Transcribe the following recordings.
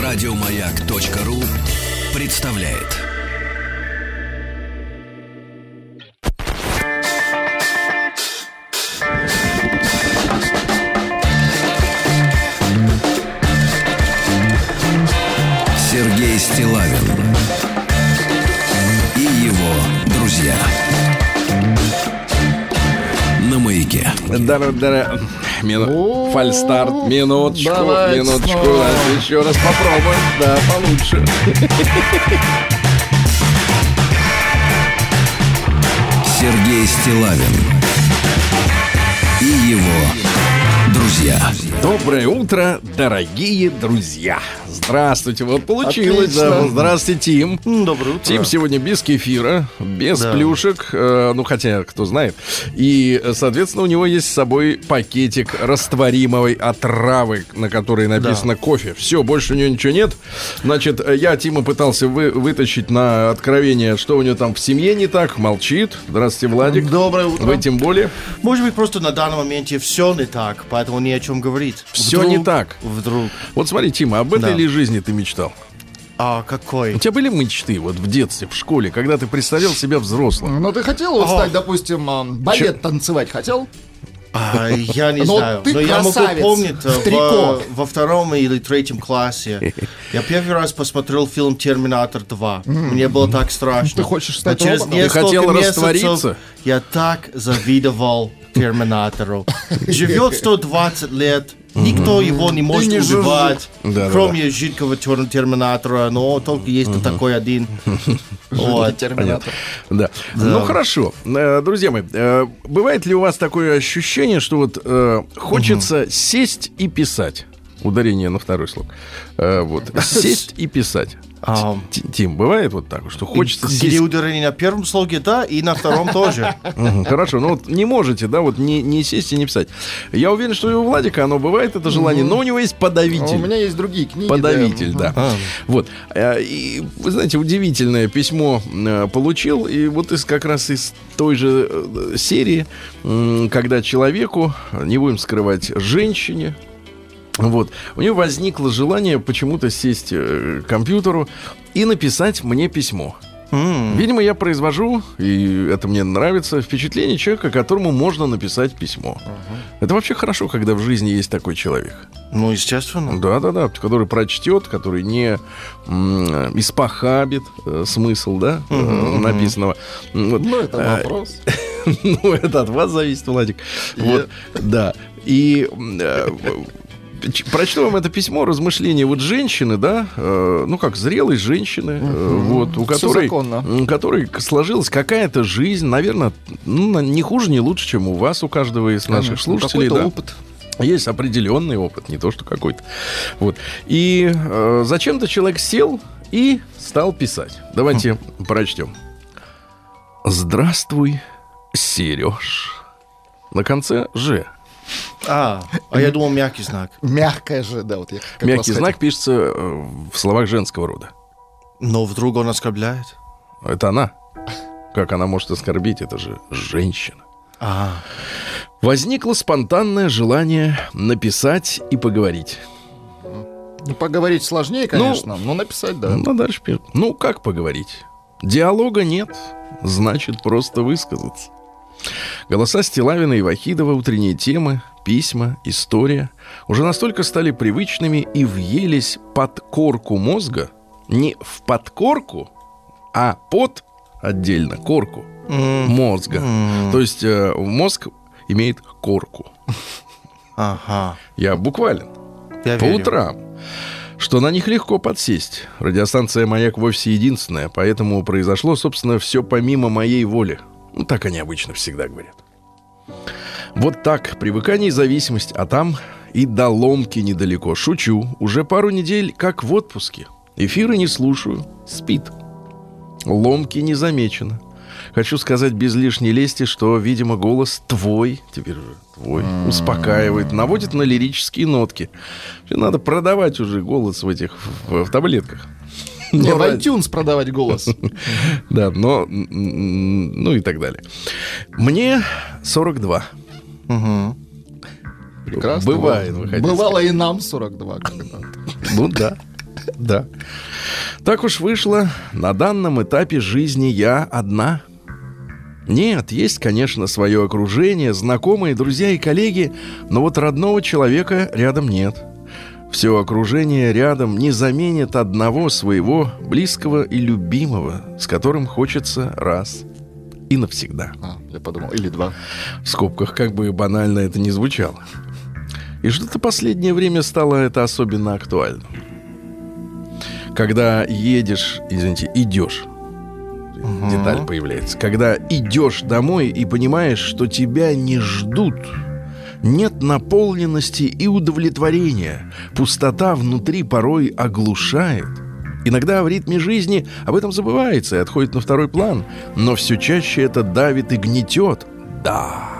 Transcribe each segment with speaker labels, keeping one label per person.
Speaker 1: Радиомаяк.ру представляет. Сергей Стилавин и его друзья. На маяке.
Speaker 2: Да-да-да. Мину... Фальстарт. Минуточку.
Speaker 3: давайте
Speaker 2: минуточку. Давайте еще раз попробуем. Да, получше.
Speaker 1: Сергей Стилавин и его друзья.
Speaker 2: Доброе утро, дорогие друзья. Здравствуйте. Вот получилось. Да. Здравствуйте, Тим.
Speaker 3: Доброе утро.
Speaker 2: Тим сегодня без кефира, без
Speaker 3: Да.
Speaker 2: плюшек, э, ну хотя, кто знает. И, э, соответственно, у него есть с собой пакетик растворимой отравы, на которой написано кофе. Все, больше у него ничего нет. Значит, э, я Тима пытался вы- вытащить на откровение, что у него там в семье не так. Молчит. Здравствуйте, Владик.
Speaker 3: Доброе утро.
Speaker 2: Вы тем более.
Speaker 3: Может быть, просто на данном моменте все не так, поэтому не о чем говорить.
Speaker 2: Всё
Speaker 3: Вдруг-
Speaker 2: не так.
Speaker 3: Вдруг.
Speaker 2: Вот смотри, Тима, об этой
Speaker 3: Да.
Speaker 2: ли жизни ты мечтал?
Speaker 3: А какой?
Speaker 2: У тебя были мечты вот в детстве, в школе, когда ты представлял себя взрослым?
Speaker 4: Ну, ты хотел вот стать, допустим, а, балет танцевать хотел?
Speaker 3: А, я не
Speaker 4: Но
Speaker 3: знаю.
Speaker 4: ты
Speaker 3: Но я могу помнить э, во, во втором или третьем классе. Я первый раз посмотрел фильм «Терминатор 2». Мне было так страшно.
Speaker 4: Ты хочешь стать
Speaker 3: через
Speaker 4: роботом?
Speaker 2: Ты
Speaker 3: несколько
Speaker 2: хотел
Speaker 3: месяцев
Speaker 2: раствориться?
Speaker 3: Я так завидовал Терминатору. Живет 120 лет. Никто его не может
Speaker 4: не
Speaker 3: убивать,
Speaker 2: Да-да-да.
Speaker 3: кроме жидкого тер- терминатора, но только есть такой один. Вот.
Speaker 4: Терминатор.
Speaker 2: Да. Ну хорошо. Э, Друзья мои, э, бывает ли у вас такое ощущение, что вот э, хочется сесть и писать? Ударение на второй слог. Э, Вот. Сесть и писать. Т- Тим, бывает вот так, что хочется
Speaker 3: Где
Speaker 2: сесть?
Speaker 3: ударение на первом слоге, да, и на втором тоже.
Speaker 2: Хорошо, ну вот не можете, да, вот не, не сесть и не писать. Я уверен, что и у Владика оно бывает, это желание, но у него есть
Speaker 4: А
Speaker 2: подавитель.
Speaker 4: У меня есть другие книги.
Speaker 2: Подавитель, да.
Speaker 3: А.
Speaker 2: Вот. Э, И, вы знаете, удивительное письмо э, получил. И вот из как раз из той же серии, когда человеку, не будем скрывать, женщине, вот. У нее возникло желание почему-то сесть э, к компьютеру и написать мне письмо.
Speaker 3: М.
Speaker 2: Видимо, я произвожу, и это мне нравится, впечатление человека, которому можно написать письмо. Это вообще хорошо, когда в жизни есть такой человек.
Speaker 3: Ну, естественно.
Speaker 2: Да, да, да, который прочтет, который не м, испохабит э, смысл, да, э, написанного. Вот.
Speaker 4: Ну, это
Speaker 2: А,
Speaker 4: вопрос.
Speaker 2: Ну, это от вас зависит, Владик. Вот, да. И э, прочту вам это письмо, размышления вот женщины, да, э, ну как зрелой женщины, э, вот, у которой, м, которой сложилась какая-то жизнь, наверное, ну, не хуже, не лучше, чем у вас, у каждого из наших
Speaker 4: Конечно,
Speaker 2: слушателей,
Speaker 4: какой-то
Speaker 2: да.
Speaker 4: опыт.
Speaker 2: Есть определенный опыт, не то что какой-то. Вот. И э, зачем-то человек сел и стал писать. Давайте прочтем. Здравствуй, Сереж. На конце Ж.
Speaker 3: А, а я думал мягкий знак.
Speaker 4: Мягкая же, да, вот я
Speaker 2: Мягкий
Speaker 4: хотел.
Speaker 2: знак пишется э, в словах женского рода.
Speaker 3: Но вдруг он оскорбляет.
Speaker 2: Это она. Как она может оскорбить? Это же женщина.
Speaker 3: А,
Speaker 2: Возникло спонтанное желание написать и поговорить.
Speaker 4: Ну, поговорить сложнее, конечно, но написать, да.
Speaker 2: Ну, дальше. Ну, как поговорить? Диалога нет, значит, просто высказаться. Голоса Стилавина и Вахидова, утренние темы, письма, история уже настолько стали привычными и въелись под корку мозга, не в подкорку, а под отдельно корку мозга. То есть э, мозг имеет корку.
Speaker 3: ага.
Speaker 2: Я буквален.
Speaker 3: Я
Speaker 2: По
Speaker 3: верю.
Speaker 2: утрам. Что на них легко подсесть. Радиостанция «Маяк» вовсе единственная, поэтому произошло, собственно, все помимо моей воли. Ну, так они обычно всегда говорят. Вот так, привыкание и зависимость, а там и до ломки недалеко. Шучу, уже пару недель как в отпуске. Эфиры не слушаю, спит. Ломки не замечено. Хочу сказать без лишней лести, что, видимо, голос твой, теперь уже твой, успокаивает, наводит на лирические нотки. Надо продавать уже голос в этих в, в таблетках.
Speaker 4: Не,
Speaker 2: Но
Speaker 4: в iTunes продавать голос.
Speaker 2: Да, но... Ну и так далее. Мне 42.
Speaker 3: Мгм.
Speaker 4: Прекрасно.
Speaker 2: Бывает, вы
Speaker 4: Бывало и нам 42 когда-то.
Speaker 2: Ну да. Да. Так уж вышло, на данном этапе жизни я одна. Нет, есть, конечно, свое окружение, знакомые, друзья и коллеги, но вот родного человека рядом нет. Все окружение рядом не заменит одного своего близкого и любимого, с которым хочется раз и навсегда.
Speaker 4: А, я подумал, или два.
Speaker 2: В скобках, как бы банально это не звучало. И что-то последнее время стало это особенно актуально. Когда едешь, извините, идешь, деталь появляется, когда идешь домой и понимаешь, что тебя не ждут, нет наполненности и удовлетворения, пустота внутри порой оглушает. Иногда в ритме жизни об этом забывается и отходит на второй план, но все чаще это давит и гнетет. Да.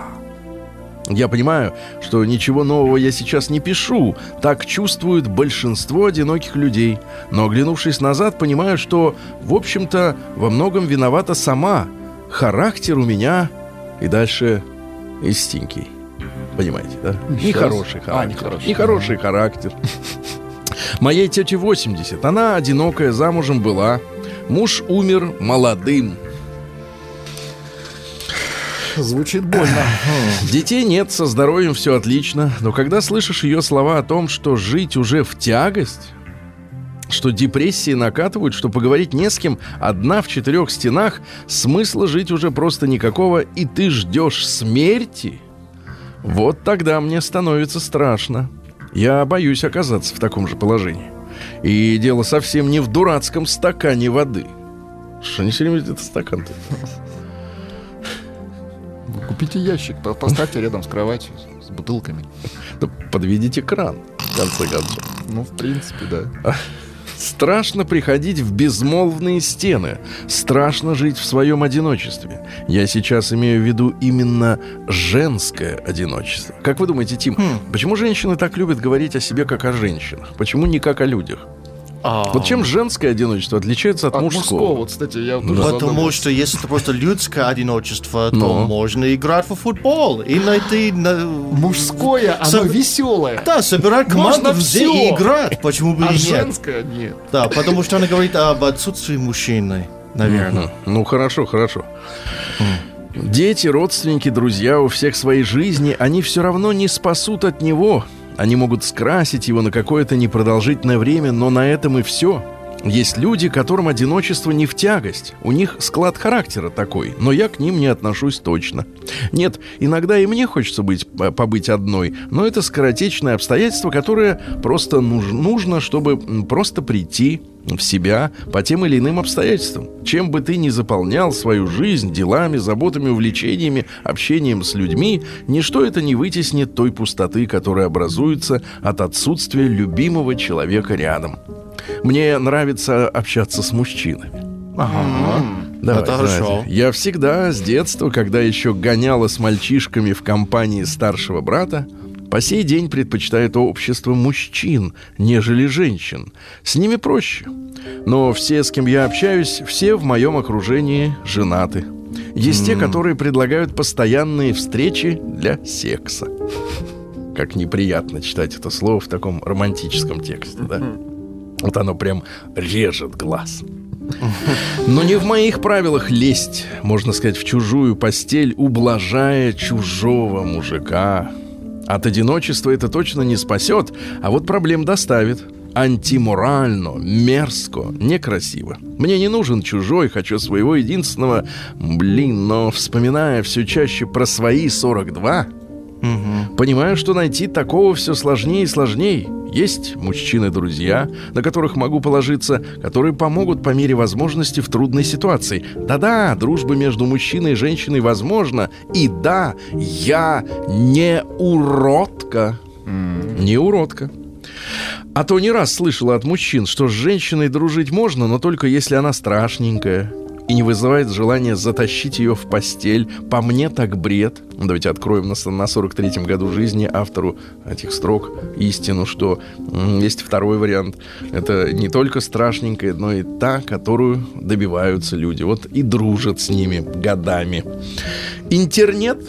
Speaker 2: Я понимаю, что ничего нового я сейчас не пишу. Так чувствуют большинство одиноких людей. Но оглянувшись назад, понимаю, что, в общем-то, во многом виновата сама. Характер у меня и дальше истинький. Понимаете, да? Нехороший
Speaker 4: А,
Speaker 2: характер.
Speaker 4: нехороший.
Speaker 2: Нехороший характер. Моей тете 80. Она одинокая, замужем была. Муж умер молодым.
Speaker 4: Звучит больно.
Speaker 2: Детей нет, со здоровьем все отлично, но когда слышишь ее слова о том, что жить уже в тягость, что депрессии накатывают, что поговорить не с кем, одна в четырех стенах, смысла жить уже просто никакого, и ты ждешь смерти, вот тогда мне становится страшно. Я боюсь оказаться в таком же положении. И дело совсем не в дурацком стакане воды. Что не время этот стакан-то?
Speaker 4: Купите ящик, по- поставьте рядом с кроватью с- с бутылками.
Speaker 2: Да подведите кран, в конце концов.
Speaker 4: Ну, в принципе, да.
Speaker 2: Страшно приходить в безмолвные стены. Страшно жить в своем одиночестве. Я сейчас имею в виду именно женское одиночество. Как вы думаете, Тим, почему женщины так любят говорить о себе как о женщинах? Почему не как о людях?
Speaker 3: А,
Speaker 2: Вот чем женское одиночество отличается от,
Speaker 4: От
Speaker 2: мужского?
Speaker 4: вот, кстати, я тоже
Speaker 3: Потому что если это просто людское одиночество, то
Speaker 2: Но.
Speaker 3: можно играть в футбол и найти... на-
Speaker 4: Мужское, оно
Speaker 3: Соб-
Speaker 4: веселое.
Speaker 3: Да, собирать команду
Speaker 4: Можно
Speaker 3: везде и играть. Почему бы
Speaker 4: А
Speaker 3: и нет?
Speaker 4: женское нет.
Speaker 3: Да, потому что она говорит об отсутствии мужчины, наверное.
Speaker 2: Мгм. Ну хорошо, хорошо. Дети, родственники, друзья у всех своей жизни, они все равно не спасут от него. Они могут скрасить его на какое-то непродолжительное время, но на этом и все. Есть люди, которым одиночество не в тягость. У них склад характера такой, но я к ним не отношусь точно. Нет, иногда и мне хочется быть, по- побыть одной, но это скоротечное обстоятельство, которое просто нуж- нужно, чтобы просто прийти в себя по тем или иным обстоятельствам. Чем бы ты ни заполнял свою жизнь делами, заботами, увлечениями, общением с людьми, ничто это не вытеснит той пустоты, которая образуется от отсутствия любимого человека рядом. Мне нравится общаться с мужчинами. Давай,
Speaker 3: Это хорошо.
Speaker 2: Я всегда с детства, когда еще гоняла с мальчишками в компании старшего брата, по сей день предпочитает общество мужчин, нежели женщин. С ними проще. Но все, с кем я общаюсь, все в моем окружении женаты. Есть те, которые предлагают постоянные встречи для секса. Как неприятно читать это слово в таком романтическом тексте, да? Вот оно прям режет глаз. Но не в моих правилах лезть, можно сказать, в чужую постель, ублажая чужого мужика. От одиночества это точно не спасет, а вот проблем доставит. Антиморально, мерзко, некрасиво. Мне не нужен чужой, хочу своего единственного. Блин, но вспоминая все чаще про свои 42, Понимаю, что найти такого все сложнее и сложнее. Есть мужчины-друзья, на которых могу положиться, которые помогут по мере возможности в трудной ситуации. Да-да, дружба между мужчиной и женщиной возможна. И да, я не уродка. Не уродка. А то не раз слышала от мужчин, что с женщиной дружить можно, но только если она страшненькая и не вызывает желания затащить ее в постель. По мне так бред. Ну, Давайте откроем на, с- на 43-м году жизни автору этих строк истину, что есть второй вариант. Это не только страшненькая, но и та, которую добиваются люди. Вот и дружат с ними годами. Интернет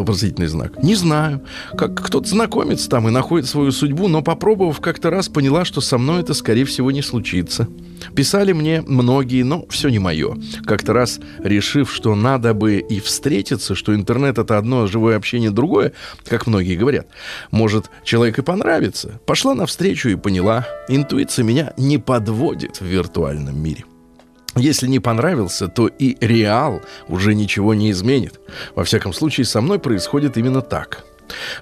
Speaker 2: Вопросительный знак. Не знаю. Как кто-то знакомится там и находит свою судьбу, но попробовав как-то раз, поняла, что со мной это, скорее всего, не случится. Писали мне многие, но все не мое. Как-то раз, решив, что надо бы и встретиться, что интернет это одно, а живое общение другое, как многие говорят, может, человек и понравится. Пошла навстречу и поняла, интуиция меня не подводит в виртуальном мире. Если не понравился, то и реал уже ничего не изменит. Во всяком случае, со мной происходит именно так.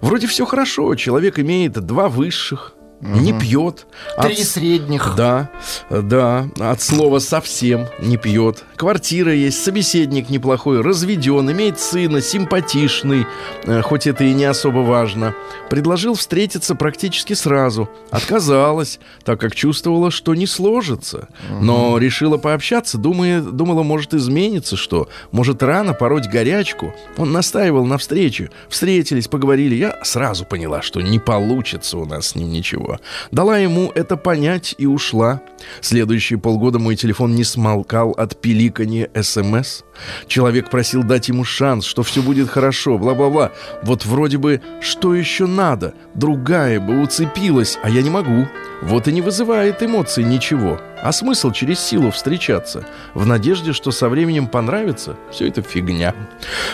Speaker 2: Вроде все хорошо, человек имеет два высших, Угу. Не пьет.
Speaker 3: Три от... средних.
Speaker 2: Да, да. От слова совсем не пьет. Квартира есть, собеседник неплохой, разведен, имеет сына, симпатичный, э, хоть это и не особо важно. Предложил встретиться практически сразу. Отказалась, так как чувствовала, что не сложится. Но решила пообщаться, думая, думала, может изменится что. Может рано пороть горячку. Он настаивал на встрече. Встретились, поговорили. Я сразу поняла, что не получится у нас с ним ничего его. Дала ему это понять и ушла. Следующие полгода мой телефон не смолкал от пиликания СМС. Человек просил дать ему шанс, что все будет хорошо, бла-бла-бла. Вот вроде бы, что еще надо? Другая бы уцепилась, а я не могу. Вот и не вызывает эмоций ничего. А смысл через силу встречаться? В надежде, что со временем понравится? Все это фигня.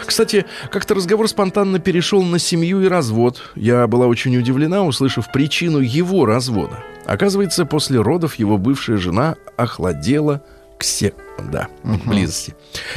Speaker 2: Кстати, как-то разговор спонтанно перешел на семью и развод. Я была очень удивлена, услышав причину его развода. Оказывается, после родов его бывшая жена охладела к се... да, угу. близости.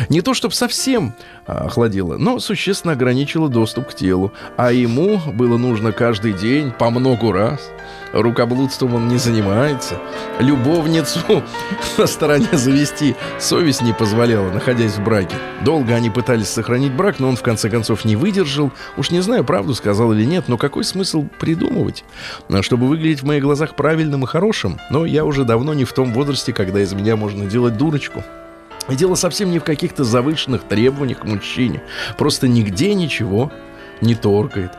Speaker 2: Не то, чтобы совсем а, охладила, но существенно ограничила доступ к телу. А ему было нужно каждый день по много раз – рукоблудством он не занимается. Любовницу на стороне завести совесть не позволяла, находясь в браке. Долго они пытались сохранить брак, но он в конце концов не выдержал. Уж не знаю, правду сказал или нет, но какой смысл придумывать, чтобы выглядеть в моих глазах правильным и хорошим? Но я уже давно не в том возрасте, когда из меня можно делать дурочку. И дело совсем не в каких-то завышенных требованиях к мужчине. Просто нигде ничего не торкает.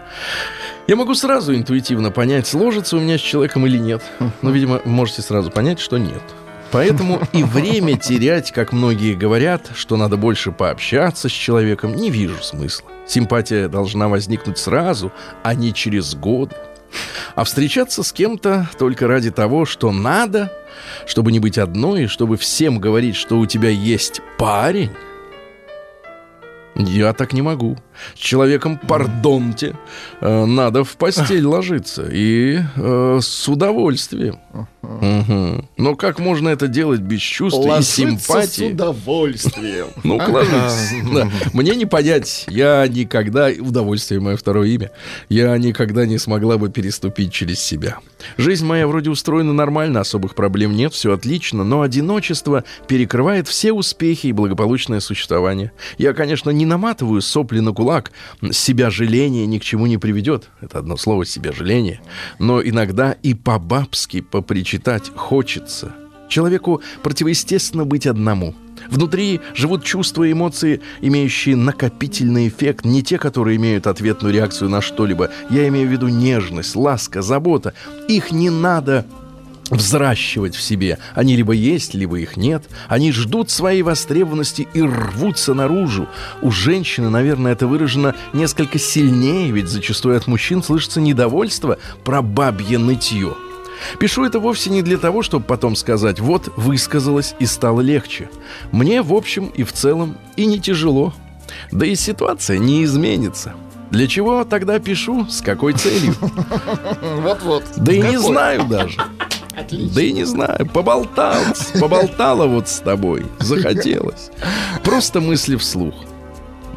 Speaker 2: Я могу сразу интуитивно понять, сложится у меня с человеком или нет. Но, видимо, можете сразу понять, что нет. Поэтому и время терять, как многие говорят, что надо больше пообщаться с человеком, не вижу смысла. Симпатия должна возникнуть сразу, а не через годы. А встречаться с кем-то только ради того, что надо, чтобы не быть одной, чтобы всем говорить, что у тебя есть парень, я так не могу. С человеком, пардонте, э, надо в постель ложиться. И э, с удовольствием. Угу. Но как можно это делать без чувств и симпатии?
Speaker 4: с удовольствием.
Speaker 2: Ну. Да. Мне не понять. Я никогда... Удовольствие мое второе имя. Я никогда не смогла бы переступить через себя. Жизнь моя вроде устроена нормально, особых проблем нет, все отлично, но одиночество перекрывает все успехи и благополучное существование. Я, конечно, не наматываю сопли на кулак. Себя жаление ни к чему не приведет. Это одно слово «себя жаление». Но иногда и по-бабски попричитать хочется. Человеку противоестественно быть одному – Внутри живут чувства и эмоции, имеющие накопительный эффект, не те, которые имеют ответную реакцию на что-либо. Я имею в виду нежность, ласка, забота. Их не надо взращивать в себе. Они либо есть, либо их нет. Они ждут своей востребованности и рвутся наружу. У женщины, наверное, это выражено несколько сильнее, ведь зачастую от мужчин слышится недовольство про бабье нытье. Пишу это вовсе не для того, чтобы потом сказать «вот, высказалось и стало легче». Мне, в общем и в целом, и не тяжело. Да и ситуация не изменится. Для чего тогда пишу? С какой целью?
Speaker 4: Вот-вот.
Speaker 2: Да и не знаю даже. Отлично. Да и не знаю, поболтал, поболтала вот с тобой, захотелось. Просто мысли вслух.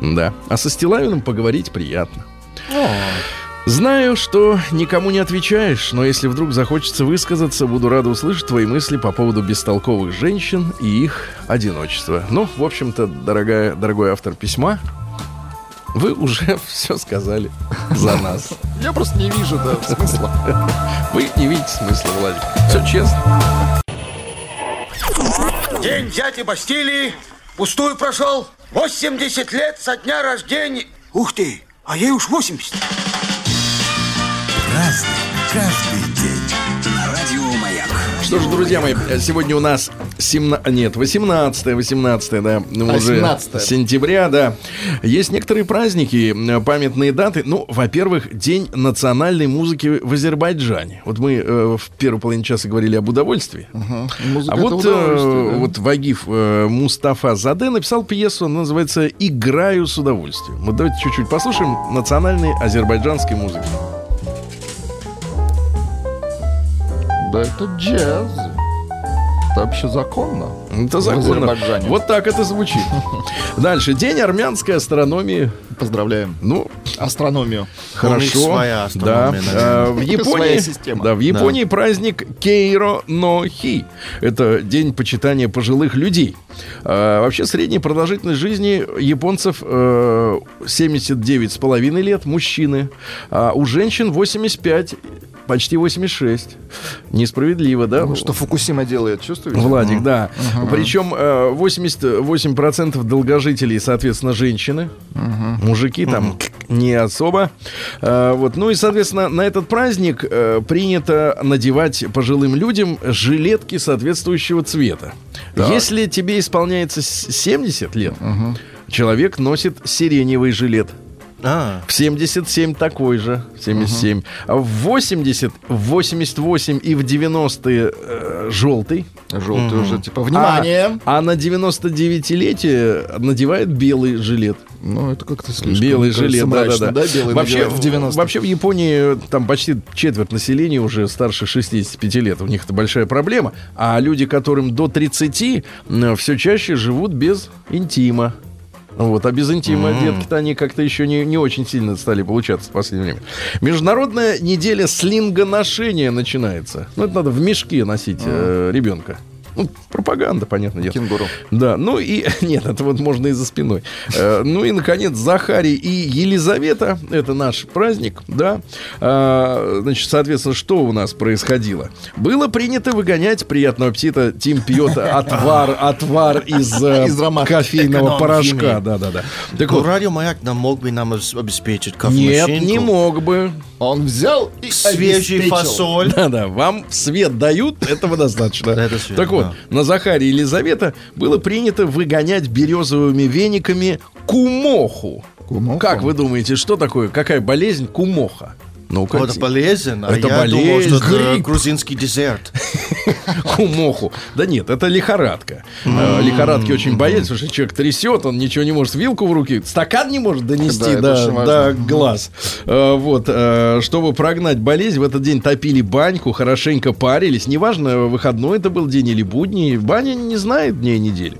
Speaker 2: Да, а со Стилавиным поговорить приятно. Знаю, что никому не отвечаешь, но если вдруг захочется высказаться, буду рада услышать твои мысли по поводу бестолковых женщин и их одиночества. Ну, в общем-то, дорогая, дорогой автор письма, вы уже все сказали за нас.
Speaker 4: Я просто не вижу, да, смысла.
Speaker 2: Вы не видите смысла, Владик. Все честно.
Speaker 5: День дяди Бастилии пустую прошел. 80 лет со дня рождения. Ух ты, а ей уж 80.
Speaker 1: Разный, каждый
Speaker 2: Что ж, друзья мои, сегодня у нас 17, нет, 18, 18, да, ну, уже
Speaker 4: 17.
Speaker 2: сентября, да. Есть некоторые праздники, памятные даты. Ну, во-первых, День национальной музыки в Азербайджане. Вот мы э, в первой половине часа говорили об удовольствии.
Speaker 4: Музыка
Speaker 2: А вот, э,
Speaker 4: да.
Speaker 2: вот Вагиф э, Мустафа Заде написал пьесу, она называется «Играю с удовольствием». Вот давайте чуть-чуть послушаем национальной азербайджанской музыки.
Speaker 4: Да это джаз. Это вообще законно.
Speaker 2: Это законно. Вот так это звучит. Дальше. День армянской астрономии.
Speaker 4: Поздравляем.
Speaker 2: Ну,
Speaker 4: Астрономию.
Speaker 2: Хорошо.
Speaker 3: своя
Speaker 2: да.
Speaker 3: астрономия,
Speaker 2: А, в Японии,
Speaker 4: система.
Speaker 2: да, в Японии праздник Кейро но Хи. Это день почитания пожилых людей. А, вообще средняя продолжительность жизни японцев э, 79,5 лет, мужчины. А у женщин 85, почти 86. Несправедливо, да?
Speaker 4: Ну, что Фукусима делает, чувствуете?
Speaker 2: Владик, да. Причем э, 88% долгожителей, соответственно, женщины. Мужики там не особо. Э, вот. Ну и, соответственно, на этот праздник э, принято надевать пожилым людям жилетки соответствующего цвета. Если тебе исполняется с- 70 лет, человек носит сиреневый жилет.
Speaker 3: А,
Speaker 2: В 77 такой же. 77. А в 80, в 88 и в 90-е э, желтый.
Speaker 4: Желтый уже, типа, внимание!
Speaker 2: А, а на 99-летие надевает белый жилет.
Speaker 4: Ну, это как-то слишком.
Speaker 2: белый жилет, да-да-да.
Speaker 4: Белый
Speaker 2: вообще,
Speaker 4: в 90
Speaker 2: вообще в Японии там почти четверть населения уже старше 65 лет. У них это большая проблема. А люди, которым до 30, все чаще живут без интима. Вот, а без интима детки-то они как-то еще не, не очень сильно стали получаться в последнее время. Международная неделя слингоношения начинается. Ну, это надо в мешке носить э, ребенка. Ну, пропаганда, понятное дело.
Speaker 4: Кенгуру.
Speaker 2: Да, ну и... Нет, это вот можно и за спиной. Э, Ну и, наконец, Захарий и Елизавета. Это наш праздник, да. А, Значит, соответственно, что у нас происходило? Было принято выгонять приятного аппетита. Тим пьет отвар, отвар из, э,
Speaker 4: Из ромашки.
Speaker 2: кофейного порошка. Да-да-да. Так
Speaker 3: ну,
Speaker 2: вот,
Speaker 3: радио Маяк нам мог бы нам обеспечить
Speaker 2: нет,
Speaker 3: кофемашинку.
Speaker 2: не мог бы.
Speaker 4: Он взял и
Speaker 3: Свежий
Speaker 4: обеспечил.
Speaker 3: фасоль.
Speaker 2: Да-да, вам свет дают, этого достаточно.
Speaker 3: Это свет,
Speaker 2: так вот,
Speaker 3: да.
Speaker 2: На Захаре Елизавета было принято выгонять березовыми вениками кумоху.
Speaker 4: Кумоху?
Speaker 2: Как вы думаете, что такое? Какая болезнь кумоха? Ну-ка,
Speaker 3: Вот это полезен, а
Speaker 2: Это
Speaker 3: я думал, что
Speaker 2: болезнь.
Speaker 3: это
Speaker 2: Грипп.
Speaker 3: грузинский десерт.
Speaker 2: кумоху. Да нет, это лихорадка. Э, Лихорадки очень боялись, потому что человек трясет, он ничего не может, вилку в руки, стакан не может донести до, глаз. Э, Вот, э, чтобы прогнать болезнь, в этот день топили баньку, хорошенько парились. Неважно, выходной это был день или будний, баня не знает дней недели.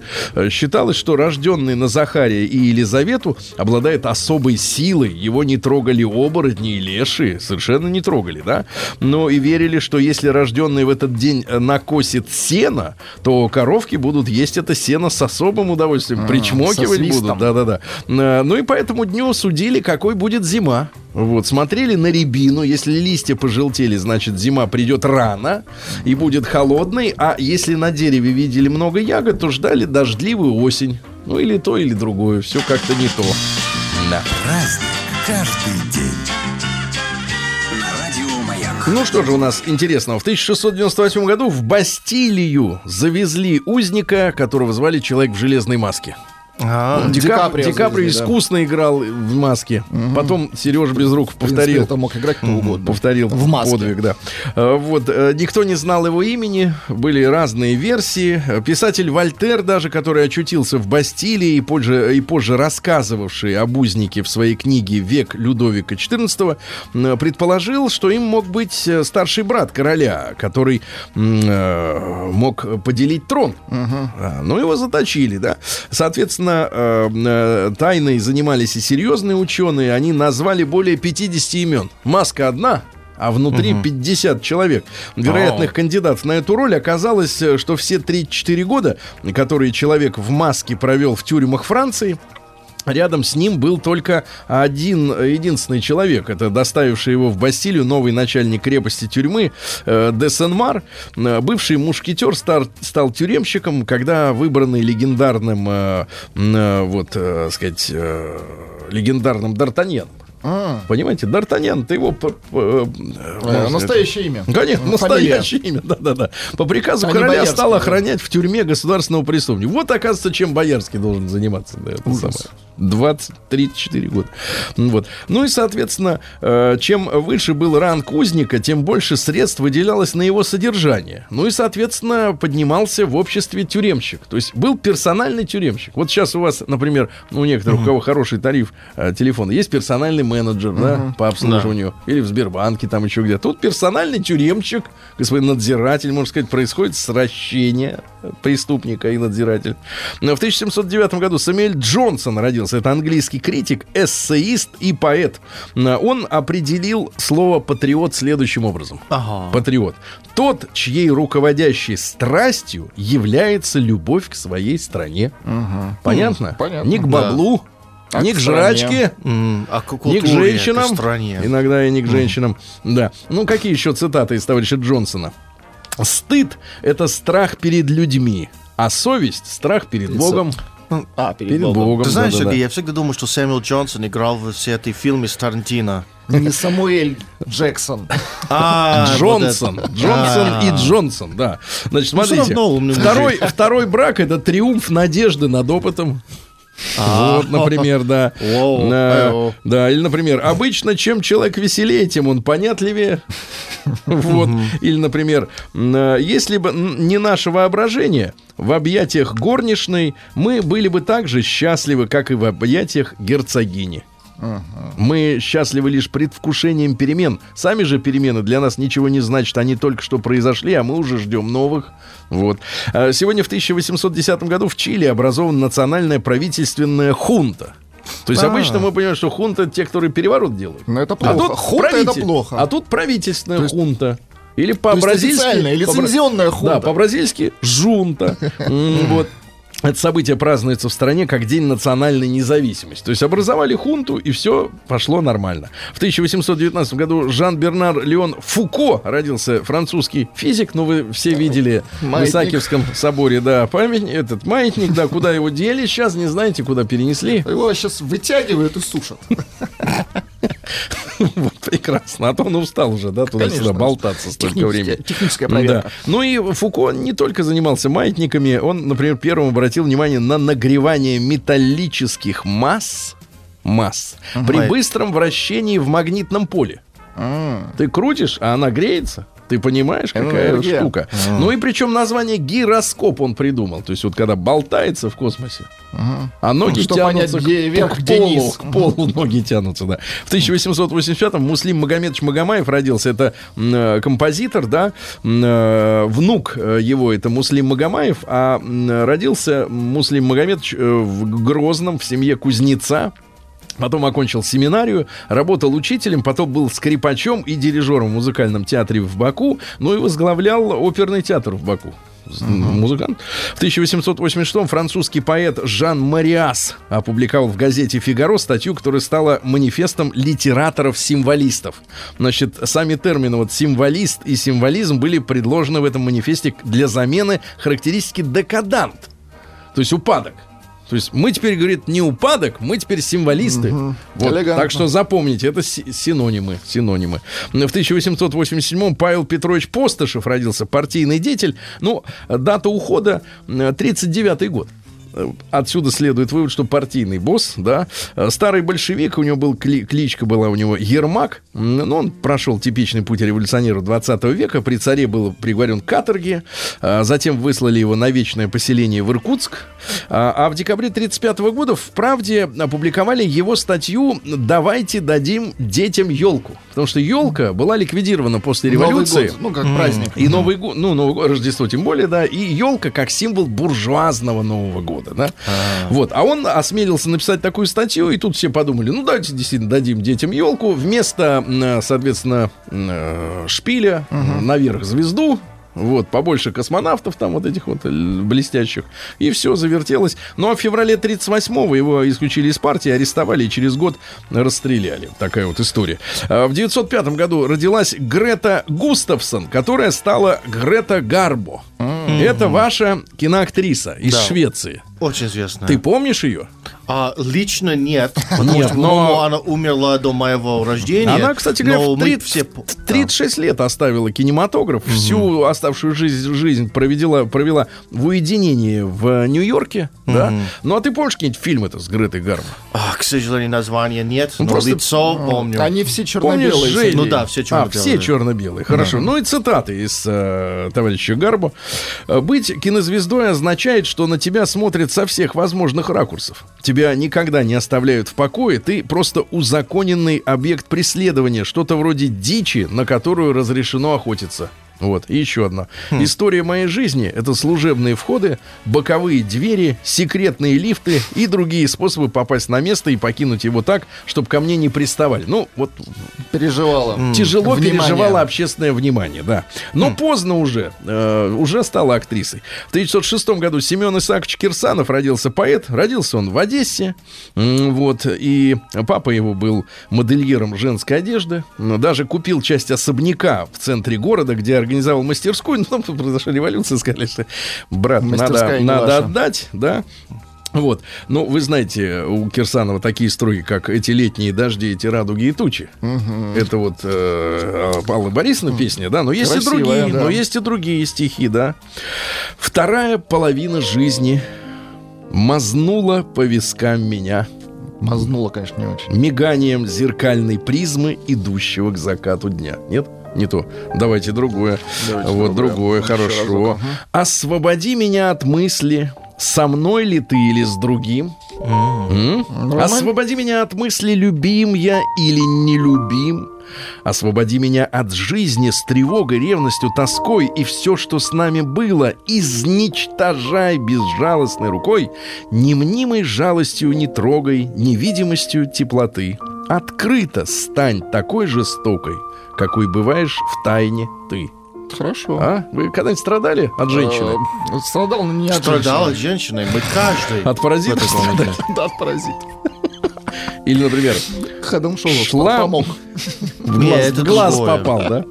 Speaker 2: Считалось, что рожденный на Захария и Елизавету обладает особой силой. Его не трогали оборотни и леши, совершенно не трогали, да? Но и верили, что если рожденный в этот день э, накосит сено, то коровки будут есть это сено с особым удовольствием,
Speaker 4: со
Speaker 2: причмокивать будут. Да-да-да. Э, Ну и по этому дню судили, какой будет зима. Вот, смотрели на рябину. Если листья пожелтели, значит, зима придет рано и будет холодной. А если на дереве видели много ягод, то ждали дождливую осень. Ну или то, или другое. Все как-то не то. Да.
Speaker 1: Праздник каждый день.
Speaker 2: Ну что же у нас интересного? В 1698 году в Бастилию завезли узника, которого звали Человек в железной маске.
Speaker 3: А,
Speaker 2: Ди
Speaker 4: Ди
Speaker 2: Кап-
Speaker 4: Каприо
Speaker 2: Ди Каприо
Speaker 4: завезли, да.
Speaker 2: искусно играл в маске. Потом Сережа Безруков
Speaker 4: принципе,
Speaker 2: повторил.
Speaker 4: это мог играть кто угодно.
Speaker 2: Повторил
Speaker 4: В маске.
Speaker 2: подвиг, да. Э, Вот, э, никто не знал его имени, были разные версии. Писатель Вольтер даже, который очутился в Бастилии и позже, и позже рассказывавший об узнике в своей книге «Век Людовика XIV», предположил, что им мог быть э, старший брат короля, который э, мог поделить трон. А, Ну, его заточили, да. Соответственно, э, э, тайной занимались и серьезные ученые. Они назвали более 50 имен. Маска одна, а внутри 50 человек. Вероятных кандидатов на эту роль оказалось, э, что все 3-4 года, которые человек в маске провел в тюрьмах Франции, Рядом с ним был только один, единственный человек. Это доставивший его в Бастилию новый начальник крепости тюрьмы э, де Сен-Мар. Э, бывший мушкетер стар- стал тюремщиком, когда выбранный легендарным, э, э, вот, сказать, легендарным Д'Артаньяном. Понимаете, Д'Артаньян, ты его...
Speaker 4: Э,
Speaker 2: э,
Speaker 4: Настоящее имя.
Speaker 2: Конечно,
Speaker 4: фамилия.
Speaker 2: настоящее имя, да-да-да. По приказу
Speaker 4: А
Speaker 2: короля стал
Speaker 4: да.
Speaker 2: охранять в тюрьме государственного преступника. Вот, оказывается, чем Боярский должен заниматься. Да, это самое. 20-34 года. Ну Вот. Ну и, соответственно, э, чем выше был ранг узника, тем больше средств выделялось на его содержание. Ну и, соответственно, поднимался в обществе тюремщик. То есть был персональный тюремщик. Вот сейчас у вас, например, ну, у некоторых, у кого хороший тариф телефона, есть персональный менеджер да, по обслуживанию. Или в Сбербанке, там еще где-то. Тут персональный тюремщик, господин надзиратель, можно сказать, происходит сращение преступника и надзирателя. Но в 1709 году Самуэль Джонсон родился. Это английский критик, эссеист и поэт. Он определил слово «патриот» следующим образом.
Speaker 3: Ага.
Speaker 2: Патриот. Тот, чьей руководящей страстью является любовь к своей стране. Понятно?
Speaker 4: понятно.
Speaker 2: Не к
Speaker 3: Да.
Speaker 4: А
Speaker 2: не
Speaker 4: к
Speaker 2: к жрачке,
Speaker 3: А к
Speaker 2: не к женщинам.
Speaker 3: к стране.
Speaker 2: Иногда и не к женщинам. Да. Ну, какие еще цитаты из товарища Джонсона? Стыд — это страх перед людьми, а совесть — страх перед Богом.
Speaker 4: А, перед,
Speaker 2: Перед
Speaker 4: Богом.
Speaker 2: Богом.
Speaker 3: Ты знаешь,
Speaker 2: да-да-да.
Speaker 3: Сергей, я всегда думал, что Сэмюэл Джонсон играл в все эти фильмы с Тарантино.
Speaker 4: Не Самуэль Джексон.
Speaker 3: А,
Speaker 2: Джонсон.
Speaker 3: это.
Speaker 2: Джонсон
Speaker 3: А.
Speaker 2: и Джонсон, да. Значит,
Speaker 3: Ну,
Speaker 2: смотрите. второй брак это триумф надежды над опытом.
Speaker 3: А.
Speaker 2: Вот, например, да. Да, или, например, обычно, чем человек веселее, тем он понятливее. Вот. Или, например, э, если бы не наше воображение, в объятиях горничной мы были бы так же счастливы, как и в объятиях герцогини. Мы счастливы лишь предвкушением перемен. Сами же перемены для нас ничего не значат. Они только что произошли, а мы уже ждем новых. Вот. А Сегодня в 1810 году в Чили образована национальная правительственная хунта. То есть
Speaker 4: А.
Speaker 2: обычно мы понимаем, что хунта те, которые переворот делают.
Speaker 4: Ну, это
Speaker 2: А
Speaker 4: плохо.
Speaker 2: тут
Speaker 4: Хунта это
Speaker 2: правитель.
Speaker 4: плохо.
Speaker 2: А тут правительственная
Speaker 4: То есть-
Speaker 2: хунта. Или по-бразильски...
Speaker 4: лицензионная хунта.
Speaker 2: Да, по-бразильски жунта. Вот. Это событие празднуется в стране как День национальной независимости. То есть образовали хунту, и все пошло нормально. В 1819 году Жан-Бернар Леон Фуко родился, французский физик. Ну, вы все видели в
Speaker 4: Маятник.
Speaker 2: Исаакиевском соборе, да, памятник, этот маятник, да, куда его дели, сейчас не знаете, куда перенесли.
Speaker 4: Его сейчас вытягивают и сушат.
Speaker 2: Вот, прекрасно. А то он устал уже, да, туда-сюда болтаться столько времени.
Speaker 4: техническая проверка.
Speaker 2: Ну и Фуко не только занимался маятниками, он, например, первым обратил внимание на нагревание металлических масс, масс при быстром вращении в магнитном поле. Ты крутишь, а она греется. Ты понимаешь, какая
Speaker 4: Энергия.
Speaker 2: штука. Ну и причем название гироскоп он придумал. То есть вот когда болтается в космосе, а ноги
Speaker 4: Чтоб
Speaker 2: тянутся
Speaker 4: понять, где
Speaker 2: к,
Speaker 4: вверх,
Speaker 2: к
Speaker 4: где
Speaker 2: полу,
Speaker 4: низ.
Speaker 2: к полу ноги тянутся, да. В 1885-м Муслим Магомедович Магомаев родился. Это э, композитор, да, э, внук э, его это Муслим Магомаев, а м, родился Муслим Магомедович э, в Грозном в семье кузнеца. Потом окончил семинарию, работал учителем, потом был скрипачом и дирижером в музыкальном театре в Баку, ну и возглавлял оперный театр в Баку. С- Музыкант. В 1886 французский поэт Жан Мариас опубликовал в газете «Фигаро» статью, которая стала манифестом литераторов-символистов. Значит, сами термины вот «символист» и «символизм» были предложены в этом манифесте для замены характеристики «декадант», то есть упадок. То есть мы теперь, говорит, не упадок, мы теперь символисты. Вот,
Speaker 4: Элегантно.
Speaker 2: так что запомните, это си- синонимы, синонимы. В 1887 Павел Петрович Постышев родился, партийный деятель. Ну, дата ухода э, 39 год. Отсюда следует вывод, что партийный босс, да, э, старый большевик, у него был кли- кличка была у него Ермак, но он прошел типичный путь революционера 20 века, при царе был приговорен к каторге, а затем выслали его на вечное поселение в Иркутск, а а в декабре 35 года в «Правде» опубликовали его статью «Давайте дадим детям елку», потому что елка была ликвидирована после
Speaker 4: Новый
Speaker 2: революции.
Speaker 4: год, Ну, как праздник.
Speaker 2: И Новый год, ну, Новый год, Рождество тем более, да, и елка как символ буржуазного Нового года, да. Вот, а он осмелился написать такую статью, и тут все подумали, ну, давайте действительно дадим детям елку, вместо, соответственно, э, шпиля наверх звезду, вот, побольше космонавтов там вот этих вот э, блестящих. И все завертелось. Ну, а в феврале 38-го его исключили из партии, арестовали и через год расстреляли. Такая вот история. А В 905 году родилась Грета Густавсон, которая стала Грета Гарбо. Это ваша киноактриса из
Speaker 3: Да.
Speaker 2: Швеции.
Speaker 3: Очень известно.
Speaker 2: Ты помнишь ее?
Speaker 3: А, лично нет, потому
Speaker 2: Нет,
Speaker 3: что,
Speaker 2: но-
Speaker 3: она умерла до моего рождения.
Speaker 2: Она, кстати говоря, в
Speaker 3: мы
Speaker 2: 30
Speaker 3: все... по-
Speaker 2: в 36 лет оставила кинематограф. Всю оставшую жизнь, жизнь провела в уединении вНью-Йорке. Да? Ну, а ты помнишь какие-нибудь фильмы-то с Гретой Гарбо?
Speaker 3: А, к сожалению, названия нет,
Speaker 2: Ну,
Speaker 3: но
Speaker 2: просто-
Speaker 3: лицо помню.
Speaker 4: Они все черно-белые.
Speaker 3: Ну да, все
Speaker 2: А,
Speaker 3: черно-белые.
Speaker 2: все черно-белые. Хорошо. Ну и цитаты из э, товарища Гарбо. Быть кинозвездой означает, что на тебя смотрят со всех возможных ракурсов. Тебя никогда не оставляют в покое. Ты просто узаконенный объект преследования. Что-то вроде дичи, на которую разрешено охотиться. Вот, и еще одна. История моей жизни — это служебные входы, боковые двери, секретные лифты и другие способы попасть на место и покинуть его так, чтобы ко мне не приставали. Ну, вот
Speaker 4: Переживала.
Speaker 2: тяжело
Speaker 4: Внимание.
Speaker 2: переживала общественное внимание, да. Но поздно уже, э, уже стала актрисой. В 1906 году Семен Исаакович Кирсанов родился поэт. Родился он в Одессе. Вот. И папа его был модельером женской одежды. Даже купил часть особняка в центре города, где организовал мастерскую. Но потом произошла революция, сказали, что брат, надо,
Speaker 4: Мастерская
Speaker 2: надо
Speaker 4: ваша.
Speaker 2: отдать, да. Вот. Ну, вы знаете, у Кирсанова такие строки, как «Эти летние дожди, эти радуги и тучи». Это вот э, Алла Борисовна песня, да, но есть и
Speaker 4: Красивая,
Speaker 2: другие,
Speaker 4: да.
Speaker 2: но есть и другие стихи, да. Вторая половина жизни мазнула по вискам меня
Speaker 4: Мазнула, конечно, не очень.
Speaker 2: миганием зеркальной призмы, идущего к закату дня. Нет? Не то. Давайте другое.
Speaker 4: Давайте
Speaker 2: вот другое,
Speaker 4: другое.
Speaker 2: Хорошо.
Speaker 4: ага.
Speaker 2: Освободи меня от мысли, со мной ли ты или с другим. Освободи меня от мысли, любим я или не любим. Освободи меня от жизни с тревогой, ревностью, тоской и все, что с нами было. Изничтожай безжалостной рукой, немнимой жалостью не трогай, невидимостью теплоты. Открыто стань такой жестокой, какой бываешь в тайне ты.
Speaker 4: Хорошо.
Speaker 2: А? Вы когда-нибудь страдали от женщины?
Speaker 4: Э, Страдал, но не от
Speaker 3: Страдал от
Speaker 4: женщины.
Speaker 3: женщины. Мы каждый.
Speaker 2: От паразитов.
Speaker 4: Да, от паразитов.
Speaker 2: Или, например,
Speaker 4: Ходом шел.
Speaker 2: Шла-
Speaker 4: Помог.
Speaker 2: в глаз,
Speaker 3: это
Speaker 2: в глаз
Speaker 3: другое.
Speaker 2: попал, да?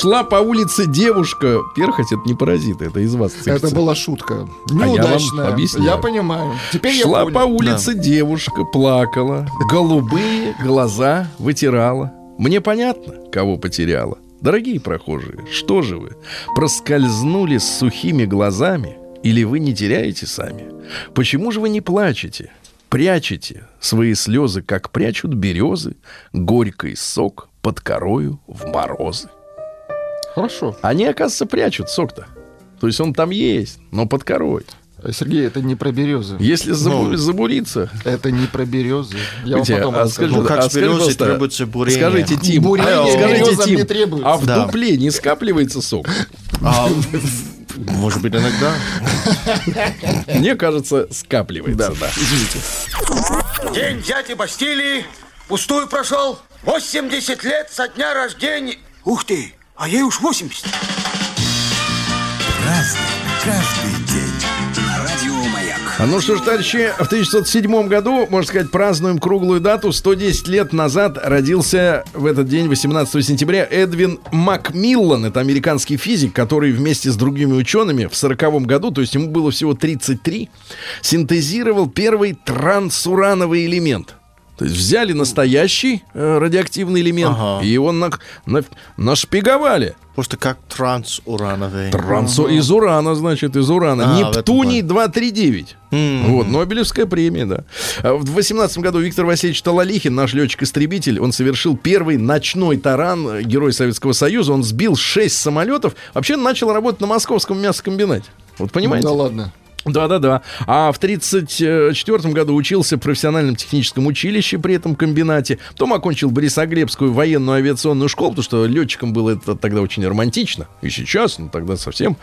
Speaker 2: Шла по улице девушка. Перхоть это не паразиты, это из вас
Speaker 4: Это
Speaker 2: цепится.
Speaker 4: была шутка.
Speaker 2: А я вам
Speaker 4: Неудачная.
Speaker 2: объясняю.
Speaker 4: Я понимаю. Теперь
Speaker 2: Шла
Speaker 4: я
Speaker 2: по улице девушка, плакала, голубые глаза вытирала. Мне понятно, кого потеряла. Дорогие прохожие, что же вы, проскользнули с сухими глазами или вы не теряете сами? Почему же вы не плачете? Прячете свои слезы, как прячут березы, горький сок под корою в морозы.
Speaker 4: Хорошо.
Speaker 2: Они, оказывается, прячут сок-то. То есть он там есть, но под корой.
Speaker 4: Сергей, это не про березы.
Speaker 2: Если забу-
Speaker 3: Ну.
Speaker 2: забуриться,
Speaker 4: Это не про березы. Я вам
Speaker 2: Слушайте,
Speaker 4: потом
Speaker 2: а
Speaker 4: расскажу.
Speaker 2: скажи-
Speaker 3: Ну, как
Speaker 2: а
Speaker 3: с
Speaker 2: пожалуйста,
Speaker 3: требуется бурение.
Speaker 2: Скажите, Тим,
Speaker 4: Бурение
Speaker 2: а, скажите, Тим,
Speaker 4: не требуется.
Speaker 2: а в
Speaker 3: Да.
Speaker 2: дупле не скапливается сок?
Speaker 3: А, Может быть, иногда.
Speaker 2: Мне кажется, скапливается, да.
Speaker 5: День дяди Бастилии пустую прошел. 80 лет со дня рождения. Ух ты, а ей уж 80.
Speaker 1: Разный,
Speaker 2: Ну что ж, товарищи, в 1907 году, можно сказать, празднуем круглую дату. 110 лет назад родился в этот день, 18 сентября, Эдвин Макмиллан. Это американский физик, который вместе с другими учеными в 40 году, то есть ему было всего 33, синтезировал первый трансурановый элемент. То есть взяли настоящий э, радиоактивный элемент
Speaker 3: Ага.
Speaker 2: и его на- на- нашпиговали.
Speaker 3: Просто как трансурановый.
Speaker 2: Трансу из урана, значит, из урана.
Speaker 3: А,
Speaker 2: Нептуний 239. Вот, Нобелевская премия, да. А В 18 году Виктор Васильевич Талалихин, наш летчик-истребитель, он совершил первый ночной таран, э, герой Советского Союза. Он сбил 6 самолетов. Вообще начал работать на московском мясокомбинате. Вот понимаете?
Speaker 4: Да ладно.
Speaker 2: Да-да-да. А в 1934 году учился в профессиональном техническом училище при этом комбинате. Потом окончил Борисоглебскую военную авиационную школу, потому что летчиком было это тогда очень романтично. И сейчас, ну тогда совсем.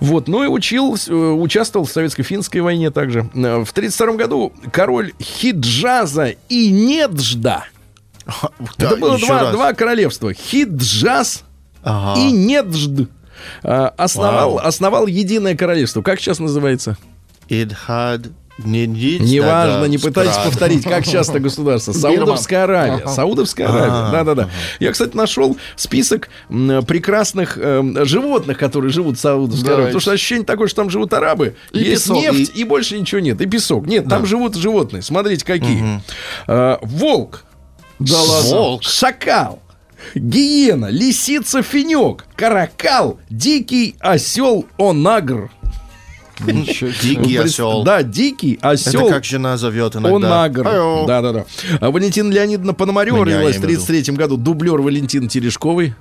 Speaker 2: Вот. Ну и учил, э, участвовал в советско-финской войне также. Э, В 1932 году король Хиджаза и Неджда.
Speaker 3: Да,
Speaker 2: это было два,
Speaker 3: раз.
Speaker 2: два королевства. Хиджаз
Speaker 3: Ага.
Speaker 2: и Неджд. А, Основал, основал единое королевство. Как сейчас называется?
Speaker 3: Идхад Не, не,
Speaker 2: Неважно,
Speaker 3: да,
Speaker 2: не пытайтесь
Speaker 3: странно.
Speaker 2: повторить, как часто государство. Саудовская Аравия. Саудовская Аравия. Да-да-да. Я, кстати, нашел список прекрасных эм, животных, которые живут в Саудовской Аравии. Потому что ощущение такое, что там живут арабы.
Speaker 4: И
Speaker 2: есть
Speaker 4: песок.
Speaker 2: нефть, и... больше ничего нет. И песок. Нет, там живут животные. Смотрите, какие. Э, волк.
Speaker 4: Да ладно.
Speaker 3: Волк.
Speaker 2: Шакал. Гиена, лисица, финек, каракал, дикий осел, онагр.
Speaker 4: Ничего.
Speaker 3: Дикий осел.
Speaker 2: Да, дикий осел.
Speaker 3: Это как жена зовет иногда.
Speaker 2: Онагр.
Speaker 3: Ай-о.
Speaker 2: Да, да, да. А Валентина Леонидовна Пономарева
Speaker 3: Меня
Speaker 2: родилась в
Speaker 3: я имею в виду.
Speaker 2: 33 году. Дублер Валентины Терешковой.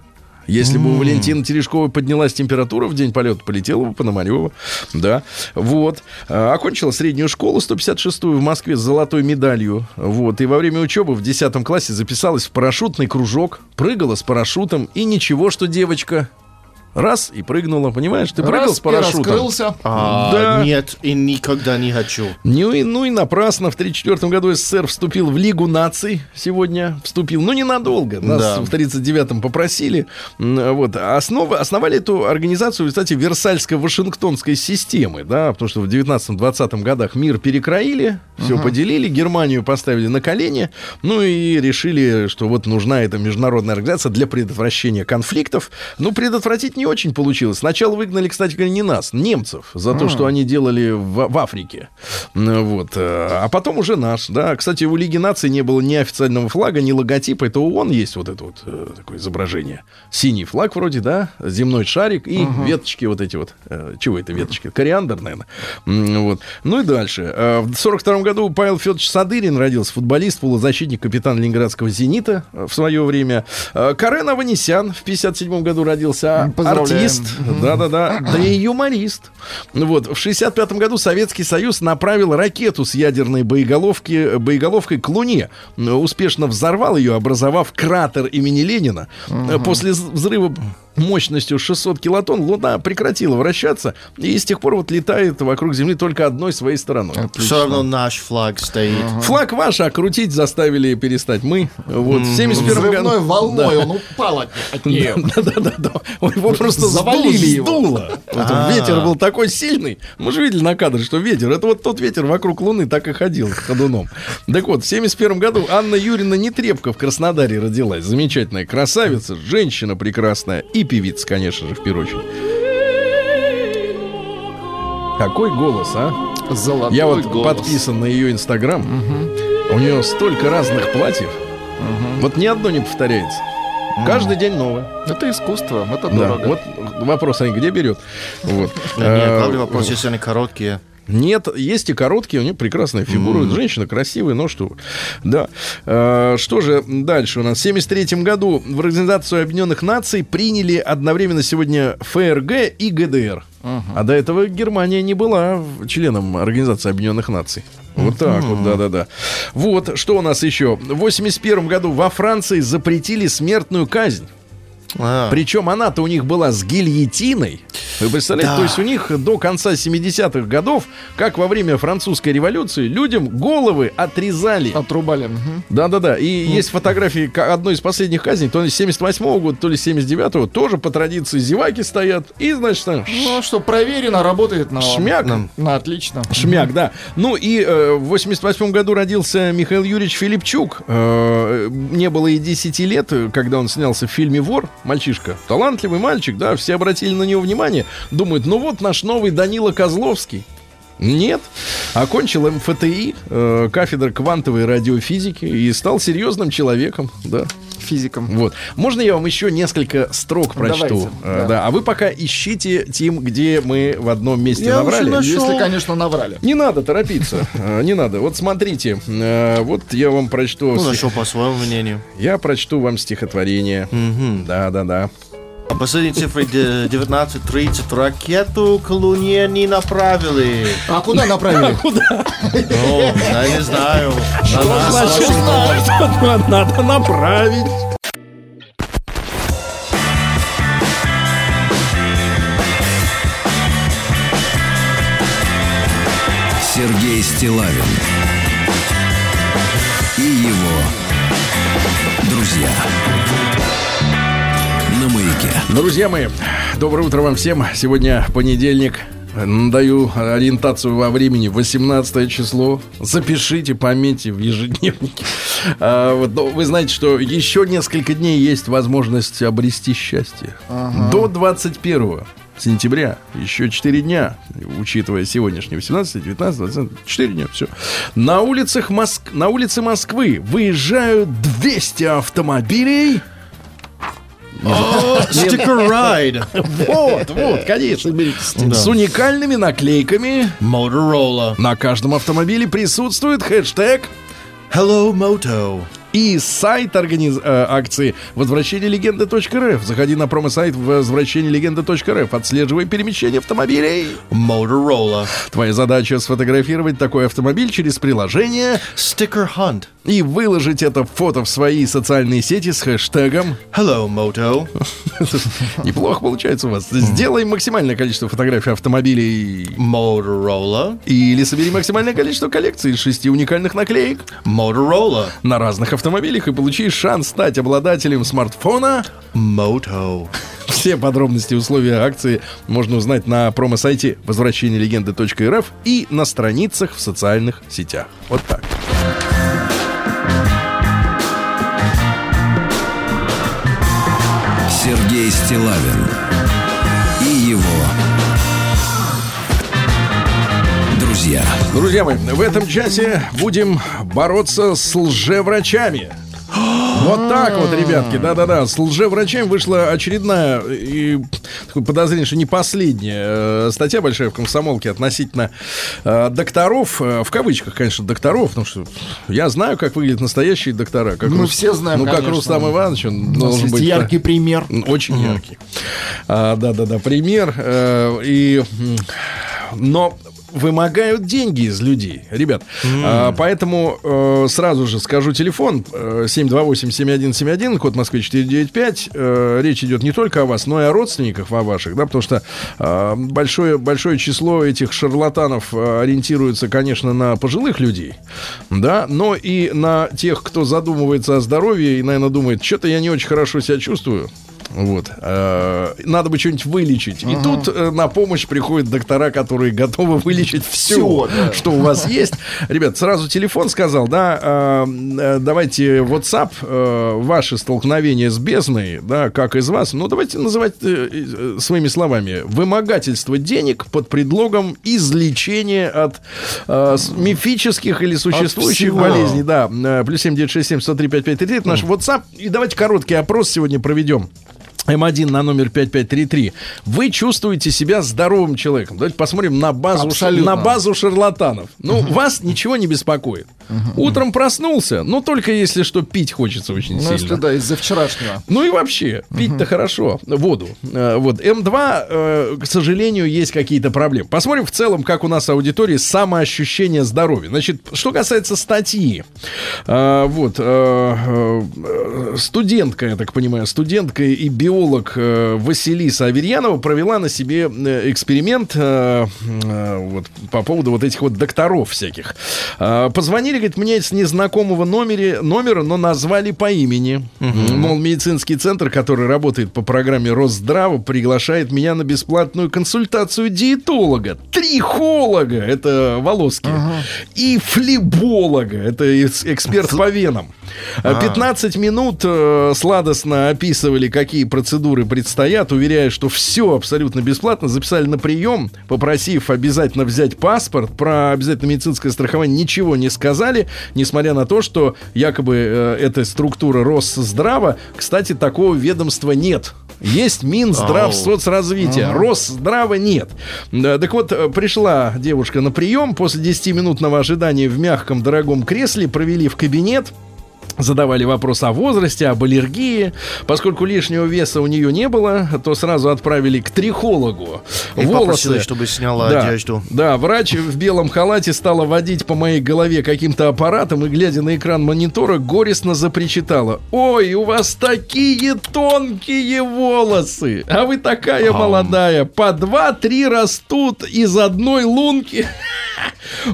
Speaker 2: Если бы у Валентины Терешковой поднялась температура в день полета, полетела бы Пономарева. Да. Вот. А, Окончила среднюю школу 156-ю в Москве с золотой медалью. Вот. И во время учебы в 10 классе записалась в парашютный кружок, прыгала с парашютом. И ничего, что девочка раз и прыгнула. Понимаешь? Ты прыгал
Speaker 4: Раз
Speaker 2: с
Speaker 4: и
Speaker 2: парашютом.
Speaker 4: раскрылся.
Speaker 3: А,
Speaker 2: Да.
Speaker 3: Нет, и никогда не хочу.
Speaker 2: Ну и, ну и напрасно. В 1934 году СССР вступил в Лигу наций. Сегодня вступил. Ну, ненадолго. Нас
Speaker 3: Да.
Speaker 2: в 1939-м попросили. Вот. Основа, основали эту организацию, кстати, Версальско-Вашингтонской системы. Да, потому что в 19-20 годах мир перекроили, все поделили, Германию поставили на колени. Ну и решили, что вот нужна эта международная организация для предотвращения конфликтов. Ну, предотвратить не очень получилось. Сначала выгнали, кстати говоря, не нас, немцев, за то, что они делали в, в Африке. Вот. э, А потом уже наш. Да. Кстати, у Лиги наций не было ни официального флага, ни логотипа. Это ООН есть вот это вот э, такое изображение. Синий флаг вроде, да, земной шарик и веточки вот эти вот. Э, Чего это веточки? Кориандр, наверное. Вот. Ну и дальше. Э, В 42 году Павел Федорович Садырин родился. Футболист, полузащитник, капитан Ленинградского «Зенита» в свое время. Карен Аванесян в 57 году родился.
Speaker 4: Поздравляем.
Speaker 2: Артист. Да-да-да. Да и юморист. Вот. В 65 году Советский Союз направил ракету с ядерной боеголовки, боеголовкой к Луне. Успешно взорвал ее, образовав кратер имени Ленина. Э, После взрыва мощностью 600 килотонн Луна прекратила вращаться и с тех пор вот летает вокруг Земли только одной своей стороной.
Speaker 3: Все равно наш флаг стоит.
Speaker 2: Флаг ваш, а крутить заставили перестать мы. Вот в 71
Speaker 4: Взрывной
Speaker 2: году.
Speaker 4: волной он упал от, от нее.
Speaker 2: Да-да-да. Его просто
Speaker 4: Завалили
Speaker 2: сдуло,
Speaker 4: его.
Speaker 2: сдуло.
Speaker 3: А.
Speaker 2: Ветер был такой сильный. Мы же видели на кадре, что ветер. Это вот тот ветер вокруг Луны так и ходил ходуном. Так вот, в 71 году Анна Юрьевна Нетребко в Краснодаре родилась. Замечательная красавица, женщина прекрасная и певица, конечно же, в первую очередь. Какой голос, а?
Speaker 4: Золотой
Speaker 2: Я вот
Speaker 4: голос.
Speaker 2: подписан на ее инстаграм. У нее столько разных платьев. Вот ни одно не повторяется. Каждый день новое.
Speaker 4: Это искусство, это
Speaker 2: Да.
Speaker 4: дорого.
Speaker 2: Вот вопрос, они где берет? Вот.
Speaker 3: Нет, главный вопрос, если они короткие.
Speaker 2: Нет, есть и короткие, у нее прекрасная фигура. Женщина красивая, но что. Да. Э, Что же дальше у нас? В 73 году в Организацию Объединенных Наций приняли одновременно сегодня ФРГ и ГДР. А до этого Германия не была членом Организации Объединенных Наций. Вот так вот, да-да-да. Вот, что у нас еще? В 81 году во Франции запретили смертную казнь.
Speaker 3: А,
Speaker 2: Причем она-то у них была с гильотиной. Вы представляете,
Speaker 3: Да.
Speaker 2: то есть у них до конца 70-х годов, как во время французской революции, людям головы отрезали.
Speaker 4: Отрубали.
Speaker 2: Да-да-да. И есть фотографии одной из последних казней, то ли 78 года, то ли 79-го, тоже по традиции зеваки стоят. И, значит, там
Speaker 4: Ну что, проверено, работает на...
Speaker 2: шмяк.
Speaker 4: На отлично.
Speaker 2: Шмяк, да. Ну и э, в 88 году родился Михаил Юрьевич Филипчук. Э, не было и 10 лет, э, когда он снялся в фильме «Вор». Мальчишка. Талантливый мальчик, да. Все обратили на него внимание. Думают, ну вот наш новый Данила Козловский. Нет. Окончил МФТИ, э, кафедра квантовой радиофизики, и стал серьезным человеком, да.
Speaker 4: Физиком.
Speaker 2: Вот. Можно я вам еще несколько строк прочту?
Speaker 4: Давайте,
Speaker 2: Э,
Speaker 4: да.
Speaker 2: да. А вы пока ищите, Тим, где мы в одном месте
Speaker 3: Я уже
Speaker 2: наврали.
Speaker 3: нашел.
Speaker 4: Если, конечно, наврали.
Speaker 2: Не надо торопиться, э, не надо. Вот смотрите, э, вот я вам прочту,
Speaker 3: ну, нашел по своему мнению.
Speaker 2: я прочту вам стихотворение. Да, да, да.
Speaker 3: А последней цифрой де- 19.30 ракету к Луне не направили.
Speaker 4: А куда направили?
Speaker 3: Ну, я не знаю. На нас
Speaker 2: Значит, надо направить.
Speaker 1: Сергей Стилавин и его друзья маяке.
Speaker 2: Друзья мои, доброе утро вам всем. Сегодня понедельник. Даю ориентацию во времени 18 число. Запишите, пометьте в ежедневнике. А, вот, но вы знаете, что еще несколько дней есть возможность обрести счастье. До 21 сентября. Еще 4 дня, учитывая сегодняшний 18, 19, 20, 4 дня, все. На, улицах Моск... на улице Москвы выезжают 200 автомобилей.
Speaker 3: Sticker ride.
Speaker 2: Вот, вот, конечно. С уникальными наклейками.
Speaker 3: Motorola.
Speaker 2: На каждом автомобиле присутствует хэштег
Speaker 3: Hello, Moto.
Speaker 2: И сайт организ... э, акции возвращение легенды.рф. Заходи на промо-сайт возвращение легенды.рф. Отслеживай перемещение автомобилей.
Speaker 3: Motorola.
Speaker 2: Твоя задача сфотографировать такой автомобиль через приложение
Speaker 3: Sticker hunt.
Speaker 2: и выложить это фото в свои социальные сети с хэштегом.
Speaker 3: Hello, Moto.
Speaker 2: Неплохо получается у вас. Сделай максимальное количество фотографий автомобилей
Speaker 3: Motorola.
Speaker 2: или собери максимальное количество коллекций из шести уникальных наклеек
Speaker 3: Motorola.
Speaker 2: на разных автомобилях и получи шанс стать обладателем смартфона.
Speaker 3: Moto.
Speaker 2: Все подробности и условия акции можно узнать на промо-сайте возвращение легенды.рф и на страницах в социальных сетях. Вот так.
Speaker 1: Сергей Стилавин друзья.
Speaker 2: Мои, в этом часе будем бороться с лжеврачами. Вот так вот, ребятки, да-да-да. С лжеврачами вышла очередная и такое подозрение, что не последняя э, статья большая в комсомолке относительно э, докторов, э, в кавычках, конечно, докторов, потому что я знаю, как выглядят настоящие доктора. Как
Speaker 4: Мы все знаем,
Speaker 2: Ну, как
Speaker 4: конечно.
Speaker 2: Рустам Иванович, он должен быть...
Speaker 4: яркий пример.
Speaker 2: М, Очень яркий. А, Да-да-да, пример. э, И, но вымогают деньги из людей, ребят. А, поэтому э, сразу же скажу телефон э, 728-7171, код Москвы 495. Э, речь идет не только о вас, но и о родственниках о ваших, да, потому что э, большое, большое число этих шарлатанов э, ориентируется, конечно, на пожилых людей, да, но и на тех, кто задумывается о здоровье и, наверное, думает, что-то я не очень хорошо себя чувствую. Вот. Э, Надо бы что-нибудь вылечить. И тут э, на помощь приходят доктора, которые готовы вылечить все, что у вас есть. Ребят, сразу телефон сказал, да, э, давайте WhatsApp, ваши столкновения с бездной, да, как из вас, ну, давайте называть своими словами. Вымогательство денег под предлогом излечения от мифических или существующих болезней. Да, плюс 7967 103 5533, это наш WhatsApp. И давайте короткий опрос сегодня проведем. М1 на номер 5533. Вы чувствуете себя здоровым человеком. Давайте посмотрим на базу,
Speaker 4: Абсолютно.
Speaker 2: на базу шарлатанов. Ну, вас ничего не беспокоит. Утром проснулся, но только если что пить хочется очень
Speaker 4: Ну,
Speaker 2: сильно.
Speaker 4: если да, из-за вчерашнего.
Speaker 2: Ну и вообще, пить-то хорошо. Воду. Э, Вот. М2, э, к сожалению, есть какие-то проблемы. Посмотрим в целом, как у нас аудитория самоощущение здоровья. Значит, что касается статьи. э, Вот. Студентка, я так понимаю, студентка и биолог э, Василиса Аверьянова провела на себе э, эксперимент э, вот, по поводу вот этих вот докторов всяких. Э, Позвонили, говорит, мне с незнакомого номере, номера, но назвали по имени. Мол, медицинский центр, который работает по программе Росздрава, приглашает меня на бесплатную консультацию диетолога, трихолога, это Волоски, и флеболога, это эксперт по венам. Э, 15 минут э, сладостно описывали, какие процедуры предстоят, уверяя, что все абсолютно бесплатно. Записали на прием, попросив обязательно взять паспорт. Про обязательно медицинское страхование ничего не сказали, несмотря на то, что якобы э, эта структура Росздрава, кстати, такого ведомства нет. Есть Минздрав соцразвития. Росздрава нет. Так вот, э, пришла девушка на прием. После 10-минутного ожидания в мягком дорогом кресле провели в кабинет. Задавали вопрос о возрасте, об аллергии. Поскольку лишнего веса у нее не было, то сразу отправили к трихологу.
Speaker 3: И попросили, чтобы сняла
Speaker 2: да,
Speaker 3: одежду.
Speaker 2: Да, врач в белом халате стала водить по моей голове каким-то аппаратом и, глядя на экран монитора, горестно запричитала. Ой, у вас такие тонкие волосы, а вы такая молодая. По два-три растут из одной лунки.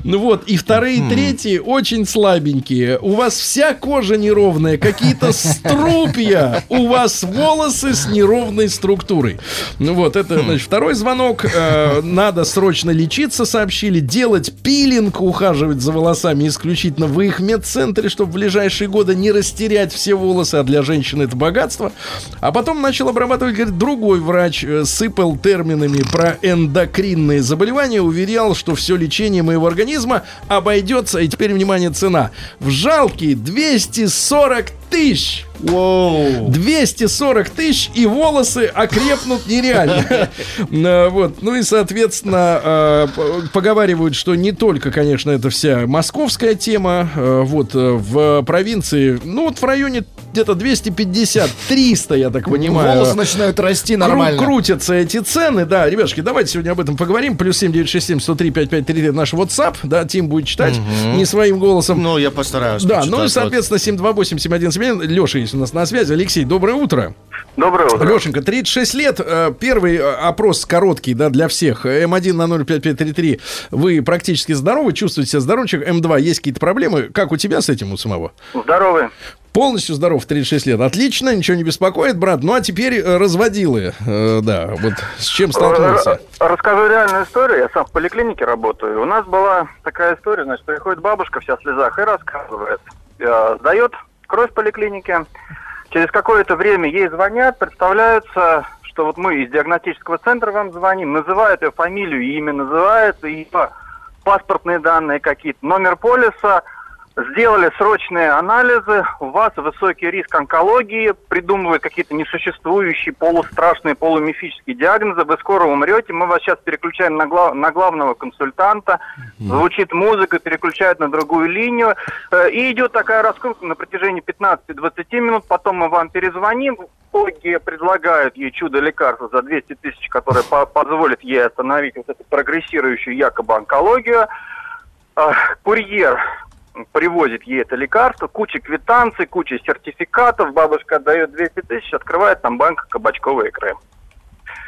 Speaker 2: Ну вот, и вторые, и третьи очень слабенькие. У вас вся кожа кожа неровная, какие-то струпья. У вас волосы с неровной структурой. Ну вот, это, значит, второй звонок. Э, надо срочно лечиться, сообщили. Делать пилинг, ухаживать за волосами исключительно в их медцентре, чтобы в ближайшие годы не растерять все волосы, а для женщины это богатство. А потом начал обрабатывать, говорит, другой врач, э, сыпал терминами про эндокринные заболевания, уверял, что все лечение моего организма обойдется, и теперь, внимание, цена, в жалкие 240 тысяч.
Speaker 3: Wow.
Speaker 2: 240 тысяч, и волосы окрепнут нереально. Э, вот. Ну и, соответственно, э, поговаривают, что не только, конечно, это вся московская тема. Э, вот в провинции, ну вот в районе где-то 250-300, я так понимаю.
Speaker 4: Волосы начинают расти нормально.
Speaker 2: Крутятся эти цены. Да, ребятушки, давайте сегодня об этом поговорим. Плюс 7967-103-5533 наш WhatsApp. Да, Тим будет читать не своим голосом.
Speaker 3: Ну, я постараюсь.
Speaker 2: Да, ну и, соответственно, 728 Семенин. Леша есть у нас на связи. Алексей, доброе утро.
Speaker 6: Доброе утро.
Speaker 2: Лешенька, 36 лет. Э, первый э, опрос короткий, да, для всех. М1 на 05533. Вы практически здоровы, чувствуете себя здоровчик. М2 есть какие-то проблемы. Как у тебя с этим у самого?
Speaker 6: Здоровы.
Speaker 2: Полностью здоров, 36 лет. Отлично, ничего не беспокоит, брат. Ну а теперь э, разводилы. Да, вот с чем столкнулся?
Speaker 6: Расскажу реальную историю. Я сам в поликлинике работаю. У нас была такая история, значит, приходит бабушка вся в слезах и рассказывает. Сдает кровь в поликлинике. Через какое-то время ей звонят, представляются, что вот мы из диагностического центра вам звоним, называют ее фамилию, имя называют, и паспортные данные какие-то, номер полиса, сделали срочные анализы, у вас высокий риск онкологии, придумывают какие-то несуществующие полустрашные, полумифические диагнозы, вы скоро умрете, мы вас сейчас переключаем на, глав- на главного консультанта, звучит музыка, переключают на другую линию, э, и идет такая раскрутка на протяжении 15-20 минут, потом мы вам перезвоним, итоге предлагают ей чудо лекарства за 200 тысяч, которое по- позволит ей остановить вот эту прогрессирующую якобы онкологию, курьер привозит ей это лекарство, куча квитанций, куча сертификатов, бабушка отдает 200 тысяч, открывает там банк кабачковой икры.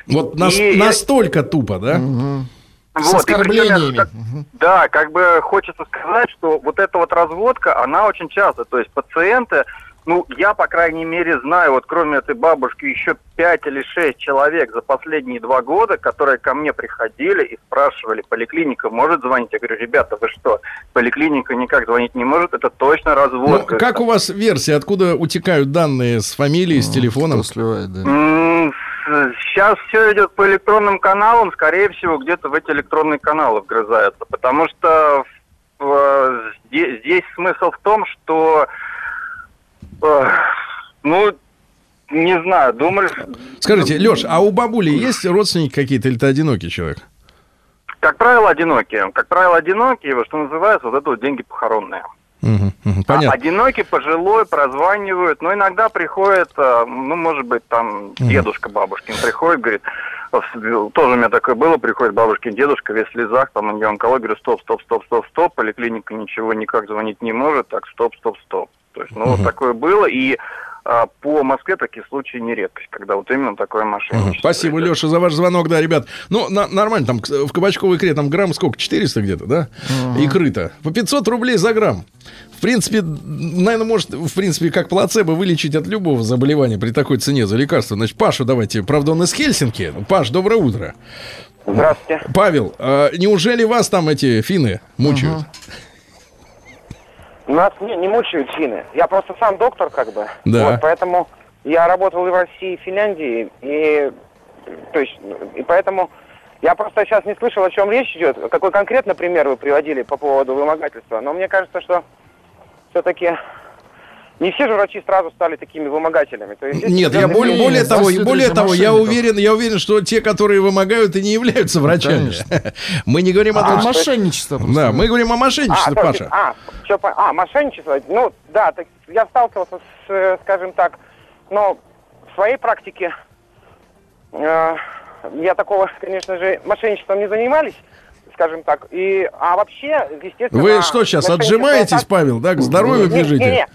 Speaker 2: Вот нас-
Speaker 6: И-
Speaker 2: настолько тупо, да?
Speaker 4: С
Speaker 6: Вот, и причем
Speaker 4: оскорблениями.
Speaker 6: как- Да, как бы хочется сказать, что вот эта вот разводка, она очень часто, то есть пациенты, ну, я, по крайней мере, знаю, вот кроме этой бабушки, еще пять или шесть человек за последние два года, которые ко мне приходили и спрашивали, поликлиника может звонить? Я говорю, ребята, вы что, поликлиника никак звонить не может, это точно
Speaker 2: Ну,
Speaker 6: разводка.
Speaker 2: как у вас версия, откуда утекают данные с фамилией, с телефоном?
Speaker 4: Кто сливает, да.
Speaker 6: Сейчас все идет по электронным каналам, скорее всего, где-то в эти электронные каналы вгрызаются, потому что э, здесь, смысл в том, что, ну, не знаю, думали,
Speaker 2: Скажите, Леш, а у бабули есть родственники какие-то или ты одинокий человек?
Speaker 6: как правило, одинокие. Как правило, одинокие, что называется, вот это вот деньги похоронные.
Speaker 2: Мгм,
Speaker 6: А
Speaker 2: Понятно.
Speaker 6: Одинокий, пожилой, прозванивают, но иногда приходит, э, ну, может быть, там дедушка бабушкин приходит, говорит, в- тоже у меня такое было, приходит бабушкин дедушка, весь в слезах, там у нее онкология, говорю, стоп, стоп, стоп, стоп, стоп, поликлиника ничего никак звонить не может, так, стоп, стоп, стоп. То есть, ну, вот такое было, и а, по Москве такие случаи не редкость, когда вот именно такое мошенничество.
Speaker 2: Спасибо,
Speaker 6: идет.
Speaker 2: Леша, за ваш звонок, да, ребят. Ну, на- нормально, там в кабачковой икре там грамм сколько, 400 где-то, да? Икры-то. По 500 рублей за грамм. В принципе, наверное, может, в принципе, как плацебо вылечить от любого заболевания при такой цене за лекарство. Значит, Пашу давайте, правда, он из Хельсинки. Паш, доброе утро.
Speaker 6: Здравствуйте.
Speaker 2: Павел, а неужели вас там эти финны мучают?
Speaker 7: Нас не, не мучают финны. Я просто сам доктор, как бы.
Speaker 2: Да.
Speaker 7: Вот, поэтому я работал и в России, и в Финляндии, и то есть, и поэтому я просто сейчас не слышал, о чем речь идет. Какой конкретно пример вы приводили по поводу вымогательства. Но мне кажется, что все-таки не все же врачи сразу стали такими вымогателями. То есть,
Speaker 2: Нет, я более,
Speaker 4: не,
Speaker 2: более того, более того, я уверен, я уверен, что те, которые вымогают, и не являются врачами. Мы не говорим о том,
Speaker 4: А
Speaker 2: что...
Speaker 4: мошенничество просто.
Speaker 2: Да, мы говорим о мошенничестве,
Speaker 7: А,
Speaker 2: Паша.
Speaker 7: а, пон- а, мошенничество. Ну, да, так я сталкивался с, э, скажем так, ну, в своей практике э, я такого, конечно же, мошенничеством не занимались, скажем так. И, а вообще, естественно...
Speaker 2: Вы что сейчас, отжимаетесь,
Speaker 7: так-
Speaker 2: Павел, да, к здоровью бежите?
Speaker 7: не.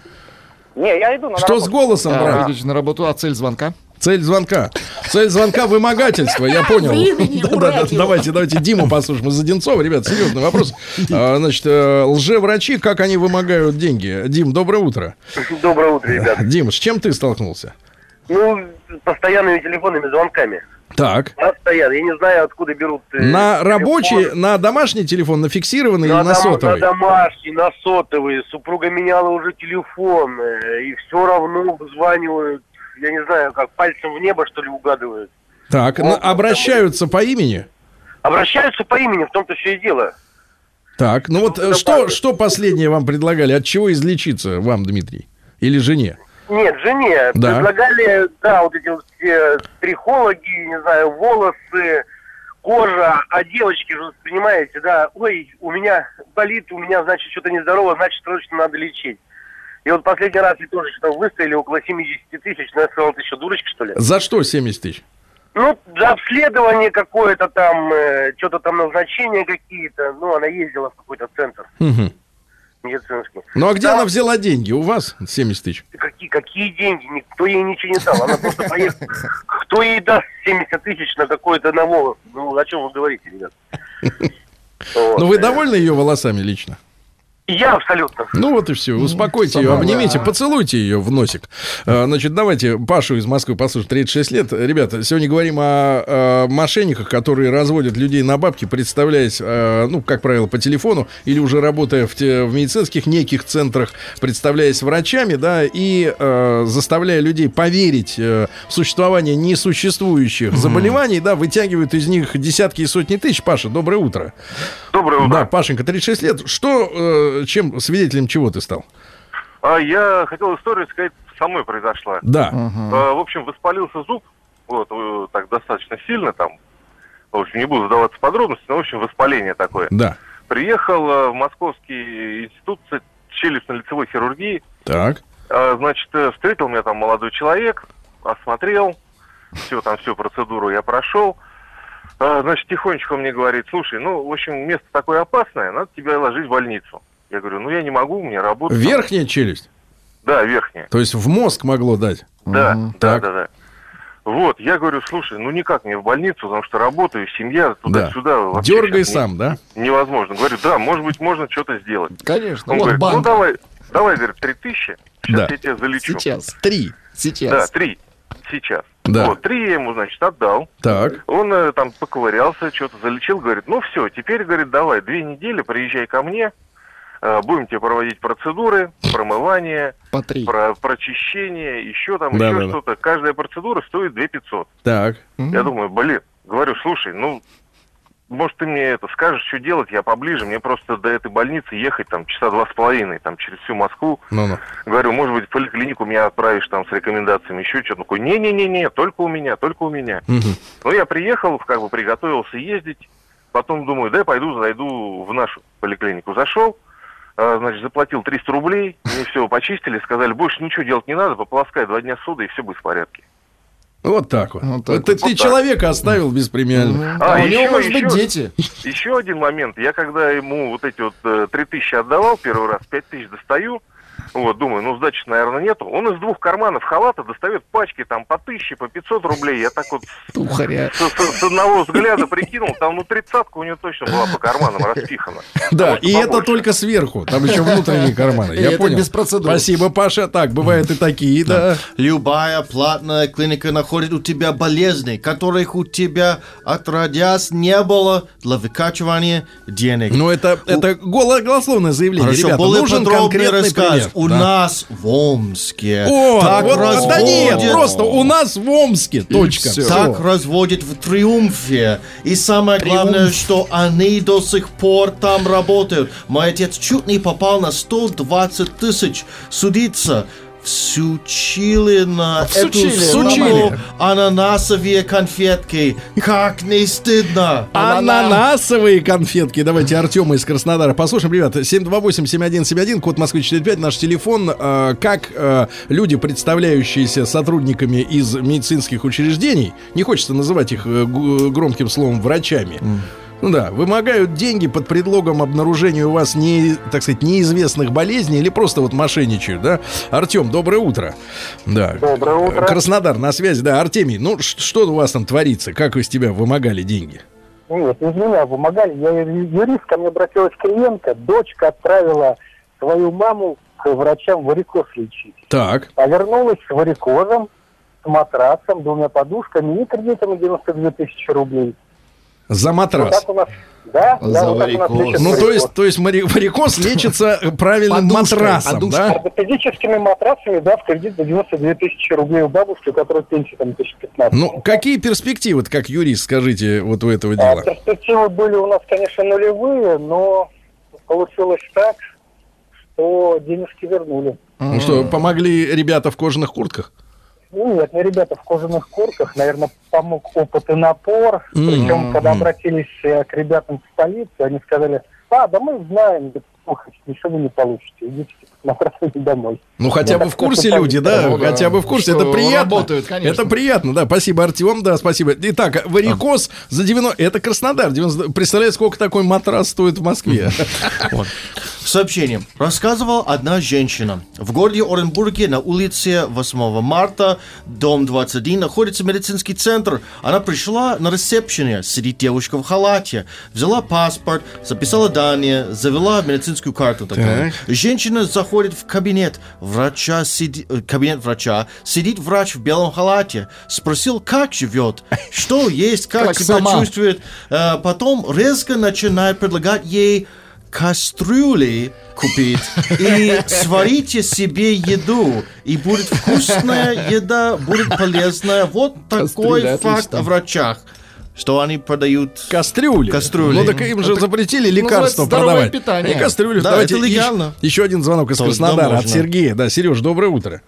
Speaker 7: Не, я иду на
Speaker 2: Что с
Speaker 7: работу.
Speaker 2: голосом,
Speaker 4: А,
Speaker 2: брат?
Speaker 4: идете на работу, а цель звонка?
Speaker 2: Цель звонка. Цель звонка вымогательство, я понял.
Speaker 4: Времени
Speaker 2: Да, да, да, давайте, давайте Диму послушаем из Одинцова. Ребят, серьезный вопрос. А, Значит, э, лжеврачи, как они вымогают деньги? Дим, доброе утро.
Speaker 8: Доброе утро, ребят.
Speaker 2: Дим, с чем ты столкнулся?
Speaker 8: Ну, постоянными телефонными звонками.
Speaker 2: Так.
Speaker 8: Постоянно. Я не знаю, откуда берут... э,
Speaker 2: На
Speaker 8: телефон.
Speaker 2: рабочий, на домашний телефон, на фиксированный или на
Speaker 8: дом-
Speaker 2: сотовый?
Speaker 8: на домашний, на сотовый. Супруга меняла уже телефон. э, И все равно вызванивают. Я не знаю, как пальцем в небо, что ли, угадывают.
Speaker 2: Так, на- обращаются по имени?
Speaker 8: Обращаются по имени, в том-то все и дело.
Speaker 2: Так, ну вот э, что, что последнее вам предлагали? От чего излечиться вам, Дмитрий? Или жене?
Speaker 8: Нет, жене
Speaker 2: Да.
Speaker 8: предлагали, да, вот эти вот все трихологи, не знаю, волосы, кожа, а девочки же, понимаете, да, ой, у меня болит, у меня, значит, что-то нездорово, значит, срочно надо лечить. И вот последний раз я тоже что-то выставили около 70 тысяч, но я сказал, ты что, дурочка, что ли?
Speaker 2: За что 70 тысяч?
Speaker 8: Ну, за обследование какое-то там, э, что-то там назначения какие-то, ну, она ездила в какой-то центр
Speaker 2: Мгм.
Speaker 8: Медицинский.
Speaker 2: Ну а где
Speaker 8: Да.
Speaker 2: она взяла деньги? У вас 70 тысяч?
Speaker 8: Какие, какие деньги? Никто ей ничего не дал. Она просто поехала. Кто ей даст 70 тысяч на какое-то на волос? Ну, о чем вы говорите, ребят?
Speaker 2: Ну вы довольны ее волосами лично?
Speaker 8: Я абсолютно.
Speaker 2: Ну вот и все. Успокойте ее, обнимите, поцелуйте ее в носик. А, Значит, давайте Пашу из Москвы послушаем. 36 лет. Ребята, сегодня говорим о, э, мошенниках, которые разводят людей на бабки, представляясь, э, ну, как правило, по телефону или уже работая в, те- в медицинских неких центрах, представляясь врачами, да, и э, заставляя людей поверить э, в существование несуществующих заболеваний, да, вытягивают из них десятки и сотни тысяч. Паша, доброе утро.
Speaker 8: Доброе утро.
Speaker 2: Да, Пашенька, 36 лет. Что, э, чем, свидетелем чего ты стал?
Speaker 9: А я хотел историю сказать, со мной произошла.
Speaker 2: Да.
Speaker 9: А, в общем, воспалился зуб, вот, э, так достаточно сильно там. В общем, не буду задаваться подробности, но, в общем, воспаление такое.
Speaker 2: Да.
Speaker 9: Приехал э, в Московский институт челюстно-лицевой хирургии.
Speaker 2: Так.
Speaker 9: А, Значит, э, встретил меня там молодой человек, осмотрел, все, там всю процедуру я прошел. А, Значит, тихонечко мне говорит, слушай, ну, в общем, место такое опасное, надо тебя ложить в больницу. Я говорю, ну, я не могу, у меня работа. там».
Speaker 2: Верхняя челюсть.
Speaker 9: Да, верхняя.
Speaker 2: То есть в мозг могло дать.
Speaker 9: Да, да,
Speaker 2: Так.
Speaker 9: да, да. Вот, я говорю, слушай, ну никак мне в больницу, потому что работаю, семья, туда-сюда. вообще
Speaker 2: Дергай сам, да?
Speaker 9: не- невозможно. Говорю, да, может быть, можно что-то сделать.
Speaker 4: Конечно.
Speaker 9: Он
Speaker 4: Вот
Speaker 9: говорит, ну
Speaker 4: банк.
Speaker 9: давай, давай, говорит, три тысячи, сейчас
Speaker 2: Да.
Speaker 9: я тебя залечу.
Speaker 4: Сейчас.
Speaker 2: Три.
Speaker 4: Сейчас.
Speaker 9: Да, три, сейчас.
Speaker 2: Да.
Speaker 9: Вот, три я ему, значит, отдал.
Speaker 2: Так.
Speaker 9: Он э, там поковырялся, что-то залечил, говорит, ну все, теперь, говорит, давай, две недели приезжай ко мне, будем тебе проводить процедуры, промывание,
Speaker 4: По три.
Speaker 9: про прочищение, еще там,
Speaker 2: Да,
Speaker 9: еще
Speaker 2: да, да.
Speaker 9: что-то. Каждая процедура стоит 2 500.
Speaker 2: Так.
Speaker 9: Я думаю, блин, говорю, слушай, ну, может, ты мне это скажешь, что делать, я поближе, мне просто до этой больницы ехать там часа два с половиной, там, через всю Москву.
Speaker 2: Ну-ну.
Speaker 9: Говорю, может быть, в поликлинику меня отправишь там с рекомендациями, еще что-то. Такой, не-не-не-не, только у меня, только у меня.
Speaker 2: Мгм.
Speaker 9: Ну, я приехал, как бы приготовился ездить, потом думаю, да, пойду зайду в нашу поликлинику. Зашел, значит, заплатил 300 рублей, мне все почистили, сказали, больше ничего делать не надо, пополоскай два дня соды, и все будет в порядке.
Speaker 2: Вот так вот.
Speaker 4: Вот так
Speaker 2: Вот ты,
Speaker 9: вот.
Speaker 2: ты
Speaker 9: так.
Speaker 2: человека оставил без премиальных.
Speaker 4: А, у него,
Speaker 9: еще-
Speaker 4: может быть,
Speaker 9: еще-
Speaker 4: дети.
Speaker 9: Еще один момент. Я когда ему вот эти вот э, три тысячи отдавал первый раз, пять тысяч достаю, вот, думаю, ну, сдачи, наверное, нету. Он из двух карманов халата достает пачки там по тысяче, по 500 рублей. Я так вот с,
Speaker 4: Тухаря.
Speaker 9: с- с- с одного взгляда прикинул, там, ну, тридцатка у него точно была по карманам распихана.
Speaker 2: Да, и это только сверху. Там еще внутренние карманы. Я понял.
Speaker 4: без процедур.
Speaker 2: Спасибо, Паша. Так, бывают и такие, да.
Speaker 3: Любая платная клиника находит у тебя болезни, которых у тебя отродясь не было для выкачивания денег.
Speaker 2: Ну, это, это голо- голословное заявление.
Speaker 3: Хорошо,
Speaker 2: Ребята,
Speaker 3: более
Speaker 2: нужен конкретный
Speaker 3: рассказ.
Speaker 2: пример.
Speaker 3: У
Speaker 2: Да.
Speaker 3: нас в Омске
Speaker 2: О,
Speaker 3: так
Speaker 2: вот, да нет,
Speaker 3: разводят-
Speaker 2: просто у нас в Омске. Точка.
Speaker 3: Так разводят в Триумфе. И самое главное, что они до сих пор там работают. Мой отец чуть не попал на 120 тысяч судиться. Всучили на эту
Speaker 4: Всучили,
Speaker 3: сумму
Speaker 2: всучили.
Speaker 3: ананасовые конфетки. Как не стыдно.
Speaker 2: Ананасовые конфетки. Давайте Артема из Краснодара послушаем. Ребята, 728-7171, код Москвы 45, наш телефон. Э, Как э, люди, представляющиеся сотрудниками из медицинских учреждений, не хочется называть их э, громким словом врачами, Ну да, вымогают деньги под предлогом обнаружения у вас не, так сказать, неизвестных болезней или просто вот мошенничают, да? Артем, доброе утро. Да.
Speaker 10: Доброе утро.
Speaker 2: Краснодар на связи, да. Артемий, ну что у вас там творится? Как из тебя вымогали деньги?
Speaker 10: Нет, из меня помогали. Я юрист, ко мне обратилась клиентка. Дочка отправила свою маму к врачам варикоз лечить.
Speaker 2: Так.
Speaker 10: А вернулась с варикозом, с матрасом, двумя подушками и кредитом на 92 тысячи рублей.
Speaker 2: За
Speaker 10: Вот
Speaker 2: матрас.
Speaker 10: так у нас, да, да, вот так у нас лечат
Speaker 2: Ну, то
Speaker 10: варикоз.
Speaker 2: есть, то есть мари- варикоз лечится правильным матрасом, да?
Speaker 10: Ортопедическими матрасами, да, в кредит за 92 тысячи рублей у бабушки, у которой пенсия там 1015.
Speaker 2: Ну, какие перспективы, как юрист, скажите, вот у этого
Speaker 10: А,
Speaker 2: дела?
Speaker 10: перспективы были у нас, конечно, нулевые, но получилось так, что денежки вернули.
Speaker 2: Ну что, помогли ребята в кожаных куртках?
Speaker 10: Ну, нет, не ребята в кожаных куртках, наверное, помог опыт и напор.
Speaker 2: М.
Speaker 10: Причем, когда обратились э, к ребятам в полицию, они сказали, а, да мы знаем, слушайте, ничего вы не получите, идите матрасами домой.
Speaker 2: Ну, хотя
Speaker 10: Я
Speaker 2: бы в курсе люди, да,
Speaker 4: Ну да,
Speaker 2: хотя бы в курсе,
Speaker 4: что
Speaker 2: это приятно.
Speaker 4: работают, конечно.
Speaker 2: Это приятно, да, спасибо, Артем, да, спасибо. Итак, варикоз за 90, это Краснодар, 90, представляете, сколько такой матрас стоит в Москве?
Speaker 3: Сообщение. Рассказывала одна женщина. В городе Оренбурге на улице 8 марта, дом 21, находится медицинский центр. Она пришла на ресепшене. Сидит девушка в халате. Взяла паспорт, записала данные, завела медицинскую карту. Такая. Женщина заходит в кабинет врача, сиди- э, кабинет врача. Сидит врач в белом халате. Спросил, как живет, что есть, как,
Speaker 4: Как
Speaker 3: себя
Speaker 4: сама.
Speaker 3: чувствует. Э, Потом резко начинает предлагать ей кастрюли купить и сварите себе еду. И будет вкусная еда, будет полезная. Вот такой
Speaker 4: Кастрюля,
Speaker 3: факт
Speaker 4: отлично.
Speaker 3: о врачах. Что они продают
Speaker 2: Кастрюли.
Speaker 3: Кастрюли.
Speaker 2: Ну, так им же
Speaker 4: Это
Speaker 2: запретили
Speaker 4: называется
Speaker 2: лекарства продавать.
Speaker 4: питание.
Speaker 2: И кастрюли.
Speaker 3: Да,
Speaker 2: Давайте
Speaker 3: это
Speaker 2: еще-
Speaker 3: легально.
Speaker 2: Еще, один звонок из
Speaker 3: да,
Speaker 2: Краснодара от. Сергея. Да, Сереж, доброе утро.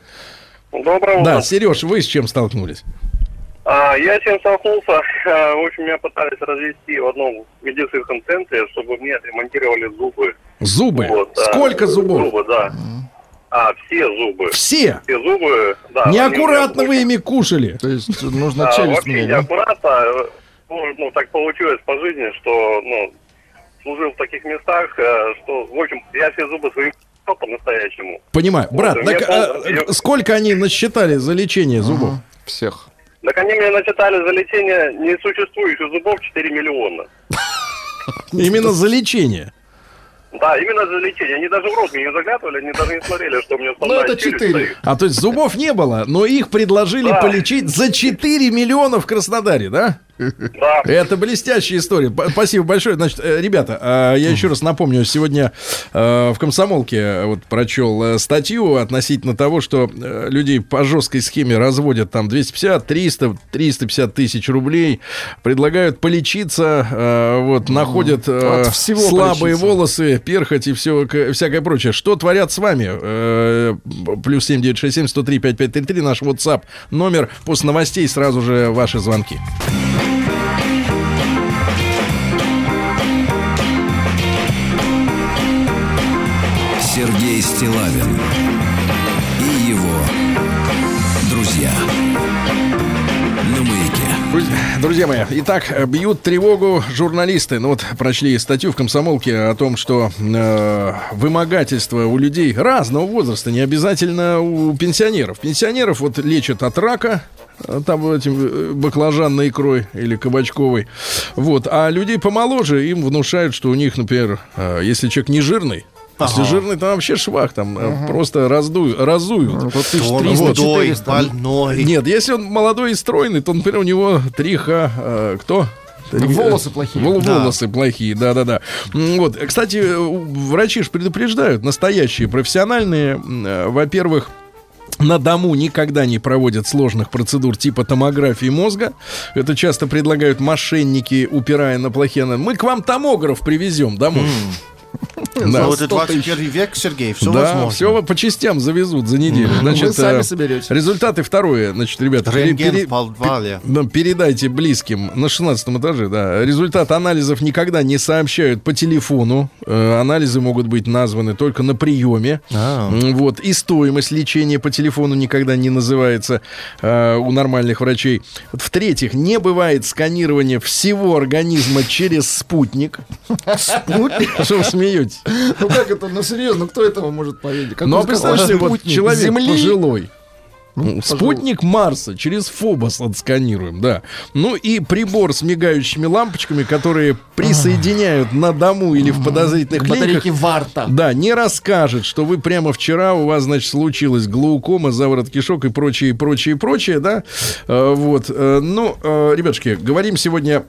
Speaker 11: Доброе
Speaker 2: Да,
Speaker 11: утро.
Speaker 2: Сереж, вы с чем столкнулись?
Speaker 11: А, я с чем столкнулся. А, в общем, меня пытались развести в одном медицинском центре, чтобы мне отремонтировали зубы.
Speaker 2: Зубы.
Speaker 11: Вот, да.
Speaker 2: Сколько зубов?
Speaker 11: Зубы, да. А, все зубы.
Speaker 2: Все.
Speaker 11: Все зубы, да.
Speaker 2: Неаккуратно вы ими кушали.
Speaker 4: То есть нужно
Speaker 11: А,
Speaker 4: челюсть
Speaker 11: вообще
Speaker 4: менять, да?
Speaker 11: неаккуратно. э, Ну, ну, так получилось по жизни, что, ну, служил в таких местах, э, что, в общем, я все зубы свои по-настоящему.
Speaker 2: Понимаю. Брат,
Speaker 11: Вот,
Speaker 2: так, а,
Speaker 11: помню, я-
Speaker 2: сколько они насчитали за лечение зубов?
Speaker 4: Всех.
Speaker 11: Так они мне начитали за лечение несуществующих зубов 4 миллиона.
Speaker 2: Именно за лечение.
Speaker 11: Да, именно за лечение. Они даже в рот мне не заглядывали, они даже не смотрели, что у меня основная
Speaker 4: это
Speaker 11: челюсть
Speaker 4: четыре.
Speaker 11: стоит.
Speaker 2: А то есть зубов не было, но их предложили
Speaker 11: Да.
Speaker 2: полечить за 4 миллиона в Краснодаре, да?
Speaker 11: Да.
Speaker 2: Это блестящая история. Спасибо большое. Значит, э, ребята, а, я еще раз напомню, сегодня э, в комсомолке вот прочел э, статью относительно того, что людей по жесткой схеме разводят там 250, 300, 350 тысяч рублей, предлагают полечиться, вот находят
Speaker 4: От всего
Speaker 2: слабые
Speaker 4: полечиться.
Speaker 2: волосы, перхоть и все, всякое прочее. Что творят с вами? Плюс 7967 103 5533 наш WhatsApp номер. После новостей сразу же ваши звонки.
Speaker 1: Стилавин и его друзья.
Speaker 2: Друзья- мои, итак, бьют тревогу журналисты. Ну вот прочли статью в комсомолке о том, что э, вымогательство у людей разного возраста, не обязательно у пенсионеров. Пенсионеров вот лечат от рака, э, там этим э, баклажанной икрой или кабачковой. Вот. А людей помоложе им внушают, что у них, например, э, если человек не жирный, если
Speaker 3: Ага.
Speaker 2: жирный, там вообще швах, там э, просто раздуют, разуют.
Speaker 3: Он худой, больной.
Speaker 2: Нет, если он молодой и стройный, то, например, у него 3Х... э, кто? Три-
Speaker 4: Волосы плохие.
Speaker 2: Вол-
Speaker 4: Да.
Speaker 2: волосы плохие, да-да-да. Вот, кстати, э, врачи же предупреждают, настоящие, профессиональные, э, во-первых, на дому никогда не проводят сложных процедур типа томографии мозга. Это часто предлагают мошенники, упирая на плохие... Мы к вам томограф привезем домой. Да.
Speaker 3: Вот это 21 век, Сергей, все
Speaker 2: да,
Speaker 3: возможно.
Speaker 2: все по частям завезут за неделю. Значит,
Speaker 3: Вы сами
Speaker 2: э,
Speaker 3: соберете.
Speaker 2: Результаты второе. Значит, ребята, пере-
Speaker 3: Рентген
Speaker 2: пере-
Speaker 3: в подвале.
Speaker 2: Да, передайте близким на 16 этаже, да. Результат анализов никогда не сообщают по телефону. Э, анализы могут быть названы только на приеме.
Speaker 3: А.
Speaker 2: М, Вот. И стоимость лечения по телефону никогда не называется э, у нормальных врачей. В-третьих, не бывает сканирования всего организма через спутник.
Speaker 3: Спутник?
Speaker 2: Что вы смеетесь?
Speaker 4: Ну как это, ну серьезно, кто этого может поверить? Как
Speaker 2: Ну, а представьте, вот человек
Speaker 4: Земли?
Speaker 2: пожилой.
Speaker 4: Ну,
Speaker 2: Спутник Марса через Фобос отсканируем, да. Ну и прибор с мигающими лампочками, которые присоединяют на дому или в подозрительных клиниках.
Speaker 4: варта.
Speaker 2: Да, не расскажет, что вы прямо вчера у вас, значит, случилась глаукома, заворот кишок и прочее, и прочее, и прочее, да. Э, Вот. Э, Ну, э, ребятушки, говорим сегодня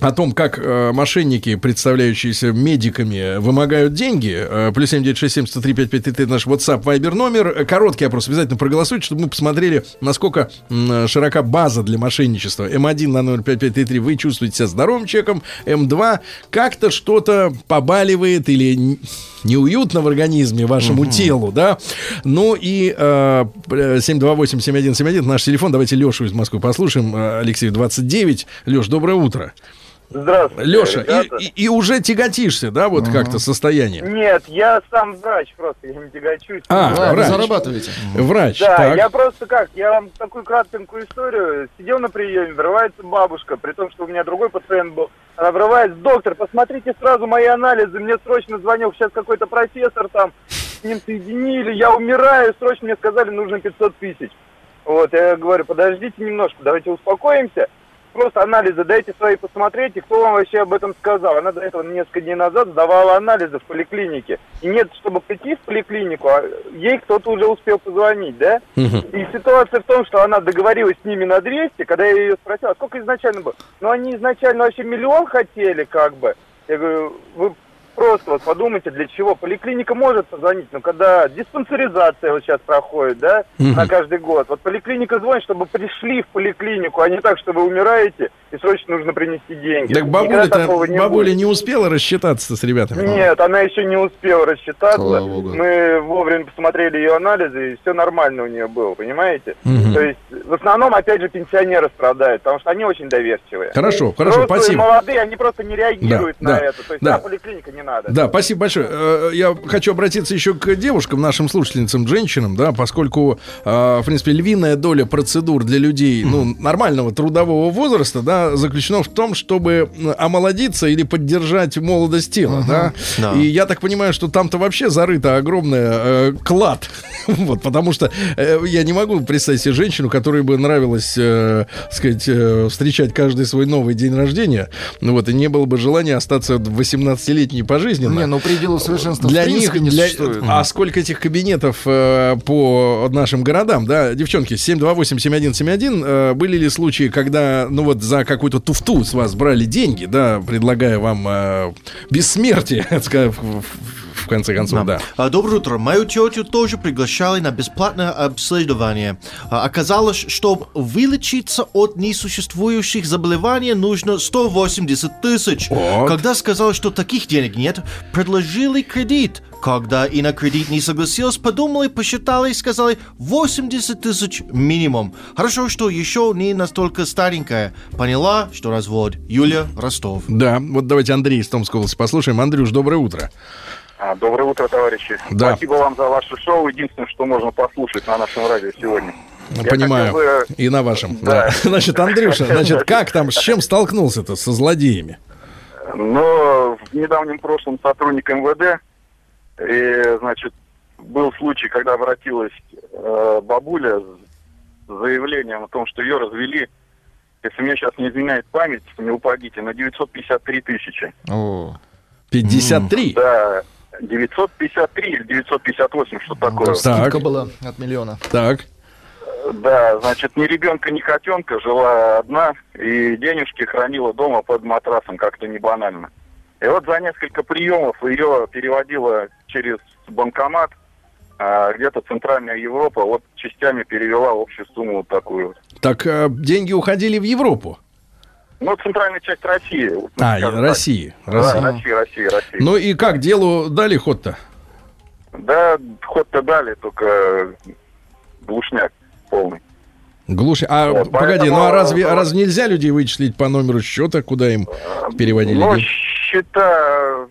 Speaker 2: о том, как э, мошенники, представляющиеся медиками, вымогают деньги. Э, плюс 7967 наш WhatsApp Viber номер. Э, Короткий опрос. Обязательно проголосуйте, чтобы мы посмотрели, насколько м, широка база для мошенничества. М1 на 05533 вы чувствуете себя здоровым человеком. М2 как-то что-то побаливает или неуютно в организме вашему телу, да. Ну и э, 728-7171 наш телефон. Давайте Лешу из Москвы послушаем. Э, Алексей 29. Леш, доброе утро.
Speaker 6: Здравствуйте,
Speaker 2: Леша,
Speaker 6: ребята.
Speaker 2: и, и- и уже тяготишься, да, вот как-то состояние?
Speaker 6: Нет, я сам врач просто, я не тягочусь.
Speaker 2: А, Да, вы врач.
Speaker 4: зарабатываете.
Speaker 2: Врач,
Speaker 6: Да,
Speaker 2: так.
Speaker 6: я просто как, я вам такую кратенькую историю. Сидел на приеме, врывается бабушка, при том, что у меня другой пациент был. Она врывается, доктор, посмотрите сразу мои анализы, мне срочно звонил сейчас какой-то профессор там, с ним соединили, я умираю, срочно мне сказали, нужно 500 тысяч. Вот, я говорю, подождите немножко, давайте успокоимся. Просто анализы дайте свои посмотреть, и кто вам вообще об этом сказал. Она до этого несколько дней назад сдавала анализы в поликлинике. И нет, чтобы прийти в поликлинику, а ей кто-то уже успел позвонить, да? И ситуация в том, что она договорилась с ними на 200, когда я ее спросил, а сколько изначально было? Ну, они изначально вообще миллион хотели, как бы. Я говорю, вы просто вот подумайте, для чего. Поликлиника может позвонить, но когда диспансеризация вот сейчас проходит, да,
Speaker 2: Мгм.
Speaker 6: на каждый год. Вот поликлиника звонит, чтобы пришли в поликлинику, а не так, что вы умираете и срочно нужно принести деньги.
Speaker 2: Так
Speaker 6: такого не
Speaker 2: бабуля
Speaker 6: будет.
Speaker 2: не успела рассчитаться с ребятами?
Speaker 6: Нет, она еще не успела рассчитаться.
Speaker 2: Слава богу.
Speaker 6: Мы вовремя посмотрели ее анализы, и все нормально у нее было, понимаете?
Speaker 2: Мгм.
Speaker 6: То есть, в основном, опять же, пенсионеры страдают, потому что они очень доверчивые.
Speaker 2: Хорошо, хорошо,
Speaker 6: Взрослые,
Speaker 2: спасибо.
Speaker 6: молодые, они просто не реагируют
Speaker 2: Да,
Speaker 6: на
Speaker 2: да,
Speaker 6: это. То есть,
Speaker 2: да.
Speaker 6: да, поликлиника не надо.
Speaker 2: Да, спасибо большое. Э, Я хочу обратиться еще к девушкам, нашим слушательницам, женщинам, да, поскольку, э, в принципе, львиная доля процедур для людей, ну, нормального трудового возраста, да, заключена в том, чтобы омолодиться или поддержать молодость тела, да.
Speaker 3: Да.
Speaker 2: И я так понимаю, что там-то вообще зарыто огромный э, клад. вот, потому что э, я не могу представить себе женщину, которой бы нравилось, э, сказать, э, встречать каждый свой новый день рождения, ну вот, и не было бы желания остаться 18-летней пожизненно.
Speaker 4: Не, ну предела совершенства
Speaker 2: Для них,
Speaker 4: не
Speaker 2: для-
Speaker 4: существует.
Speaker 2: а сколько этих кабинетов э, по нашим городам, да, девчонки, 728-7171, э, были ли случаи, когда, ну вот, за какую-то туфту с вас брали деньги, да, предлагая вам э, бессмертие, в, конце концов, да.
Speaker 3: А, Доброе утро. Мою тетю тоже приглашали на бесплатное обследование. А, Оказалось, чтобы вылечиться от несуществующих заболеваний, нужно 180 тысяч.
Speaker 2: Вот.
Speaker 3: Когда сказал, что таких денег нет, предложили кредит. Когда и на кредит не согласилась, подумали, посчитали и сказали 80 тысяч минимум. Хорошо, что еще не настолько старенькая. Поняла, что развод. Юля Ростов.
Speaker 2: Да, вот давайте Андрей из Томской области послушаем. Андрюш, доброе утро.
Speaker 12: А, Доброе утро, товарищи.
Speaker 2: Да.
Speaker 12: Спасибо вам за ваше шоу. Единственное, что можно послушать на нашем радио сегодня. Я
Speaker 2: Понимаю.
Speaker 12: хотел бы-
Speaker 2: И на вашем.
Speaker 12: Да.
Speaker 2: да. Значит, Андрюша, значит, как там, с чем столкнулся-то со злодеями?
Speaker 12: Но в недавнем прошлом сотрудник МВД, и, значит, был случай, когда обратилась э, бабуля с заявлением о том, что ее развели, если мне сейчас не изменяет память, не упадите, на 953 тысячи.
Speaker 4: О.
Speaker 2: 53?
Speaker 12: Да, 953 или 958, что такое.
Speaker 4: Скидка была от миллиона.
Speaker 2: Так.
Speaker 12: Да, значит, ни ребенка, ни котенка жила одна и денежки хранила дома под матрасом, как-то не банально. И вот за несколько приемов ее переводила через банкомат, а где-то Центральная Европа, вот частями перевела общую сумму вот такую.
Speaker 2: Так э, деньги уходили в Европу.
Speaker 13: Ну, центральная часть России. вот,
Speaker 2: А, России.
Speaker 13: так.
Speaker 2: России.
Speaker 13: Да, Россия, Россия, Россия.
Speaker 2: Ну и как, делу дали ход-то?
Speaker 13: Да, ход-то дали, только глушняк полный.
Speaker 2: Глушь. А
Speaker 13: Вот,
Speaker 2: погоди,
Speaker 13: поэтому,
Speaker 2: ну а разве,
Speaker 13: э,
Speaker 2: а разве нельзя людей вычислить по номеру счета, куда им переводили
Speaker 13: Ну,
Speaker 2: деньги?
Speaker 13: счета,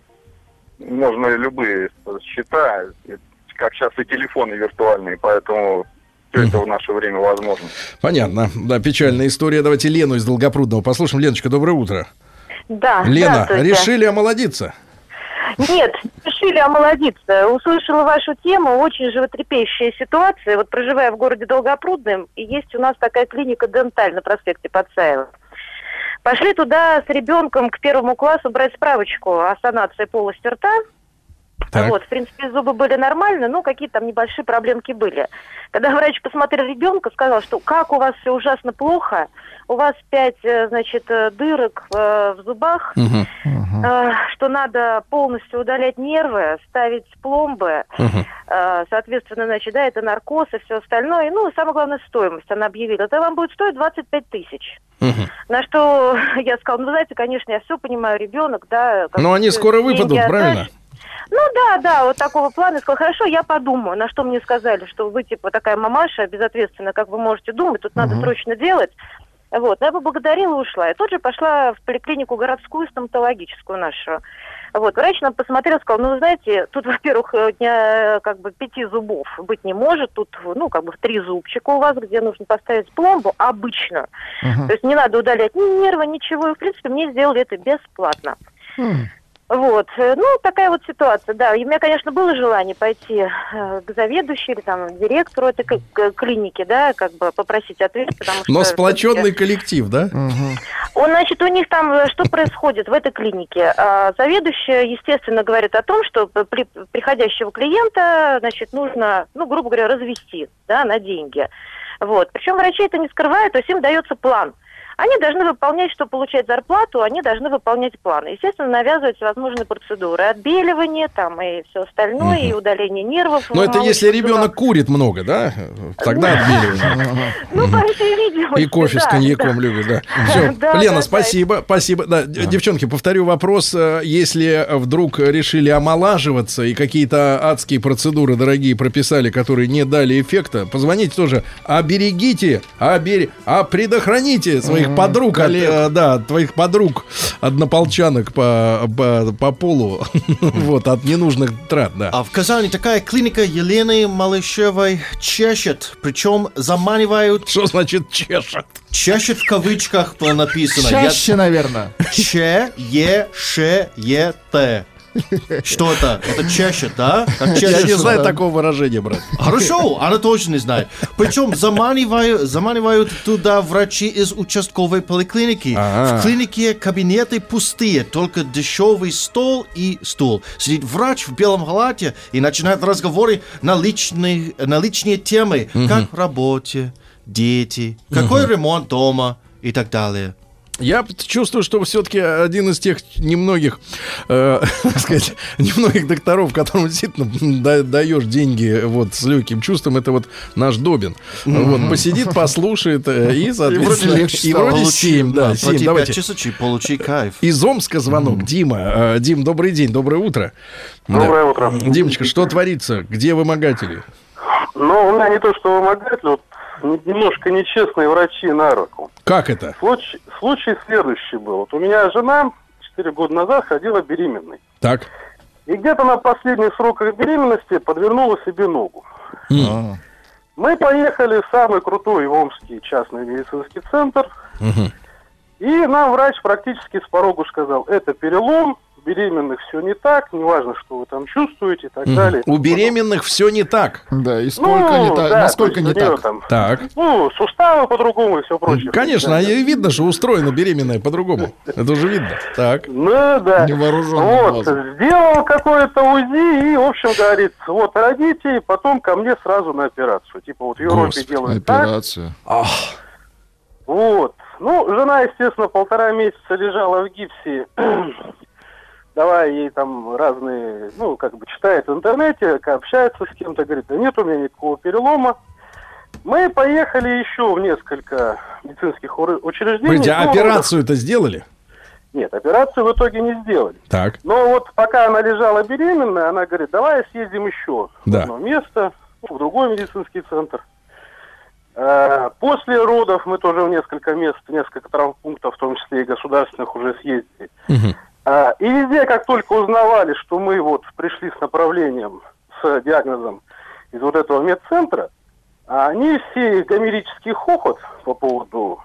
Speaker 13: можно любые счета, как сейчас и телефоны виртуальные, поэтому все это в наше время возможно.
Speaker 2: Понятно. Да, печальная история. Давайте Лену из Долгопрудного послушаем. Леночка, доброе утро.
Speaker 14: Да,
Speaker 2: Лена, решили омолодиться?
Speaker 14: Нет, решили омолодиться. Услышала вашу тему, очень животрепещущая ситуация. Вот проживая в городе Долгопрудном, и есть у нас такая клиника «Денталь» на проспекте Пацаева. Пошли туда с ребенком к первому классу брать справочку о санации полости рта.
Speaker 2: Так.
Speaker 14: Вот, в принципе, зубы были нормальные, но какие-то там небольшие проблемки были. Когда врач посмотрел ребенка, сказал, что как у вас все ужасно плохо, у вас пять, э, значит, э, дырок э, в зубах, э, что надо полностью удалять нервы, ставить пломбы, э, соответственно, значит, да, это наркоз и все остальное. Ну, и самое главное, стоимость она объявила. Это вам будет стоить 25 тысяч. На что я сказала, ну, знаете, конечно, я все понимаю, ребенок, да.
Speaker 2: Но они скоро выпадут, правильно?
Speaker 14: Ну да, да, вот такого плана. Я сказала, хорошо, я подумаю. На что мне сказали, что вы типа такая мамаша, безответственная, как вы можете думать, тут надо срочно делать. Вот, я поблагодарила и ушла. И тут же пошла в поликлинику городскую, стоматологическую нашу. Вот, врач нам посмотрел, сказал, ну, вы знаете, тут, во-первых, э, дня, как бы пяти зубов быть не может, тут, ну, как бы три зубчика у вас, где нужно поставить пломбу обычно. То есть не надо удалять ни нервы, ничего. И, в принципе, мне сделали это бесплатно. Вот, э, ну, такая вот ситуация, да. И у меня, конечно, было желание пойти э, к заведующей или там директору этой клиники, да, как бы попросить ответ, потому что...
Speaker 2: Но сплоченный коллектив, да?
Speaker 14: он, значит, у них там э, что происходит в этой клинике? А, Заведующая, естественно, говорит о том, что при приходящего клиента, значит, нужно, ну, грубо говоря, развести, да, на деньги. Вот. Причем врачи это не скрывают, то есть им дается план. Они должны выполнять, чтобы получать зарплату, они должны выполнять планы. Естественно, навязывать всевозможные процедуры. Отбеливание там и все остальное, и удаление нервов.
Speaker 2: Но это
Speaker 14: в
Speaker 2: если
Speaker 14: молочных
Speaker 2: ребенок курит много, да? Тогда отбеливание.
Speaker 14: Ну, по всей видимости,
Speaker 2: И кофе с коньяком
Speaker 14: да.
Speaker 2: любит, да. Все, Лена, спасибо, спасибо. Девчонки, повторю вопрос. Э, Если вдруг решили омолаживаться и какие-то адские процедуры дорогие прописали, которые не дали эффекта, позвоните тоже. Оберегите, обер... а предохраните своих
Speaker 4: Мгм,
Speaker 2: подруг, от, э, да, от твоих подруг, однополчанок по, по, по полу, вот, от ненужных трат, да.
Speaker 3: А в Казани такая клиника Елены Малышевой чешет, причем заманивают...
Speaker 2: Что значит чешет?
Speaker 3: Чешет в кавычках было написано.
Speaker 4: Чаще, наверное.
Speaker 3: Че, Что это? Это чешет, да? Как
Speaker 2: Я
Speaker 3: чешет
Speaker 2: не знаю
Speaker 3: сюда.
Speaker 2: такого выражения, брат.
Speaker 3: Хорошо, она точно не знает. Причем заманивают, заманивают туда врачи из участковой поликлиники.
Speaker 2: Ага.
Speaker 3: В клинике кабинеты пустые, только дешевый стол и стул. Сидит врач в белом халате и начинает разговоры на, личные, на личные темы,
Speaker 2: Мгм.
Speaker 3: как в работе, дети, какой ремонт дома и так далее.
Speaker 2: Я чувствую, что все-таки один из тех немногих, э, так сказать, немногих докторов, которым действительно да- даешь деньги вот с легким чувством, это вот наш Добин. Вот посидит, послушает э, и, соответственно,
Speaker 3: легче
Speaker 2: и
Speaker 3: стало.
Speaker 2: вроде
Speaker 3: Получи,
Speaker 2: 7, да,
Speaker 3: да,
Speaker 2: 7.
Speaker 3: плати
Speaker 2: Давайте.
Speaker 3: пять тысяч и получи кайф.
Speaker 2: Из Омска звонок. Дима, э, Дим, добрый день, доброе утро.
Speaker 15: Доброе
Speaker 2: Да.
Speaker 15: утро.
Speaker 2: Димочка, что творится? Где вымогатели?
Speaker 15: Ну, у меня не то, что вымогатель, вот немножко нечестные врачи на руку.
Speaker 2: Как это?
Speaker 15: Случай, случай следующий был. Вот у меня жена 4 года назад ходила беременной.
Speaker 2: Так.
Speaker 15: И где-то на последних сроках беременности подвернула себе ногу. Мы поехали в самый крутой омский частный медицинский центр. И нам врач практически с порогу сказал, это перелом, беременных все не так, неважно, что вы там чувствуете и так
Speaker 2: Мгм.
Speaker 15: далее.
Speaker 2: У беременных все не так.
Speaker 4: Да, и
Speaker 15: сколько не так- насколько не так? Там,
Speaker 2: Так.
Speaker 15: ну, суставы по-другому и все прочее.
Speaker 2: Конечно, а и видно, что устроена беременная по-другому. Это уже видно. Так.
Speaker 15: Ну да.
Speaker 2: Невооруженным
Speaker 15: Вот, сделал какое-то УЗИ и, в общем, говорит, вот, родите, и потом ко мне сразу на операцию. Типа вот в Европе
Speaker 4: Господи,
Speaker 15: делают так.
Speaker 4: операция.
Speaker 15: Вот. Ну, жена, естественно, полтора месяца лежала в гипсе, давая ей там разные, ну, как бы читает в интернете, общается с кем-то, говорит, да нет у меня никакого перелома. Мы поехали еще в несколько медицинских учреждений.
Speaker 2: Погодите, а
Speaker 15: Ну,
Speaker 2: операцию-то сделали?
Speaker 15: Нет, операцию в итоге не сделали.
Speaker 2: Так.
Speaker 15: Но вот пока она лежала беременная, она говорит, давай съездим еще в
Speaker 2: Да.
Speaker 15: одно место, ну, в другой медицинский центр. Э, После родов мы тоже в несколько мест, в несколько травмпунктов, в том числе и государственных, уже съездили. А, И везде, как только узнавали, что мы вот пришли с направлением, с диагнозом из вот этого медцентра, а они все гомерический хохот по поводу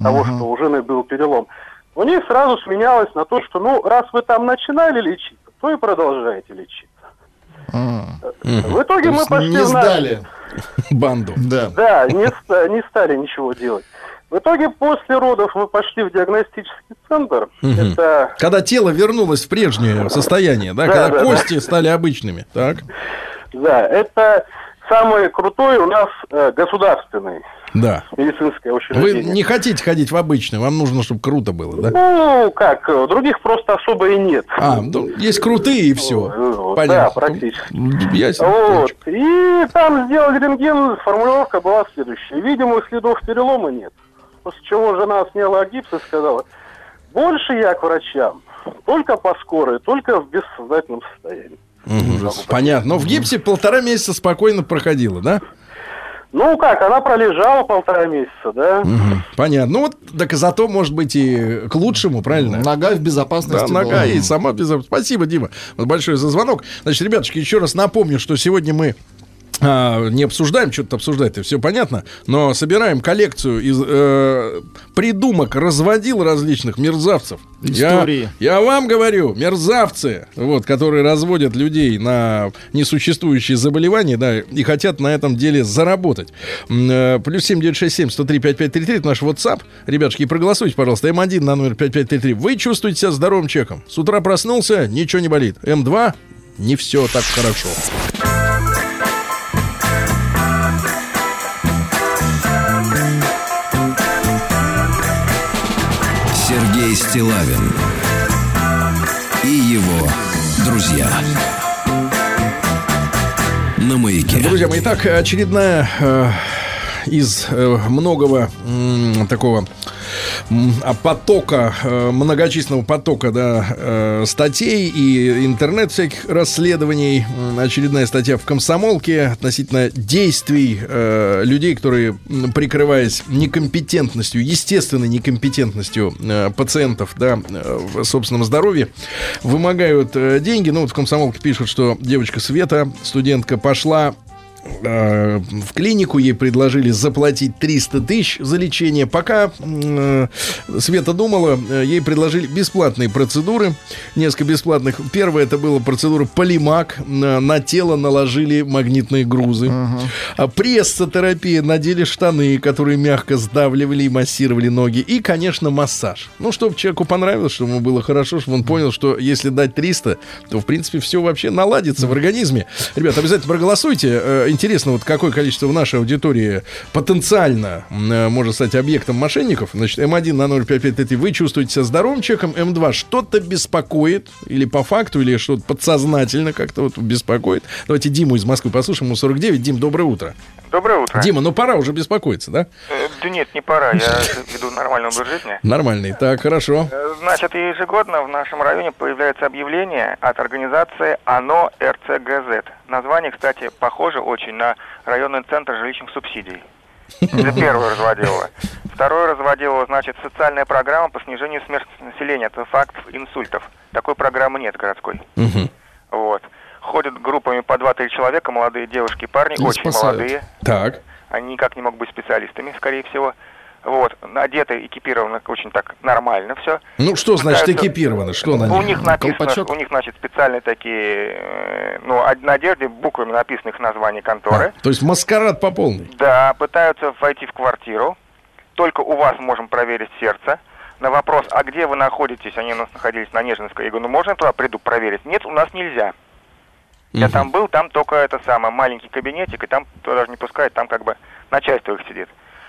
Speaker 15: того, что у жены был перелом, у них сразу сменялось на то, что, ну, раз вы там начинали лечиться, то и продолжаете лечиться. В итоге мы пошли
Speaker 4: не сдали.
Speaker 2: Банду.
Speaker 4: Да.
Speaker 15: Да, не, ста- не стали ничего делать. В итоге после родов мы пошли в диагностический центр. Это
Speaker 2: Когда тело вернулось в прежнее состояние, да,
Speaker 15: Да,
Speaker 2: когда
Speaker 15: да,
Speaker 2: кости
Speaker 15: да.
Speaker 2: стали обычными, так?
Speaker 15: Да, это самый крутой у нас э, государственный
Speaker 2: Да.
Speaker 15: медицинское
Speaker 2: Вы
Speaker 15: учреждение.
Speaker 2: не хотите ходить в обычный, вам нужно, чтобы круто было, да?
Speaker 15: Ну, как, э, других просто особо и нет.
Speaker 2: А, ну, есть крутые и все.
Speaker 15: Да,
Speaker 2: Понятно.
Speaker 15: практически.
Speaker 2: Ясно.
Speaker 15: Вот. И там сделали рентген, формулировка была следующая. Видимых следов перелома нет. После чего жена сняла гипс и сказала, больше я к врачам, только по скорой, только в бессознательном состоянии.
Speaker 2: Мгм. Понятно. Но в гипсе полтора месяца спокойно проходило, да?
Speaker 15: Ну как, она пролежала полтора месяца, да?
Speaker 2: Мгм. Понятно. Ну вот, так зато, может быть, и к лучшему, правильно?
Speaker 4: Нога в безопасности.
Speaker 2: Да, нога
Speaker 4: была.
Speaker 2: и сама безопасность. Спасибо, Дима, вот большое за звонок. Значит, ребятушки, еще раз напомню, что сегодня мы а, не обсуждаем, что-то обсуждать-то все понятно, но собираем коллекцию из э, придумок, разводил различных мерзавцев.
Speaker 4: Истории.
Speaker 2: Я, я вам говорю, мерзавцы, вот, которые разводят людей на несуществующие заболевания, да, и хотят на этом деле заработать. Э, Плюс семь девять шесть семь сто три пять пять три три, это наш WhatsApp. Ребятушки, проголосуйте, пожалуйста. М1 на номер 5533. Вы чувствуете себя здоровым человеком. С утра проснулся, ничего не болит. М2 не все так хорошо.
Speaker 1: Стилавин и его друзья. На маяке.
Speaker 2: Друзья мои, итак, очередная э, из э, многого м, такого а, потока, э, многочисленного потока да, э, статей и интернет всяких расследований. Очередная статья в «Комсомолке» относительно действий э, людей, которые, прикрываясь некомпетентностью, естественной некомпетентностью э, пациентов да, э, в собственном здоровье, вымогают э, деньги. Ну вот в «Комсомолке» пишут, что девочка Света, студентка, пошла э, в клинику, ей предложили заплатить 300 тысяч за лечение. Пока э, Света думала, э, ей предложили бесплатные процедуры, несколько бесплатных. Первая это была процедура полимак, на, на тело наложили магнитные грузы. А прессотерапия, надели штаны, которые мягко сдавливали и массировали ноги. И, конечно, массаж. Ну, чтобы человеку понравилось, чтобы ему было хорошо, чтобы он понял, что если дать 300, то, в принципе, все вообще наладится в организме. Ребят, обязательно проголосуйте. Интересно, вот какое количество в нашей аудитории потенциально э, может стать объектом мошенников. Значит, М1 на 05533 вы чувствуете себя здоровым человеком, М2 что-то беспокоит, или по факту, или что-то подсознательно как-то вот беспокоит. Давайте Диму из Москвы послушаем, ему 49. Дим, доброе утро.
Speaker 16: Доброе утро.
Speaker 2: Дима, ну пора уже беспокоиться, да?
Speaker 16: Э, Да нет, не пора, я веду нормальный образ жизни.
Speaker 2: Нормальный. Так, хорошо.
Speaker 16: Э, Значит, ежегодно в нашем районе появляется объявление от организации ОНО РЦГЗ. Название, кстати, похоже очень на районный центр жилищных субсидий. Это первое разводилово. Второе разводилово, значит, социальная программа по снижению смертности населения. Это факт инсультов. Такой программы нет городской. Вот. Ходят группами по 2-3 человека, молодые девушки и парни,
Speaker 2: И
Speaker 16: очень
Speaker 2: спасают.
Speaker 16: молодые.
Speaker 2: Так.
Speaker 16: Они никак не могут быть специалистами, скорее всего. Вот, одеты, экипированы очень так нормально все.
Speaker 2: Ну, что значит
Speaker 16: Пытаются-
Speaker 2: экипировано? Что на
Speaker 16: У
Speaker 2: них?
Speaker 16: них написано,
Speaker 2: Колпачок?
Speaker 16: у них, значит, специальные такие, э, ну, на одежде буквами написано их название конторы.
Speaker 2: То есть маскарад по полной.
Speaker 16: Да, пытаются войти в квартиру. Только у вас можем проверить сердце. На вопрос, а где вы находитесь, они у нас находились на Нежинской. Я говорю, ну можно туда приду проверить? Нет, у нас нельзя. Я там был, там только это самое, маленький кабинетик, и там даже не пускают, там как бы начальство их сидит.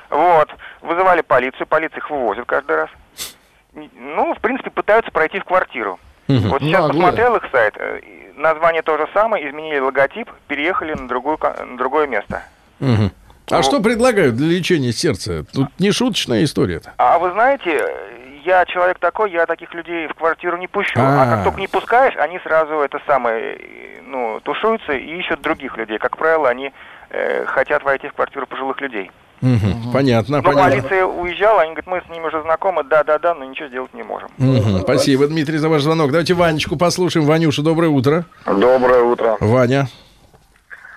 Speaker 16: Вот, вызывали полицию, полиция их вывозит каждый раз. Ну, в принципе, пытаются пройти в квартиру.
Speaker 4: Мгм.
Speaker 16: Вот сейчас
Speaker 4: Наглые.
Speaker 16: посмотрел их сайт, э, название то же самое, изменили логотип, переехали на, другую, на другое место.
Speaker 2: Мгм. А что предлагают для лечения сердца? Тут не шуточная история-то.
Speaker 16: А вы знаете, я человек такой, я таких людей в квартиру не пущу. А,
Speaker 2: А.
Speaker 16: как только не пускаешь, они сразу это самое, э, ну, тушуются и ищут других людей. Как правило, они э, хотят войти в квартиру пожилых людей.
Speaker 2: Мгм, Понятно,
Speaker 16: Ну,
Speaker 2: понятно.
Speaker 16: полиция уезжала, они говорят, мы с ними уже знакомы, да-да-да, но ничего сделать не можем.
Speaker 2: Мгм, Спасибо, Дмитрий, за ваш звонок. Давайте Ванечку послушаем. Ванюша, доброе утро.
Speaker 6: Доброе утро.
Speaker 2: Ваня.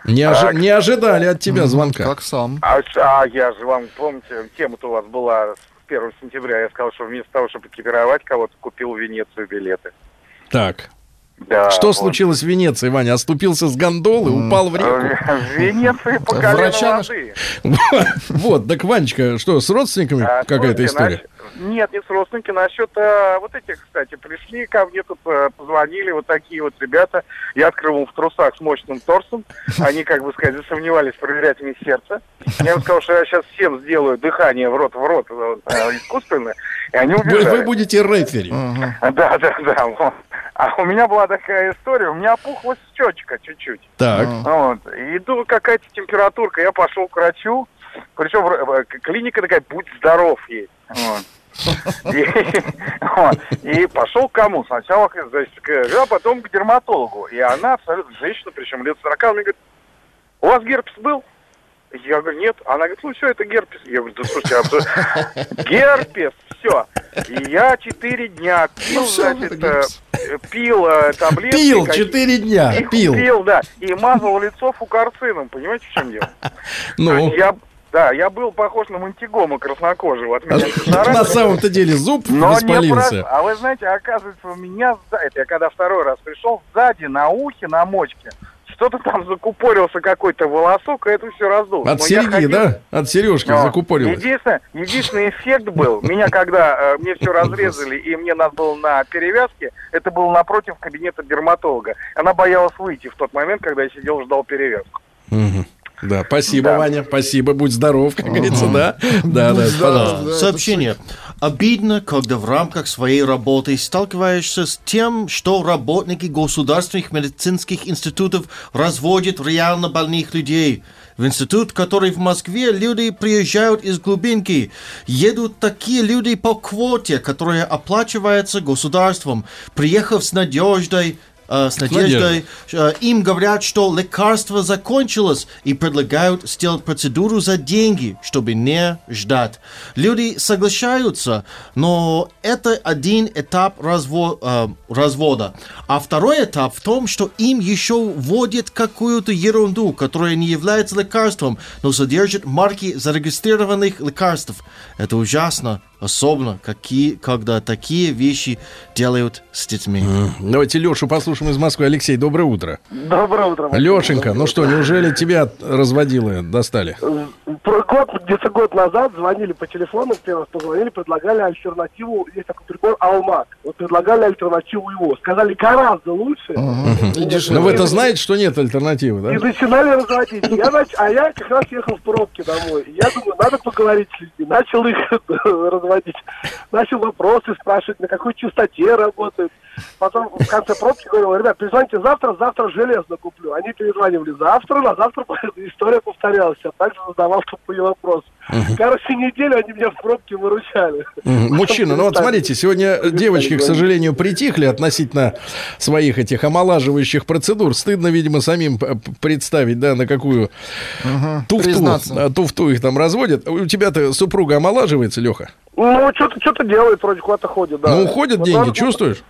Speaker 2: Не, ожи-
Speaker 6: Так.
Speaker 2: не ожидали от тебя звонка.
Speaker 4: Как сам.
Speaker 6: А, а я же вам, помните, тема-то у вас была с 1 сентября. Я сказал, что вместо того, чтобы экипировать кого-то, купил в Венецию билеты.
Speaker 2: Так.
Speaker 6: Да,
Speaker 2: Что
Speaker 6: вот.
Speaker 2: случилось в Венеции, Ваня? Оступился с гондолы, упал в реку?
Speaker 6: В Венеции по колено
Speaker 2: Врача
Speaker 6: воды.
Speaker 2: Вот, так, Ванечка, что, с родственниками
Speaker 6: А,
Speaker 2: какая-то история?
Speaker 6: Нет, не с родственники. Насчет а, вот этих, кстати, пришли ко мне тут, а, позвонили вот такие вот ребята. Я открыл в трусах с мощным торсом. Они, как бы сказать, засомневались, проверять мне сердце. Я им сказал, что я сейчас всем сделаю дыхание в рот в рот а, искусственно. И они
Speaker 2: Вы,
Speaker 6: убежали.
Speaker 2: вы будете рефери.
Speaker 6: Да, да, да. А у меня была такая история, у меня опухла щечка чуть-чуть.
Speaker 2: Так.
Speaker 6: Вот. И иду какая-то температурка, я пошел к врачу, причем э, к- клиника такая, будь здоров есть. Вот. И, вот. И пошел к кому? Сначала к- значит, к- а потом к дерматологу. И она абсолютно женщина, причем лет 40, она мне говорит, у вас герпес был? Я говорю, нет. Она говорит, ну все, это герпес. Я говорю, да слушайте, абсолютно... герпес, все. И я четыре дня пил,
Speaker 2: Ну
Speaker 6: значит, э, пил э, таблетки.
Speaker 2: Пил четыре дня,
Speaker 6: И
Speaker 2: пил.
Speaker 6: Пил, да. И мазал лицо фукарцином, понимаете, в чем дело?
Speaker 2: Ну,
Speaker 6: Я, да, я был похож на мантигома краснокожего. От меня
Speaker 2: А на самом-то деле зуб
Speaker 6: но не
Speaker 2: воспалился.
Speaker 6: про- А вы знаете, оказывается, у меня сзади, я когда второй раз пришел, сзади на ухе, на мочке, что-то там закупорился какой-то волосок, и это все раздулось.
Speaker 2: От
Speaker 6: Но
Speaker 2: серьги,
Speaker 6: ходил-
Speaker 2: да? От сережки
Speaker 6: но
Speaker 2: закупорилось.
Speaker 6: Единственное, единственный эффект был, меня когда э, мне все разрезали, и мне надо было на перевязке, это было напротив кабинета дерматолога. Она боялась выйти в тот момент, когда я сидел, ждал перевязку.
Speaker 2: Да, спасибо, Ваня, спасибо, будь здоров, как говорится, да? Да, да, пожалуйста.
Speaker 3: Сообщение. Обидно, когда в рамках своей работы сталкиваешься с тем, что работники государственных медицинских институтов разводят реально больных людей. В институт, который в Москве, люди приезжают из глубинки. Едут такие люди по квоте, которая оплачивается государством. Приехав с надеждой, э, с надеждой, э, им говорят, что лекарство закончилось и предлагают сделать процедуру за деньги, чтобы не ждать. Люди соглашаются, но это один этап разво- э, развода. А второй этап в том, что им еще вводят какую-то ерунду, которая не является лекарством, но содержит марки зарегистрированных лекарств. Это ужасно, особенно какие, когда такие вещи делают с детьми.
Speaker 2: Давайте Лешу послушаем из Москвы. Алексей, доброе утро.
Speaker 15: Доброе утро. Максим.
Speaker 2: Лешенька, ну что, неужели тебя разводилы достали?
Speaker 15: Про год, где-то год назад звонили по телефону, первый раз позвонили, предлагали альтернативу, есть такой прибор Алмак. Вот предлагали альтернативу его. Сказали, гораздо лучше.
Speaker 2: Но вы-то знаете, что нет альтернативы,
Speaker 15: И
Speaker 2: да?
Speaker 15: начинали разводить. Я, нач- а я как раз ехал в пробке домой. И Я думаю, надо поговорить с людьми. Начал их разводить. Начал вопросы спрашивать, на какой частоте работают. Потом в конце пробки говорил, ребят, перезвоните завтра, завтра железно куплю. Они перезванивали завтра, на завтра история повторялась. Я также задавал тупые вопросы. Короче, неделю они меня в пробке выручали.
Speaker 2: Мгм. Мужчина, ну вот смотрите, сегодня девочки, к сожалению, притихли относительно своих этих омолаживающих процедур. Стыдно, видимо, самим представить, да, на какую туфту,
Speaker 4: признаться.
Speaker 2: а, туфту их там разводят. У тебя-то супруга омолаживается, Леха?
Speaker 15: Ну, что-то что делает, вроде куда-то ходит, да.
Speaker 2: Ну, уходят
Speaker 15: Вот
Speaker 2: деньги,
Speaker 15: он-
Speaker 2: чувствуешь?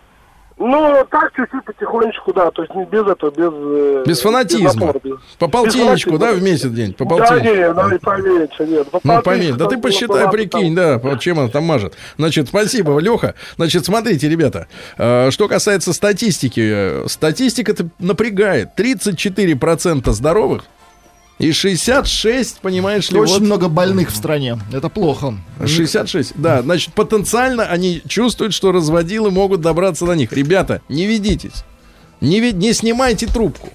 Speaker 15: Ну, так чуть-чуть потихонечку, да. То есть не без этого, без... э,
Speaker 2: Без фанатизма.
Speaker 15: напора, без-
Speaker 2: По полтинничку,
Speaker 15: без
Speaker 2: да, в месяц день? По
Speaker 15: Да,
Speaker 2: полтинничку.
Speaker 15: не, ну и поменьше, нет. По
Speaker 2: Ну,
Speaker 15: полтиннику
Speaker 2: поменьше. Да ты посчитай, прикинь, да, чем она там мажет. Значит, спасибо, Леха. Значит, смотрите, ребята, э, что касается статистики. э, Статистика-то напрягает. 34% здоровых и 66, понимаешь ли,
Speaker 4: Очень
Speaker 2: вот...
Speaker 4: много больных в стране. Это плохо.
Speaker 2: 66, да, значит, потенциально они чувствуют, что разводилы могут добраться до них. Ребята, не ведитесь. Не, ве- не снимайте трубку.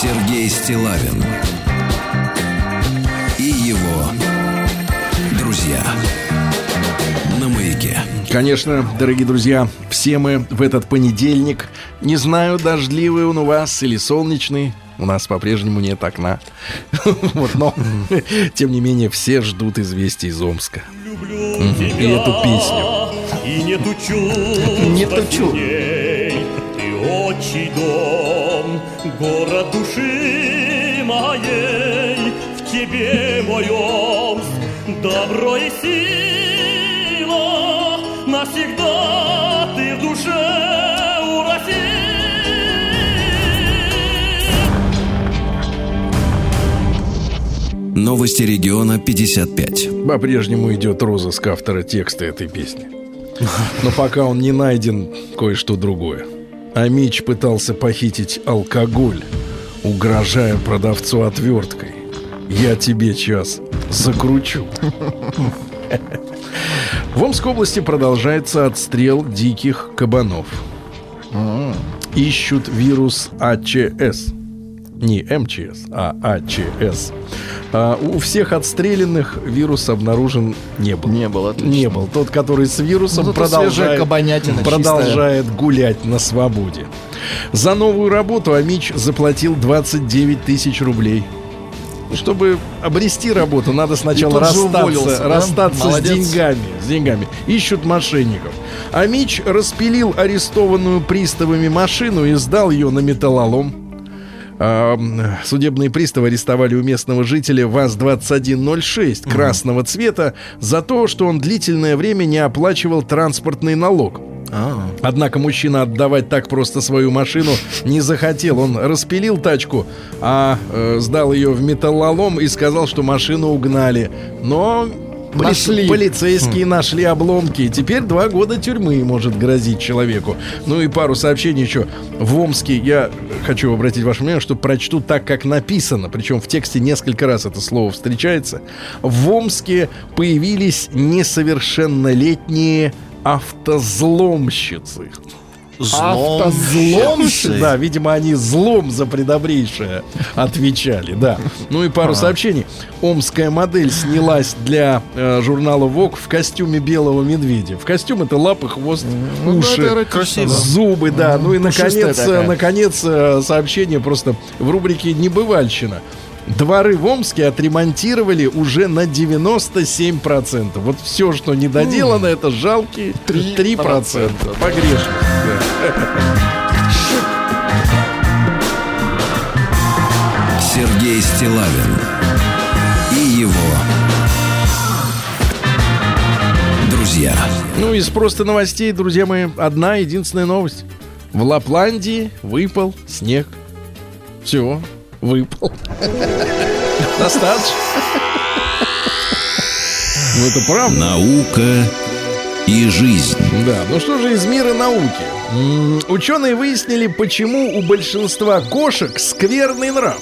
Speaker 1: Сергей Стилавин
Speaker 2: Конечно, дорогие друзья, все мы в этот понедельник, не знаю, дождливый он у вас или солнечный, у нас по-прежнему нет окна. Вот, но, тем не менее, все ждут известий из Омска. И эту песню.
Speaker 17: И нету чувств
Speaker 2: Нету чувств.
Speaker 17: Ты отчий дом, город души моей, в тебе мой Омск, добро и сила,
Speaker 1: Новости региона 55.
Speaker 2: По-прежнему идет розыск автора текста этой песни. Но пока он не найден, кое-что другое. А Мич пытался похитить алкоголь, угрожая продавцу отверткой. Я тебе час закручу. В Омской области продолжается отстрел диких кабанов. Ищут вирус АЧС. Не МЧС, а АЧС. А у всех отстрелянных вирус обнаружен не был. Не был, Не был. Тот, который с вирусом
Speaker 4: Ну,
Speaker 2: продолжает, продолжает гулять на свободе. За новую работу Амич заплатил 29 тысяч рублей. Чтобы обрести работу, надо сначала расстаться,
Speaker 4: уволился, да?
Speaker 2: расстаться с
Speaker 4: Молодец.
Speaker 2: деньгами. С деньгами. Ищут мошенников. А Мич распилил арестованную приставами машину и сдал ее на металлолом. А, Судебные приставы арестовали у местного жителя ВАЗ-2106 красного цвета за то, что он длительное время не оплачивал транспортный налог. Однако мужчина отдавать так просто свою машину не захотел. Он распилил тачку, а э, сдал ее в металлолом и сказал, что машину угнали. Но
Speaker 4: Нашли.
Speaker 2: полицейские нашли обломки. Теперь два года тюрьмы может грозить человеку. Ну и пару сообщений еще. В Омске я хочу обратить ваше внимание, что прочту так, как написано. Причем в тексте несколько раз это слово встречается. В Омске появились несовершеннолетние автозломщицы.
Speaker 3: Автозломщицы?
Speaker 2: Да, видимо, они злом за предобрейшее отвечали, да. Ну и пару
Speaker 3: А.
Speaker 2: сообщений. Омская модель снялась для э, журнала Vogue в костюме белого медведя. В костюм это лапы, хвост,
Speaker 4: Ну,
Speaker 2: уши,
Speaker 4: да.
Speaker 2: зубы, да. Ну и наконец, э, наконец э, сообщение просто в рубрике «Небывальщина». Дворы в Омске отремонтировали уже на 97%. Вот все, что не доделано, это жалкие 3%. Погрешность.
Speaker 1: Сергей Стилавин и его друзья.
Speaker 2: Ну, из просто новостей, друзья мои, одна единственная новость. В Лапландии выпал снег. Все, выпал. Достаточно. Ну, это правда.
Speaker 1: Наука и жизнь.
Speaker 2: Да, ну что же из мира науки? Ученые выяснили, почему у большинства кошек скверный нрав.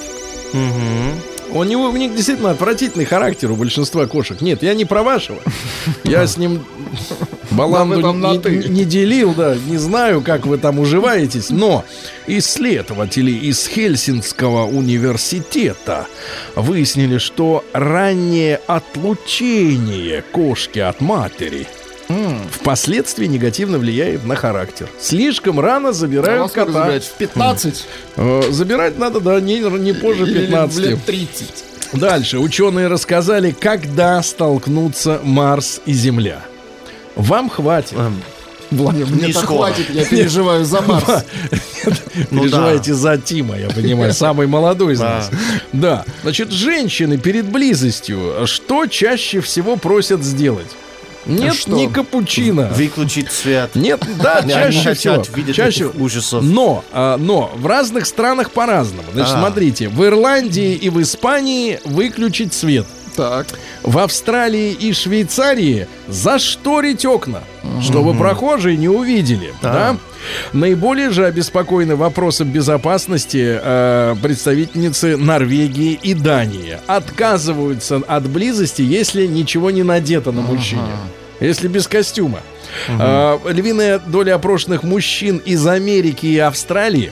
Speaker 2: У него у них действительно отвратительный характер у большинства кошек. Нет, я не про вашего. Я с ним баланду не, не делил, да, не знаю, как вы там уживаетесь, но исследователи из Хельсинского университета выяснили, что раннее отлучение кошки от матери впоследствии негативно влияет на характер. Слишком рано
Speaker 4: А
Speaker 2: забирают
Speaker 4: сколько
Speaker 2: кота.
Speaker 4: забирать? В 15?
Speaker 2: Э, Забирать надо, да, не, не позже
Speaker 4: Или
Speaker 2: 15.
Speaker 4: в лет 30.
Speaker 2: Дальше. Ученые рассказали, когда столкнутся Марс и Земля. Вам хватит. Влад,
Speaker 4: Мне-то хватит, я переживаю за Марс.
Speaker 3: Ну
Speaker 2: Переживаете за Тима, я понимаю, самый молодой из
Speaker 3: Да.
Speaker 2: нас. Да. Значит, женщины перед близостью что чаще всего просят сделать? Нет,
Speaker 3: что?
Speaker 2: не капучино.
Speaker 3: Выключить свет.
Speaker 2: Нет, да, чаще всего. чаще...
Speaker 3: ужасов.
Speaker 2: Но, а, но в разных странах по-разному. Значит,
Speaker 3: А.
Speaker 2: смотрите, в Ирландии и в Испании выключить свет.
Speaker 4: Так.
Speaker 2: В Австралии и Швейцарии зашторить окна, чтобы прохожие не увидели. Да. Наиболее же обеспокоены вопросом безопасности э, представительницы Норвегии и Дании. Отказываются от близости, если ничего не надето на мужчине. Если без костюма. А, львиная доля опрошенных мужчин из Америки и Австралии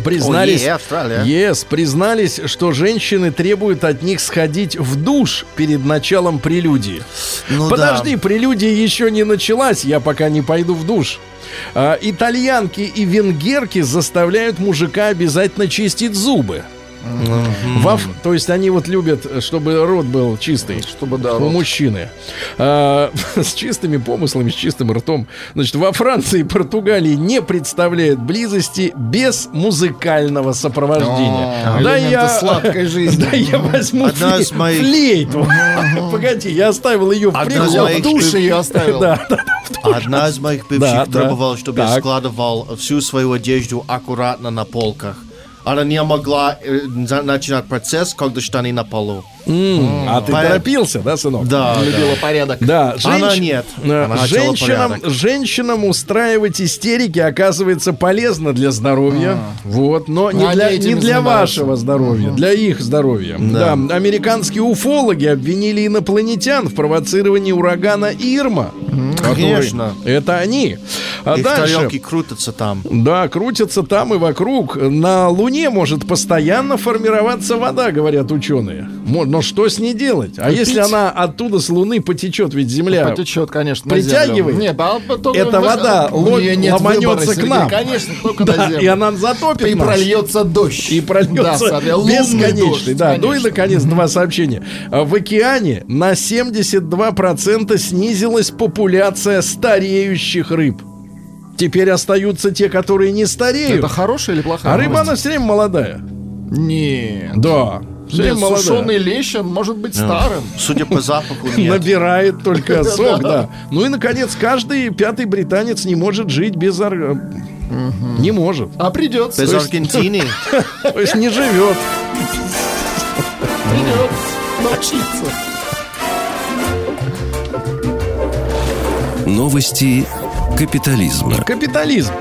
Speaker 2: признались,
Speaker 3: О, Австралия.
Speaker 2: yes, признались, что женщины требуют от них сходить в душ перед началом прелюдии.
Speaker 3: Ну
Speaker 2: Подожди, прелюдия еще не началась, я пока не пойду в душ. А, итальянки и венгерки заставляют мужика обязательно чистить зубы. Во Ф- то есть они вот любят, чтобы рот был чистый. Чтобы,
Speaker 4: да,
Speaker 2: У
Speaker 4: рот.
Speaker 2: мужчины. А, с чистыми помыслами, с чистым ртом. Значит, во Франции и Португалии не представляют близости без музыкального сопровождения.
Speaker 4: О,
Speaker 2: да я,
Speaker 4: сладкой жизни.
Speaker 2: Да я возьму
Speaker 3: Одна
Speaker 2: фле-
Speaker 3: из моих-
Speaker 2: флейту. Погоди, я оставил ее в
Speaker 4: оставил.
Speaker 2: Да, да.
Speaker 3: Одна из моих бывших
Speaker 2: Да,
Speaker 3: требовала, чтобы я складывал всю свою одежду аккуратно на полках. Она не могла э, начинать процесс, когда штаны на полу.
Speaker 2: М, А ты
Speaker 3: Поэт-
Speaker 2: торопился, да, сынок?
Speaker 3: Да,
Speaker 4: Любила
Speaker 3: да.
Speaker 4: порядок.
Speaker 2: Да,
Speaker 3: Она
Speaker 2: женщ-
Speaker 3: нет.
Speaker 2: э,
Speaker 3: Она хотела
Speaker 2: женщинам,
Speaker 3: порядок.
Speaker 2: женщинам устраивать истерики оказывается полезно для здоровья. Вот, но не
Speaker 4: Они
Speaker 2: для, не для вашего здоровья, для их здоровья. Да.
Speaker 3: Да.
Speaker 2: Американские уфологи обвинили инопланетян в провоцировании урагана Ирма. который-
Speaker 3: Конечно.
Speaker 2: Это они. А
Speaker 3: Их
Speaker 2: дальше.
Speaker 3: тарелки крутятся там.
Speaker 2: Да, крутятся там и вокруг. На Луне может постоянно формироваться вода, говорят ученые. Но что с ней делать? А
Speaker 4: Пить?
Speaker 2: если она оттуда с Луны потечет, ведь Земля
Speaker 4: Потечет, конечно,
Speaker 2: притягивает.
Speaker 4: Нет, а потом
Speaker 2: Эта вода
Speaker 4: у
Speaker 2: ло-
Speaker 4: неё нет
Speaker 2: ломанется
Speaker 4: выбора,
Speaker 2: к нам.
Speaker 4: Конечно, только
Speaker 2: Да,
Speaker 4: на землю.
Speaker 2: и она затопит
Speaker 4: И
Speaker 2: нас.
Speaker 4: прольется дождь.
Speaker 2: И прольется
Speaker 4: Да,
Speaker 2: бесконечный.
Speaker 4: дождь,
Speaker 2: да. Ну и, наконец, два сообщения. В океане на 72% снизилась популяция стареющих рыб. Теперь остаются те, которые не стареют.
Speaker 4: Это хорошая или плохая
Speaker 2: а рыба,
Speaker 4: новость?
Speaker 2: она все время молодая.
Speaker 4: Нет.
Speaker 2: Да.
Speaker 4: Нет,
Speaker 2: молодая.
Speaker 4: сушеный лещ, он может быть старым.
Speaker 3: Судя по запаху, нет.
Speaker 2: Набирает только сок,
Speaker 4: Да.
Speaker 2: Ну и, наконец, каждый пятый британец не может жить без... ор- Не может.
Speaker 4: А придется.
Speaker 3: Без Аргентины.
Speaker 2: То есть не живет.
Speaker 4: Придется научиться.
Speaker 1: Новости капитализма.
Speaker 2: Капитализм.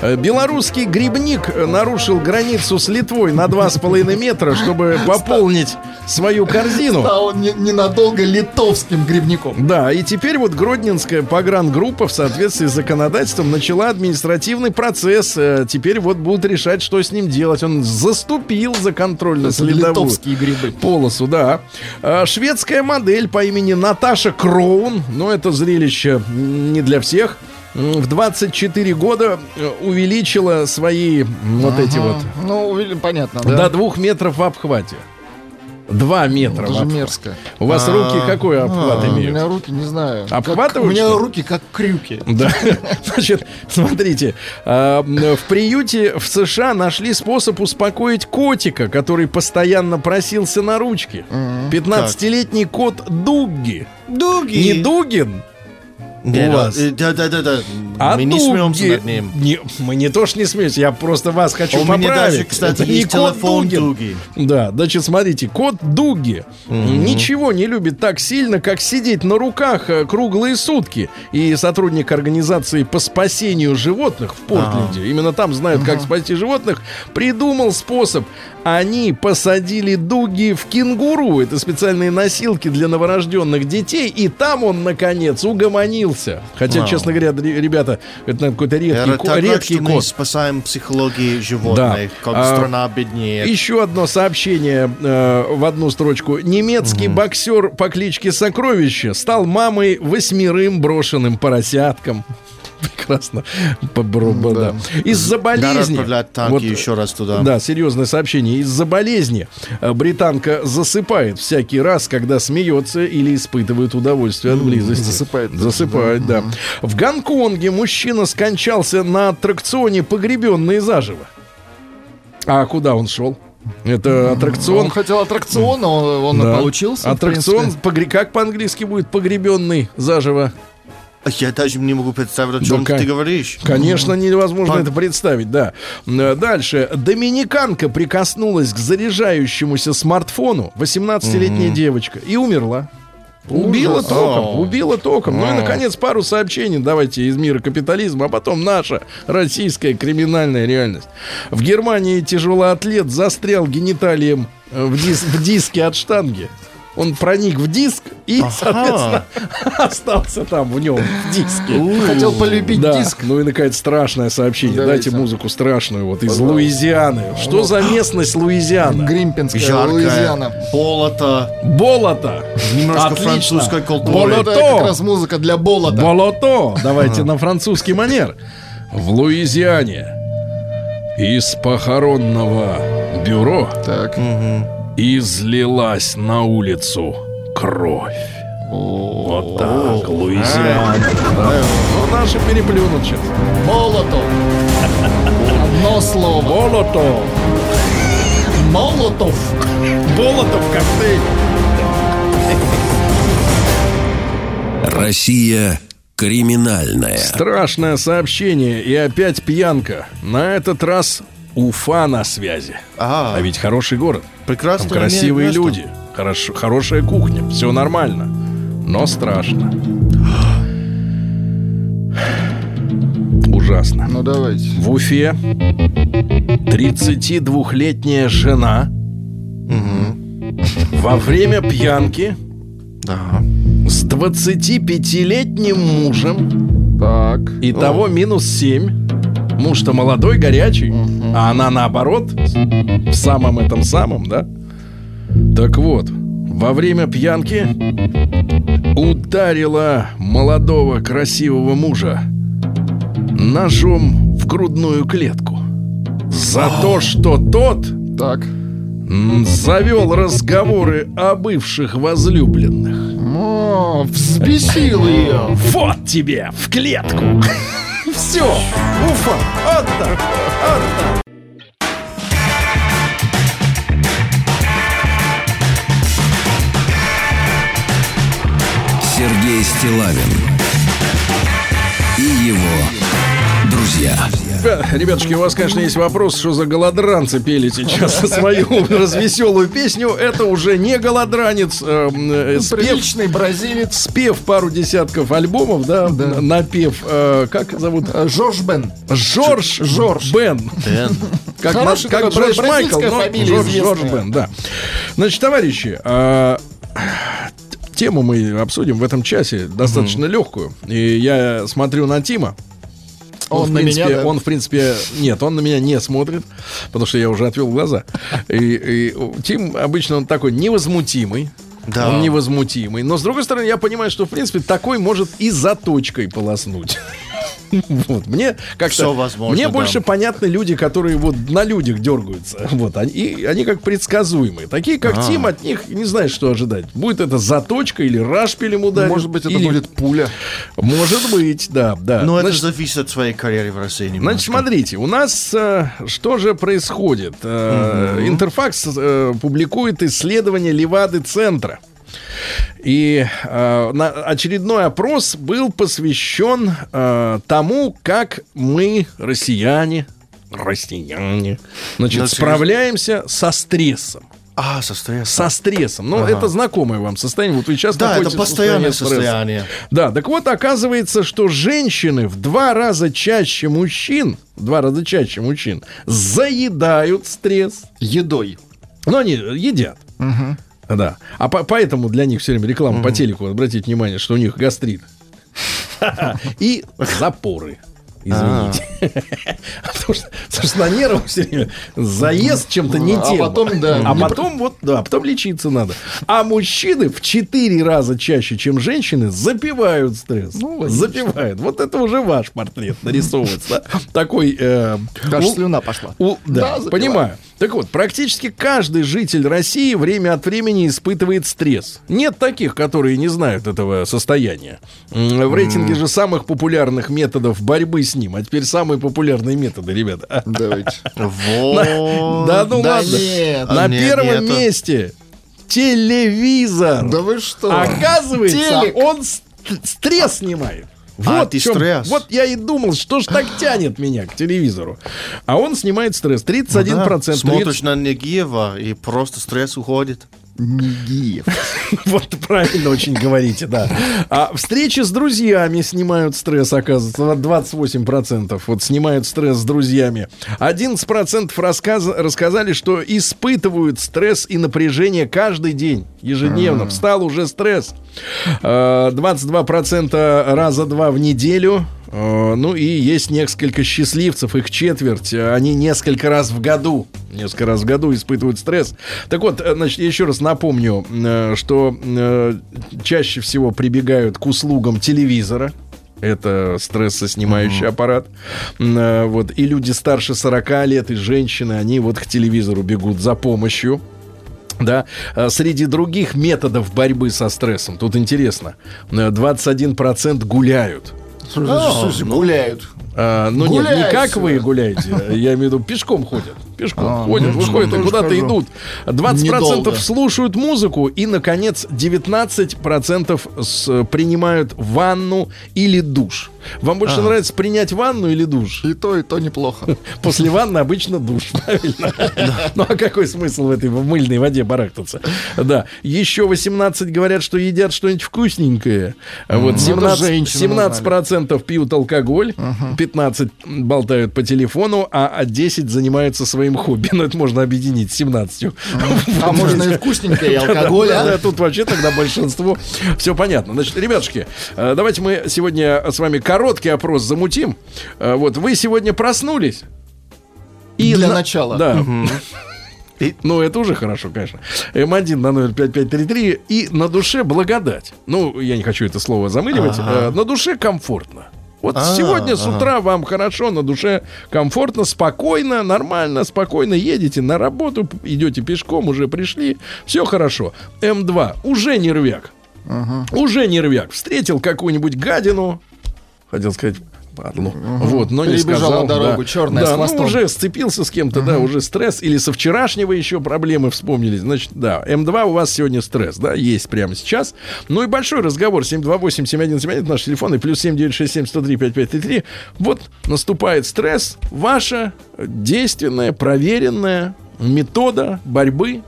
Speaker 2: Э, Белорусский грибник э, нарушил границу с Литвой на 2,5 метра, чтобы пополнить свою корзину.
Speaker 4: Стал не- ненадолго литовским грибником.
Speaker 2: Да, и теперь вот Гродненская погрангруппа в соответствии с законодательством начала административный процесс. Э, Теперь вот будут решать, что с ним делать. Он заступил за контрольно-следовую
Speaker 4: Литовские грибы.
Speaker 2: полосу, да. А, Шведская модель по имени Наташа Кроун, но это зрелище не для всех, в 24 года э, увеличила свои вот эти вот
Speaker 4: Ну, понятно,
Speaker 2: до
Speaker 4: да?
Speaker 2: двух метров в обхвате. Два метра.
Speaker 4: Это
Speaker 2: в
Speaker 4: же мерзко.
Speaker 2: У вас
Speaker 3: А,
Speaker 2: руки какой обхват
Speaker 4: У
Speaker 2: имеют?
Speaker 4: меня руки, не знаю. как-
Speaker 2: Обхватывают,
Speaker 4: У меня руки как крюки.
Speaker 2: Да, значит, смотрите, а, в приюте в США нашли способ успокоить котика, который постоянно просился на ручки. 15-летний кот Дуги.
Speaker 3: Дуги.
Speaker 2: Не Дугин, у вас.
Speaker 3: э, Да, да, да, да.
Speaker 2: а
Speaker 3: Мы не смеемся над ним.
Speaker 2: Не, мы не то что не смеемся, я просто вас хочу
Speaker 3: У меня
Speaker 2: поправить.
Speaker 3: даже, кстати,
Speaker 2: Это
Speaker 3: есть телефон. Дуги.
Speaker 2: Да, значит, смотрите, кот Дуги ничего не любит так сильно, как сидеть на руках э, круглые сутки. И сотрудник организации по спасению животных в Портленде, именно там знают, как спасти животных, придумал способ. Они посадили Дуги в кенгуру, это специальные носилки для новорожденных детей, и там он, наконец, угомонился. Хотя,
Speaker 3: Вау.
Speaker 2: честно говоря, ре- ребята, это наверное, какой-то редкий,
Speaker 3: Это
Speaker 2: ко-
Speaker 3: так,
Speaker 2: редкий
Speaker 3: что мы
Speaker 2: кот.
Speaker 3: спасаем психологию животных, как
Speaker 2: А,
Speaker 3: страна беднее.
Speaker 2: Еще одно сообщение э, в одну строчку. Немецкий боксер по кличке Сокровище стал мамой восьмерым брошенным поросяткам. Прекрасно. Побро- да. Из-за болезни.
Speaker 3: отправлять танки
Speaker 2: Вот,
Speaker 3: еще раз туда.
Speaker 2: Да, серьезное сообщение. Из-за болезни э, британка засыпает всякий раз, когда смеется или испытывает удовольствие от близости.
Speaker 4: засыпает.
Speaker 2: Засыпает, да. В Гонконге мужчина скончался на аттракционе погребенный заживо. А куда он шел? Это аттракцион.
Speaker 4: Он хотел аттракцион, но он, он
Speaker 2: Да.
Speaker 4: получился.
Speaker 2: Аттракцион, погре- как по-английски будет погребенный заживо?
Speaker 3: Я даже не могу представить, о чем
Speaker 2: Да,
Speaker 3: ты говоришь.
Speaker 2: Конечно, невозможно
Speaker 3: Пан-
Speaker 2: это представить, да. Э, Дальше. Доминиканка прикоснулась к заряжающемуся смартфону, 18-летняя девочка, и умерла. Убила
Speaker 3: Ужас.
Speaker 2: током,
Speaker 3: О.
Speaker 2: убила током. Ну и, наконец, пару сообщений давайте из мира капитализма, а потом наша российская криминальная реальность. В Германии тяжелоатлет застрял гениталием э, в, дис- в диске от штанги. Он проник в диск и,
Speaker 3: Ага.
Speaker 2: соответственно, остался там в нем, в диске.
Speaker 4: Хотел полюбить
Speaker 2: Да.
Speaker 4: диск.
Speaker 2: Ну и, наконец, страшное сообщение.
Speaker 4: Давайте.
Speaker 2: Дайте музыку страшную вот из
Speaker 4: Пожалуйста.
Speaker 2: Луизианы. Что за местность Луизиана?
Speaker 4: Гримпинская
Speaker 3: Жаркая,
Speaker 4: Луизиана.
Speaker 3: болото,
Speaker 2: Болото.
Speaker 3: немножко
Speaker 2: Отлично.
Speaker 3: французской культуры.
Speaker 2: Болото.
Speaker 4: Это как раз музыка для болота.
Speaker 2: Болото. Давайте на французский манер. В Луизиане из похоронного бюро
Speaker 4: Так.
Speaker 2: Излилась на улицу кровь. Вот так, Луизиана. Да. Ну, наши переплюнут сейчас.
Speaker 4: Молотов. Одно слово.
Speaker 2: Молотов.
Speaker 4: Молотов.
Speaker 2: Болотов коктейль.
Speaker 1: Россия криминальная.
Speaker 2: Страшное сообщение и опять пьянка. На этот раз Уфа на связи.
Speaker 3: А,
Speaker 2: А ведь хороший город.
Speaker 3: Прекрасно.
Speaker 2: Там красивые
Speaker 3: место.
Speaker 2: люди. Хорошо, хорошая кухня. Все нормально. Но страшно. Ужасно.
Speaker 4: Ну давайте.
Speaker 2: В Уфе 32-летняя жена во время пьянки
Speaker 3: Да.
Speaker 2: с 25-летним мужем
Speaker 4: Так.
Speaker 2: Итого минус 7. Муж-то молодой, горячий, а она наоборот, в самом этом самом, да? Так вот, во время пьянки ударила молодого красивого мужа ножом в грудную клетку. За то, что тот
Speaker 4: Так.
Speaker 2: завел разговоры о бывших возлюбленных.
Speaker 4: О, взбесил ее.
Speaker 2: Вот тебе в клетку. Все, Уфа, вот так.
Speaker 1: Сергей Стилавин и его друзья.
Speaker 2: Ребят- Ребятушки, у вас, конечно, есть вопрос, что за голодранцы пели сейчас свою развеселую песню. Это уже не голодранец. э, э, спев,
Speaker 4: Приличный бразилец.
Speaker 2: спев пару десятков альбомов, да, напев, э, как зовут?
Speaker 4: Жорж Бен.
Speaker 2: Жорж,
Speaker 4: Жорж.
Speaker 2: Бен. Как,
Speaker 4: Хороший
Speaker 2: как Джордж Майкл,
Speaker 4: бразильская
Speaker 2: но
Speaker 4: фамилия
Speaker 2: Жорж, Бен, да. Значит, товарищи, а, тему мы обсудим в этом часе достаточно легкую. И я смотрю на Тима. Он,
Speaker 4: Он
Speaker 2: в
Speaker 4: на
Speaker 2: принципе,
Speaker 4: меня, да?
Speaker 2: он, в принципе, нет, он на меня не смотрит, потому что я уже отвел глаза. И, и Тим обычно он такой невозмутимый.
Speaker 3: Да.
Speaker 2: Он невозмутимый. Но, с другой стороны, я понимаю, что, в принципе, такой может и заточкой полоснуть. Вот. Мне как-то...
Speaker 3: Всё возможно,
Speaker 2: Мне
Speaker 3: да.
Speaker 2: больше понятны люди, которые вот на людях дергаются. Вот. Они, и они как предсказуемые. Такие, как
Speaker 3: А.
Speaker 2: Тим, от них не знаешь, что ожидать. Будет это заточка или рашпилем ударит.
Speaker 4: Может быть, это
Speaker 2: или-
Speaker 4: будет пуля.
Speaker 2: Может быть, да, да.
Speaker 3: Но это
Speaker 2: Значит,
Speaker 3: зависит от своей карьеры в России немножко.
Speaker 2: Значит, смотрите, у нас э, что же происходит? Э, Интерфакс э, публикует исследование Левады-центра. И э, на- очередной опрос был посвящен э, тому, как мы, россияне, россияне, значит,
Speaker 3: серьезно?
Speaker 2: справляемся со стрессом.
Speaker 3: А, со стрессом.
Speaker 2: Со стрессом. Ну,
Speaker 3: Ага.
Speaker 2: это знакомое вам состояние. Вот вы сейчас
Speaker 3: Да, это постоянное состояние.
Speaker 2: Да, так вот, оказывается, что женщины в два раза чаще мужчин, в два раза чаще мужчин, заедают стресс.
Speaker 4: Едой.
Speaker 2: Но они едят. Да. А по- поэтому для них все время реклама по телеку, обратите внимание, что у них гастрит. И запоры. Извините. Потому что, потому что на нервах все время заезд чем-то не
Speaker 4: А
Speaker 2: тем.
Speaker 4: потом, да,
Speaker 2: А потом вот, да, потом лечиться надо. А мужчины в четыре раза чаще, чем женщины, запивают стресс. запивают. Вот это уже ваш портрет нарисовывается. Такой... э,
Speaker 4: Даже
Speaker 2: у-
Speaker 4: слюна пошла.
Speaker 2: да, понимаю. Так вот, практически каждый житель России время от времени испытывает стресс. Нет таких, которые не знают этого состояния. В рейтинге же самых популярных методов борьбы с ним. А теперь самые популярные методы, ребята.
Speaker 4: Давайте.
Speaker 3: Вот.
Speaker 2: Да ну
Speaker 4: Да
Speaker 2: ладно.
Speaker 4: нет.
Speaker 2: На
Speaker 3: Нет,
Speaker 2: первом месте телевизор.
Speaker 4: Да вы что?
Speaker 2: Оказывается,
Speaker 4: Телек.
Speaker 2: он ст- стресс снимает.
Speaker 3: А,
Speaker 2: Вот,
Speaker 3: ты
Speaker 2: чём-
Speaker 3: стресс.
Speaker 2: вот я и думал, что ж так тянет меня к телевизору. А он снимает стресс. 31%.
Speaker 3: Ну Да,
Speaker 2: 30.
Speaker 3: Смотришь на Нагиева, и просто стресс уходит.
Speaker 4: Нигиев.
Speaker 2: Вот правильно очень говорите, да. А встречи с друзьями снимают стресс, оказывается, на 28%. Вот снимают стресс с друзьями. 11% рассказ... рассказали, что испытывают стресс и напряжение каждый день, ежедневно. Встал уже стресс. Э, 22% раза два в неделю. Э, Ну и есть несколько счастливцев, их четверть. Э, Они несколько раз в году, несколько раз в году испытывают стресс. Так вот, э, значит, еще раз напомню, э, что э, чаще всего прибегают к услугам телевизора. Это стрессоснимающий аппарат. М, э, Вот. И люди старше 40 лет, и женщины, они вот к телевизору бегут за помощью. Да, А среди других методов борьбы со стрессом, тут интересно, э, 21% гуляют.
Speaker 4: Слушай, гуляют.
Speaker 2: А, ну нет, не как вы гуляете, я имею в виду пешком ходят. Пешком
Speaker 4: А,
Speaker 2: ходят,
Speaker 4: ну,
Speaker 2: выходят и
Speaker 4: ну,
Speaker 2: куда-то
Speaker 4: скажу.
Speaker 2: идут. 20%
Speaker 4: Недолго.
Speaker 2: слушают музыку и, наконец, 19% с, принимают ванну или душ. Вам больше
Speaker 4: А.
Speaker 2: нравится принять ванну или душ?
Speaker 4: И то, и то неплохо.
Speaker 2: После ванны обычно душ, правильно? Ну а какой смысл в этой в мыльной воде барахтаться? Да. Еще 18 говорят, что едят что-нибудь вкусненькое. А Вот
Speaker 4: Ну, это
Speaker 2: 17,
Speaker 4: женщины
Speaker 2: 17 процентов пьют алкоголь, 15 болтают по телефону, а 10 занимаются своим хобби. Ну, это можно объединить с 17.
Speaker 4: А можно и вкусненькое, и алкоголь,
Speaker 2: Да,
Speaker 4: а?
Speaker 2: да, Тут вообще тогда большинство. Все понятно. Значит, ребятушки, э, давайте мы сегодня с вами короткий опрос замутим. Э, Вот вы сегодня проснулись.
Speaker 4: Для
Speaker 2: на-
Speaker 4: начала.
Speaker 2: Да. И- ну, это уже хорошо, конечно. М1 на номер 5533. И на душе благодать. Ну, я не хочу это слово замыливать.
Speaker 3: Ага.
Speaker 2: Э, На душе комфортно. Вот
Speaker 3: А,
Speaker 2: сегодня с
Speaker 3: ага.
Speaker 2: утра вам хорошо, на душе комфортно, спокойно, нормально, спокойно едете на работу, идете пешком, уже пришли, все хорошо. М2 уже нервяк. Уже нервяк. Встретил какую-нибудь гадину, хотел сказать, падлу. Вот, но не
Speaker 4: Перебежал
Speaker 2: сказал.
Speaker 4: дорогу,
Speaker 2: да.
Speaker 4: чёрная,
Speaker 2: да,
Speaker 4: с
Speaker 2: ну,
Speaker 4: хвостом.
Speaker 2: уже сцепился с кем-то, да, уже стресс. Или со вчерашнего еще проблемы вспомнили. Значит, да, М2 у вас сегодня стресс, да, есть прямо сейчас. Ну и большой разговор. 728-7171, наш телефон, и плюс 7967-103-5533. Вот наступает стресс. Ваша действенная, проверенная метода борьбы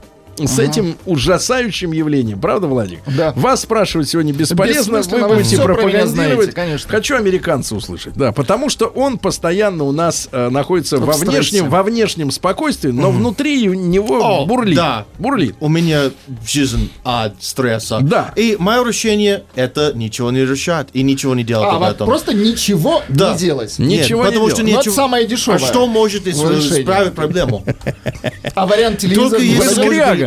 Speaker 2: с этим ужасающим явлением. Правда, Владик?
Speaker 4: Да.
Speaker 2: Вас спрашивать сегодня бесполезно. Вы будете пропагандировать.
Speaker 4: знаете, конечно.
Speaker 2: Хочу американца услышать. Да, потому что он постоянно у нас э, находится во
Speaker 3: стрессе.
Speaker 2: внешнем, во внешнем спокойствии, но внутри него
Speaker 3: О,
Speaker 2: бурлит.
Speaker 3: Да.
Speaker 2: Бурлит.
Speaker 3: У меня жизнь от стресса.
Speaker 2: Да.
Speaker 3: И мое решение это ничего не решать и ничего не делать
Speaker 4: А,
Speaker 3: об
Speaker 4: вот
Speaker 3: этом.
Speaker 4: просто ничего
Speaker 3: Да.
Speaker 4: не делать.
Speaker 3: Нет,
Speaker 2: Ничего не
Speaker 3: потому
Speaker 2: делать.
Speaker 3: что
Speaker 4: Ну, это
Speaker 3: ничего...
Speaker 4: самое дешевое
Speaker 3: А что может исправить проблему?
Speaker 4: А вариант телевизора...
Speaker 3: Только
Speaker 4: не
Speaker 3: если,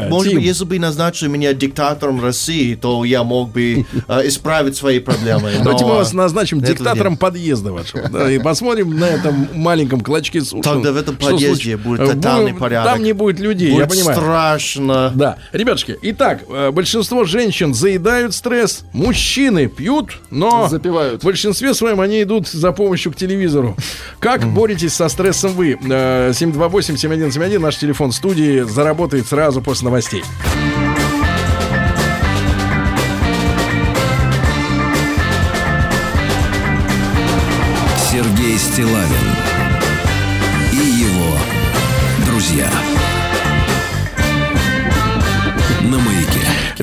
Speaker 3: Может быть, может
Speaker 2: Тим.
Speaker 3: быть, если бы назначили меня диктатором России, то я мог бы э, исправить свои проблемы. Но
Speaker 2: Давайте мы вас назначим диктатором
Speaker 3: нет.
Speaker 2: подъезда вашего. да, и посмотрим на этом маленьком клочке суши.
Speaker 3: Тогда в этом подъезде
Speaker 2: случ-
Speaker 3: будет
Speaker 2: Э,
Speaker 3: тотальный
Speaker 2: бу-
Speaker 3: порядок.
Speaker 2: Там не будет людей, я
Speaker 3: Будет
Speaker 2: понимаю.
Speaker 3: страшно.
Speaker 2: Да. Ребятушки, итак, э, большинство женщин заедают стресс, мужчины пьют, но
Speaker 4: Запивают.
Speaker 2: в большинстве своем они идут за помощью к телевизору. Как боретесь со стрессом вы? Э, 728-7171, наш телефон студии, заработает сразу после новостей.
Speaker 1: Сергей Стилавин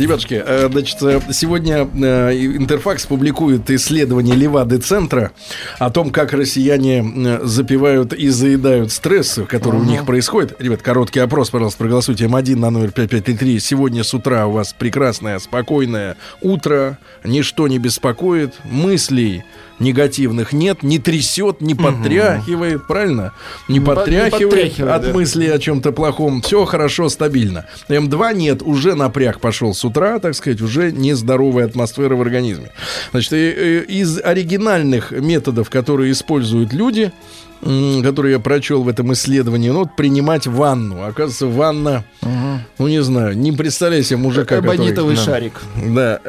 Speaker 2: Ребятушки, э, значит, э, сегодня э, Интерфакс публикует исследование Левады-центра о том, как россияне запивают и заедают стресс, который у них происходит. Ребят, короткий опрос, пожалуйста, проголосуйте М1 на номер 5533. Сегодня с утра у вас прекрасное, спокойное утро, ничто не беспокоит, мыслей негативных нет, не трясет, не потряхивает, правильно? Не
Speaker 4: Не по- не
Speaker 2: потряхивает
Speaker 4: потряхивает,
Speaker 2: от
Speaker 4: да.
Speaker 2: мысли о чем-то плохом. Все хорошо, стабильно. М2 нет, уже напряг пошел с утра, так сказать, уже нездоровая атмосфера в организме. Значит, из оригинальных методов, которые используют люди, м, которые я прочел в этом исследовании, ну, вот принимать ванну. Оказывается, ванна, ну, не знаю, не представляю себе мужика, который...
Speaker 4: Эбонитовый
Speaker 2: Да.
Speaker 4: шарик.
Speaker 2: Да,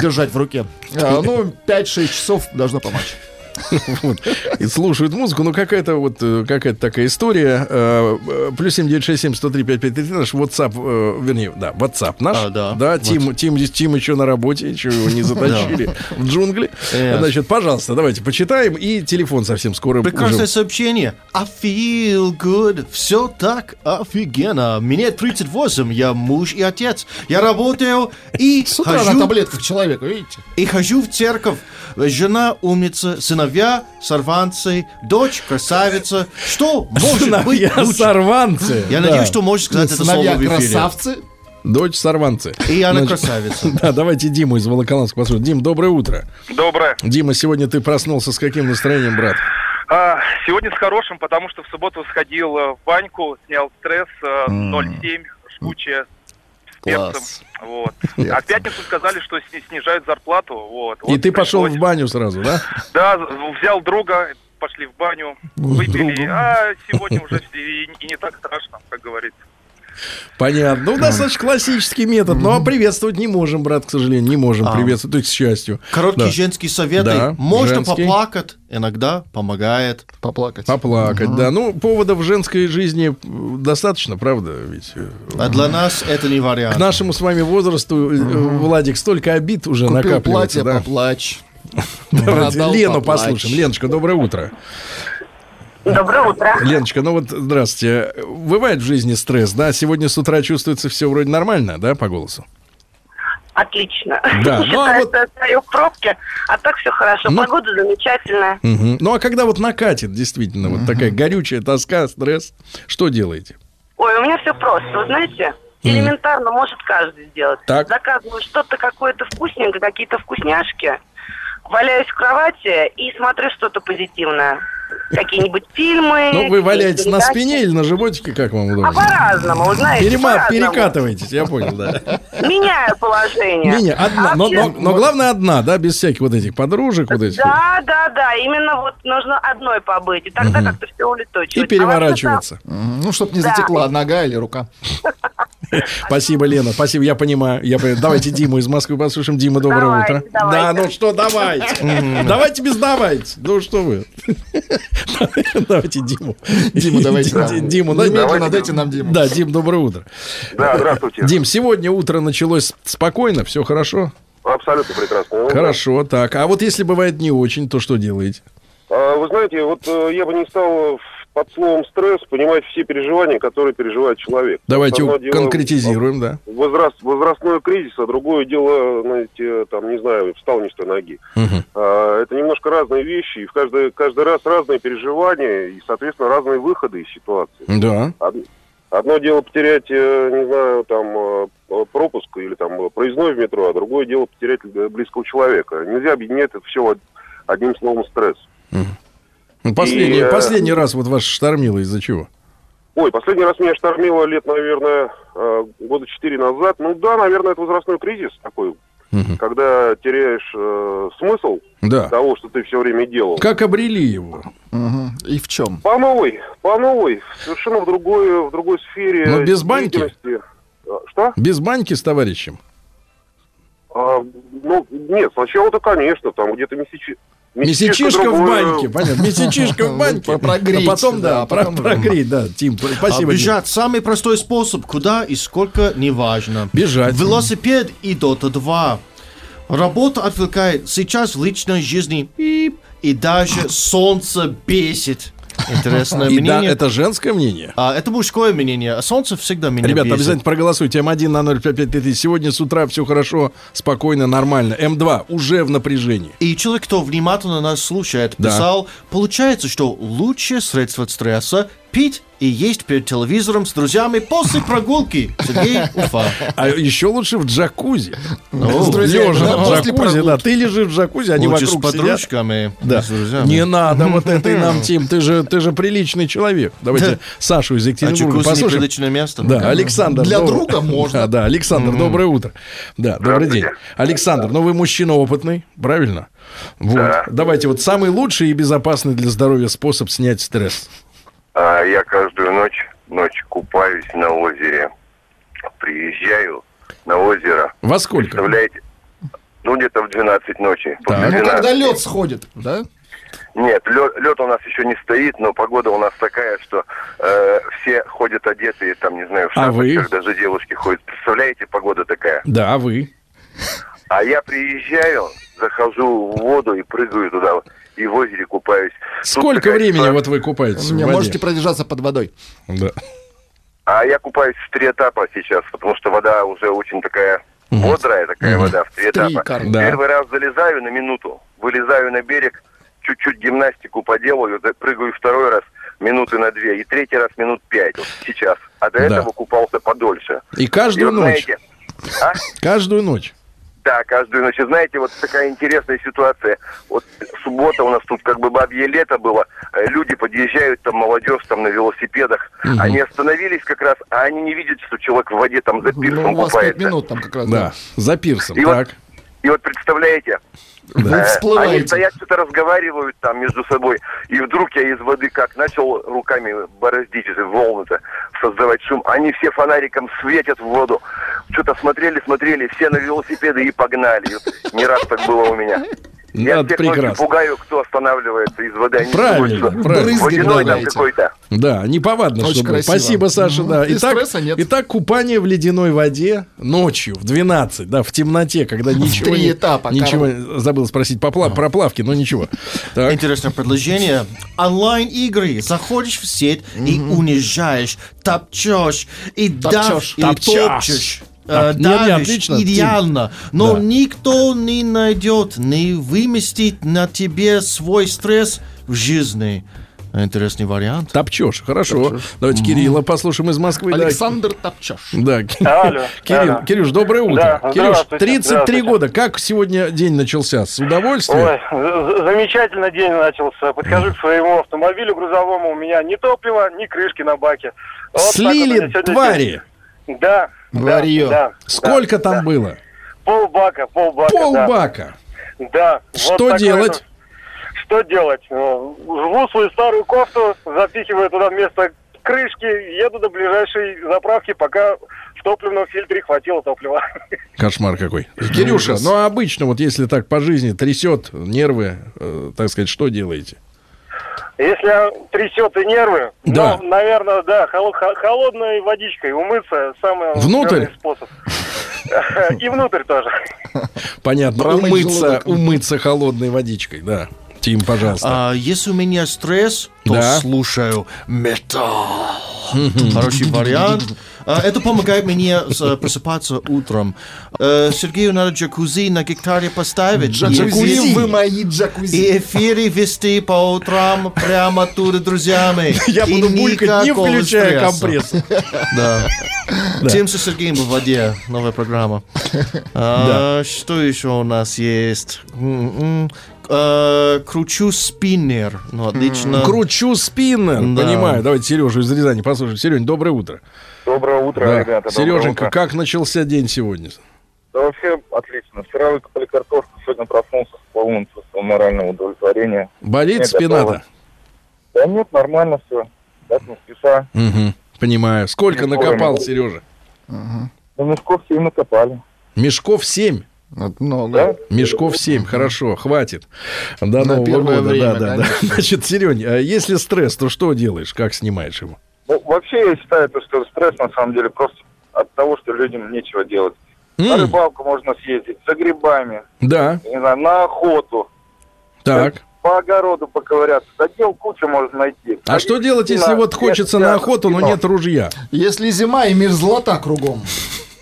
Speaker 4: Держать в руке. А, ну, 5-6 часов должно помочь.
Speaker 2: Вот. И слушают музыку. Ну, какая-то вот э, какая-то такая история. Э, э, Плюс 7967 103 5533 наш WhatsApp, вернее, да, WhatsApp наш.
Speaker 3: А, да.
Speaker 2: Да, Тим, Тим, здесь Тим еще на работе, еще его не затащили в джунгли. Значит, пожалуйста, давайте почитаем. И телефон совсем скоро
Speaker 3: Прекрасное сообщение. I feel good. Все так офигенно. Мне 38, я муж и отец. Я работаю и
Speaker 4: С утра
Speaker 3: хожу...
Speaker 4: на таблетках человека, видите?
Speaker 3: И хожу в церковь. Жена умница, сыновья сорванцы, дочь красавица. Что может быть
Speaker 2: Сыновья
Speaker 3: лучше?
Speaker 2: сорванцы.
Speaker 3: Я
Speaker 2: Да.
Speaker 3: надеюсь, что можешь сказать это слово в эфире.
Speaker 2: Дочь сорванцы.
Speaker 3: И она
Speaker 2: Значит,
Speaker 3: красавица.
Speaker 2: Да, давайте Диму из Волоколамска послушаем. Дим, доброе утро.
Speaker 6: Доброе.
Speaker 2: Дима, сегодня ты проснулся с каким настроением, брат?
Speaker 6: А, сегодня с хорошим, потому что в субботу сходил э, в баньку, снял стресс э, 0,7, жгучая, с перцем. Вот. А в пятницу сказали, что сни- снижают зарплату. Вот.
Speaker 2: И
Speaker 6: Вот
Speaker 2: ты пошел
Speaker 6: пришлось.
Speaker 2: в баню сразу, да?
Speaker 6: Да, взял друга, пошли в баню, выпили. А сегодня уже и, и не так страшно, как говорится.
Speaker 2: Понятно. Ну, достаточно классический метод. Но приветствовать не можем, брат, к сожалению. Не можем
Speaker 3: А.
Speaker 2: приветствовать, то есть к счастью.
Speaker 3: Короткие
Speaker 2: Да.
Speaker 3: женские советы.
Speaker 2: Да,
Speaker 3: Можно
Speaker 2: женский.
Speaker 3: поплакать, иногда помогает.
Speaker 4: Поплакать.
Speaker 2: Поплакать, да. Ну, поводов в женской жизни достаточно, правда? Ведь э,
Speaker 3: А для нас это не вариант.
Speaker 2: к нашему с вами возрасту, э, Владик, столько обид уже
Speaker 4: Купил
Speaker 2: накапливается.
Speaker 4: платье,
Speaker 2: да.
Speaker 4: поплачь.
Speaker 2: Давайте
Speaker 4: Продал,
Speaker 2: Лену
Speaker 4: поплачь.
Speaker 2: послушаем. Леночка, доброе утро.
Speaker 18: Доброе утро.
Speaker 2: Леночка, ну вот здравствуйте. Бывает в жизни стресс, да? Сегодня с утра чувствуется все вроде нормально, да, по голосу?
Speaker 18: Отлично.
Speaker 2: Да, ну, а
Speaker 18: Считаю,
Speaker 2: вот-
Speaker 18: что стою в пробке, а так все хорошо.
Speaker 2: Ну-
Speaker 18: Погода замечательная.
Speaker 2: Мгм. Ну а когда вот накатит действительно вот такая горючая тоска, стресс, что делаете?
Speaker 18: Ой, у меня все просто. Вы знаете, элементарно может каждый сделать.
Speaker 2: Так.
Speaker 18: Заказываю что-то какое-то вкусненькое, какие-то вкусняшки, валяюсь в кровати и смотрю что-то позитивное. Какие-нибудь фильмы.
Speaker 2: Ну, вы валяетесь на спине или на животике, как вам
Speaker 18: А
Speaker 2: удобно?
Speaker 18: по-разному, вы знаете,
Speaker 2: Перема-
Speaker 18: по-разному.
Speaker 2: перекатываетесь, я понял, да.
Speaker 18: Меняю положение.
Speaker 2: Не-не, одна,
Speaker 18: А
Speaker 2: но, но, но главное одна, да, без всяких вот этих подружек, вот этих.
Speaker 18: Да, да, да, именно вот нужно одной побыть, и тогда
Speaker 2: Мгм.
Speaker 18: как-то все улетучивается.
Speaker 2: И переворачиваться.
Speaker 4: Ну, чтобы не
Speaker 18: Да.
Speaker 4: затекла нога или рука.
Speaker 2: Спасибо, Лена, спасибо, я понимаю. Я понимаю. Давайте Диму из Москвы послушаем. Дима, доброе
Speaker 18: Давайте,
Speaker 2: утро.
Speaker 18: давайте.
Speaker 2: Да, ну что, давайте. Давайте без давайте. Ну что вы. Давайте Диму.
Speaker 4: Диму давайте нам.
Speaker 2: Диму,
Speaker 4: Немедленно
Speaker 2: да-
Speaker 4: дайте нам Диму.
Speaker 2: Да, Дим, доброе утро.
Speaker 9: Да, здравствуйте.
Speaker 2: Дим, сегодня утро началось спокойно, все хорошо?
Speaker 9: Абсолютно прекрасно.
Speaker 2: Хорошо, так. А вот если бывает не очень, то что делаете?
Speaker 9: А, Вы знаете, вот э, я бы не стал под словом стресс понимать все переживания, которые переживает человек.
Speaker 2: Давайте
Speaker 9: дело
Speaker 2: конкретизируем, да.
Speaker 9: Возраст, возрастной кризис, а другое дело, знаете, там, не знаю, встал не с той ноги. А, Это немножко разные вещи, и в каждый, каждый раз разные переживания, и, соответственно, разные выходы из ситуации.
Speaker 2: Да.
Speaker 9: Од- Одно дело потерять, э, не знаю, там, э, пропуск или там проездной в метро, а другое дело потерять э, близкого человека. Нельзя объединять это все одним словом стресс.
Speaker 2: Ну, Последний,
Speaker 9: И, э,
Speaker 2: последний раз вот вас штормило из-за чего?
Speaker 9: Ой, последний раз меня штормило лет, наверное, э, года четыре назад. Ну да, наверное, это возрастной кризис такой, когда теряешь э, смысл
Speaker 2: Да.
Speaker 9: того, что ты все время делал.
Speaker 2: Как обрели его?
Speaker 4: И в чем?
Speaker 9: По новой, по новой, совершенно в другой, в другой сфере.
Speaker 2: Но без баньки?
Speaker 9: А, Что?
Speaker 2: Без баньки с товарищем?
Speaker 9: А, ну, нет, сначала-то, конечно, там где-то месячи...
Speaker 2: Месячишка в баньке, понятно. Месячишка в баньке.
Speaker 3: Прогреть,
Speaker 2: А потом, да, прогреть, да. Тим, спасибо.
Speaker 3: Бежать самый простой способ. Куда и сколько, неважно.
Speaker 2: Бежать.
Speaker 3: Велосипед и Дота 2. Работа отвлекает. Сейчас в личной жизни пип, и даже солнце бесит. Интересное
Speaker 2: И да,
Speaker 3: мнение.
Speaker 2: это женское мнение?
Speaker 3: А, это мужское мнение. Солнце всегда меня
Speaker 2: Ребята,
Speaker 3: бесит.
Speaker 2: обязательно проголосуйте. М1 на 05533. Сегодня с утра все хорошо, спокойно, нормально. М2 уже в напряжении.
Speaker 3: И человек, кто внимательно нас слушает,
Speaker 2: Да.
Speaker 3: писал, получается, что лучшее средство от стресса пить и есть перед телевизором с друзьями после прогулки. Сергей Уфа.
Speaker 2: А еще лучше в джакузи.
Speaker 3: Ну,
Speaker 2: С
Speaker 3: друзьями,
Speaker 2: Лежа
Speaker 3: да,
Speaker 2: в джакузи, да. Ты лежишь в джакузи, они
Speaker 3: Лучше с
Speaker 2: вокруг сидят.
Speaker 3: подружками,
Speaker 2: Да.
Speaker 3: с друзьями.
Speaker 2: Не надо вот этой нам, Тим. Ты же, ты же приличный человек. Давайте
Speaker 3: Да.
Speaker 2: Сашу из
Speaker 3: А
Speaker 2: Екатеринбурга
Speaker 3: джакузи
Speaker 2: послушаем.
Speaker 3: неприличное место?
Speaker 2: Да,
Speaker 3: Ну,
Speaker 2: Александр.
Speaker 3: Для друга можно.
Speaker 2: Да, да, Александр, доброе утро. Да, добрый день. Александр, ну вы мужчина опытный, правильно? Вот. Давайте вот самый лучший и безопасный для здоровья способ снять стресс.
Speaker 19: А я каждую ночь, ночь купаюсь на озере. Приезжаю на озеро.
Speaker 2: Во сколько?
Speaker 19: Представляете? Ну, где-то в 12 ночи. После
Speaker 4: Ну,
Speaker 19: 12.
Speaker 4: когда лед сходит, да?
Speaker 19: Нет, лед, у нас еще не стоит, но погода у нас такая, что э, все ходят одетые, там, не знаю, в
Speaker 2: А вы?
Speaker 19: шапочках, даже девушки ходят. Представляете, погода такая?
Speaker 2: Да, а вы?
Speaker 19: А я приезжаю, захожу в воду и прыгаю туда, и в озере купаюсь.
Speaker 2: Сколько
Speaker 19: такая
Speaker 2: времени
Speaker 19: ситуация-
Speaker 2: вот вы купаетесь в воде?
Speaker 4: можете продержаться под водой.
Speaker 2: Да.
Speaker 19: А я купаюсь в три этапа сейчас, потому что вода уже очень такая бодрая, такая вода в три
Speaker 2: В три,
Speaker 19: этапа.
Speaker 2: Да.
Speaker 19: Первый раз залезаю на минуту, вылезаю на берег, чуть-чуть гимнастику поделаю, прыгаю второй раз минуты на две, и третий раз минут пять, вот сейчас. А до
Speaker 2: Да.
Speaker 19: этого купался подольше.
Speaker 2: И каждую
Speaker 19: вот,
Speaker 2: ночь?
Speaker 19: знаете, а?
Speaker 2: Каждую ночь.
Speaker 19: Да, каждую ночь. И знаете, вот такая интересная ситуация. Вот суббота у нас тут как бы бабье лето было. Э, Люди подъезжают, там молодежь там на велосипедах.
Speaker 4: Мгм.
Speaker 19: Они остановились как раз, а они не видят, что человек в воде там за пирсом
Speaker 4: Ну, у вас пять
Speaker 19: купается.
Speaker 4: минут там как раз.
Speaker 2: Да, за пирсом,
Speaker 19: И вот-
Speaker 2: так.
Speaker 19: И вот представляете,
Speaker 2: Вы всплываете.
Speaker 19: они стоят, что-то разговаривают там между собой, и вдруг я из воды как начал руками бороздить эти волны-то, создавать шум. Они все фонариком светят в воду. Что-то смотрели, смотрели, все на велосипеды и погнали. Не раз так было у меня. Я
Speaker 2: Надо
Speaker 19: всех
Speaker 2: прекрасно.
Speaker 19: пугаю, кто останавливается из воды. Они
Speaker 2: Правильно,
Speaker 19: думают,
Speaker 2: правильно.
Speaker 19: Водяной там
Speaker 2: Брызги
Speaker 19: какой-то.
Speaker 2: Да, неповадно,
Speaker 4: Очень
Speaker 2: что было.
Speaker 4: красиво.
Speaker 2: Спасибо, Саша,
Speaker 4: Мгм.
Speaker 2: да.
Speaker 4: И
Speaker 2: Итак,
Speaker 4: стресса нет.
Speaker 2: итак, купание в ледяной воде ночью в 12, да, в темноте, когда ничего
Speaker 4: три
Speaker 2: не-
Speaker 4: этапа,
Speaker 2: Ничего забыл спросить по, пла- про плавки, но ничего. Так.
Speaker 3: Интересное предложение. Онлайн-игры. Заходишь в сеть и унижаешь, топчешь, и
Speaker 2: Топчешь.
Speaker 3: дав, и
Speaker 2: Топчешь.
Speaker 3: Топчешь.
Speaker 2: Да.
Speaker 3: э,
Speaker 2: Не, не,
Speaker 3: давишь.
Speaker 2: отлично, Тим.
Speaker 3: идеально. Но
Speaker 2: Да.
Speaker 3: никто не найдет, не выместит на тебе свой стресс в жизни. Интересный вариант.
Speaker 2: Топчешь, хорошо. Давайте Кирилла послушаем из Москвы. Да.
Speaker 4: Александр.
Speaker 2: Да, Ки-
Speaker 15: Алло,
Speaker 2: Кирилл,
Speaker 15: алло.
Speaker 2: Кирюш, доброе утро.
Speaker 15: Да,
Speaker 2: Кирюш,
Speaker 15: здравствуйте,
Speaker 2: 33
Speaker 15: здравствуйте.
Speaker 2: года. Как сегодня день начался? С удовольствием?
Speaker 15: Ой, замечательно день начался. Подхожу к своему автомобилю грузовому, у меня ни топлива, ни крышки на баке. Вот так
Speaker 2: Слили твари.
Speaker 15: день. Да.
Speaker 2: Варьё.
Speaker 15: Да, да,
Speaker 2: Сколько
Speaker 15: да,
Speaker 2: там
Speaker 15: да.
Speaker 2: было?
Speaker 15: Полбака, полбака. да.
Speaker 2: Полбака.
Speaker 15: Да. вот
Speaker 2: Что
Speaker 15: такой
Speaker 2: делать?
Speaker 15: вот. Что делать? Ну, Жгу свою старую кофту, запихиваю туда вместо крышки, еду до ближайшей заправки, пока в топливном фильтре хватило топлива.
Speaker 2: Кошмар какой. Кирюша, ну обычно, вот если так по жизни трясет нервы, э, так сказать, что делаете?
Speaker 15: Если трясет и нервы,
Speaker 2: Да.
Speaker 15: ну, наверное, да, холо- хо- холодной водичкой умыться самый
Speaker 2: Внутрь?
Speaker 15: способ. И внутрь тоже.
Speaker 2: Понятно. Умыться, умыться холодной водичкой, да. Тим, пожалуйста.
Speaker 3: А, если у меня стресс, то
Speaker 2: Да.
Speaker 3: слушаю металл. Хороший вариант. А, это помогает мне с- просыпаться утром. Э, Сергею надо джакузи на гектаре поставить.
Speaker 4: Джакузи, вы мои джакузи.
Speaker 3: И эфиры вести по утрам прямо оттуда друзьями.
Speaker 2: Я буду булькать, не включая компрессор.
Speaker 3: Да. Тим со Сергеем в воде. Новая программа. А, Что еще у нас есть? М-м. Э, Кручу спиннер. Ну, отлично.
Speaker 2: Кручу спиннер.
Speaker 3: Да.
Speaker 2: Понимаю. Давайте Сережу из Рязани послушаем. Серень, доброе утро.
Speaker 6: Доброе утро,
Speaker 2: Да.
Speaker 6: ребята.
Speaker 2: Сереженька,
Speaker 6: утро.
Speaker 2: как начался день сегодня?
Speaker 6: Да вообще отлично. Вчера выкопали картошку, сегодня проснулся с полным чувством морального удовлетворения.
Speaker 2: Болит спина-то?
Speaker 6: Да нет, нормально все. Так не спеша.
Speaker 2: Мгм. Понимаю. Сколько
Speaker 6: Не
Speaker 2: накопал. Сережа?
Speaker 6: Ну, мешков семь накопали.
Speaker 2: Мешков 7.
Speaker 4: много.
Speaker 2: Мешков 7, хорошо, хватит. До
Speaker 4: На
Speaker 2: Нового
Speaker 4: первое
Speaker 2: года.
Speaker 4: время,
Speaker 2: да, да, да.
Speaker 4: конечно.
Speaker 2: Значит, Серень, а если стресс, то что делаешь? Как снимаешь его?
Speaker 6: Ну, вообще я считаю, то, что стресс на самом деле просто от того, что людям нечего делать. На
Speaker 2: М.
Speaker 6: рыбалку можно съездить, за грибами,
Speaker 2: Да,
Speaker 6: не знаю, на охоту,
Speaker 2: так.
Speaker 6: по огороду поковыряться. Да дел кучу можно найти.
Speaker 2: А что делать, если вот хочется на охоту, но нет ружья?
Speaker 4: Если зима и мерзлота кругом.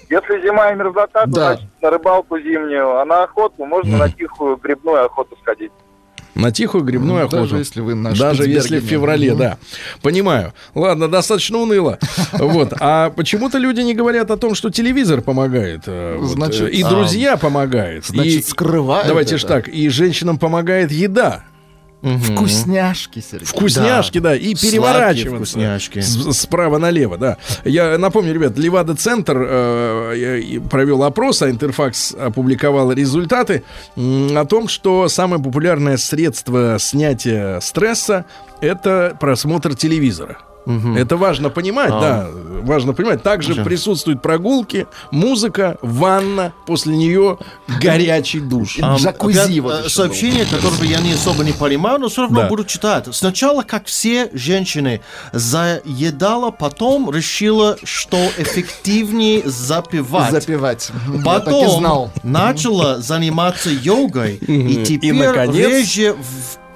Speaker 6: Если зима и мерзлота, то
Speaker 4: Да.
Speaker 6: значит, на рыбалку зимнюю, а на охоту можно на тихую грибную охоту сходить.
Speaker 2: На тихую грибную
Speaker 4: Ну,
Speaker 2: охоту.
Speaker 4: даже если вы на
Speaker 2: Даже если в феврале,
Speaker 4: Мгм.
Speaker 2: да. Понимаю. Ладно, достаточно уныло. Вот. А почему-то люди не говорят о том, что телевизор помогает. э, вот,
Speaker 4: Значит,
Speaker 2: э, и
Speaker 4: а,
Speaker 2: друзья помогают.
Speaker 4: значит,
Speaker 2: и,
Speaker 4: скрывают
Speaker 2: Давайте ж
Speaker 4: это.
Speaker 2: так. И женщинам помогает еда.
Speaker 4: Вкусняшки, Сергей.
Speaker 2: Вкусняшки, да, и
Speaker 3: Сладкие
Speaker 2: переворачиваться.
Speaker 3: вкусняшки.
Speaker 2: С- Справа налево, да. Я напомню, ребят, Левада-центр э, и провел опрос, а Интерфакс опубликовал результаты о том, что самое популярное средство снятия стресса это просмотр телевизора. Это важно понимать,
Speaker 3: А.
Speaker 2: да, важно понимать. Также
Speaker 3: Уже.
Speaker 2: присутствуют прогулки, музыка, ванна, после нее горячий душ.
Speaker 3: Ам, опять, э, Сообщение, которое я не особо не понимаю, но все равно
Speaker 2: Да.
Speaker 3: буду читать. Сначала, как все женщины, заедала, потом решила, что эффективнее запивать.
Speaker 4: Запивать. Мгм, я так и
Speaker 3: Потом
Speaker 4: знал.
Speaker 3: начала заниматься йогой, и
Speaker 2: И,
Speaker 3: теперь
Speaker 2: наконец,
Speaker 3: реже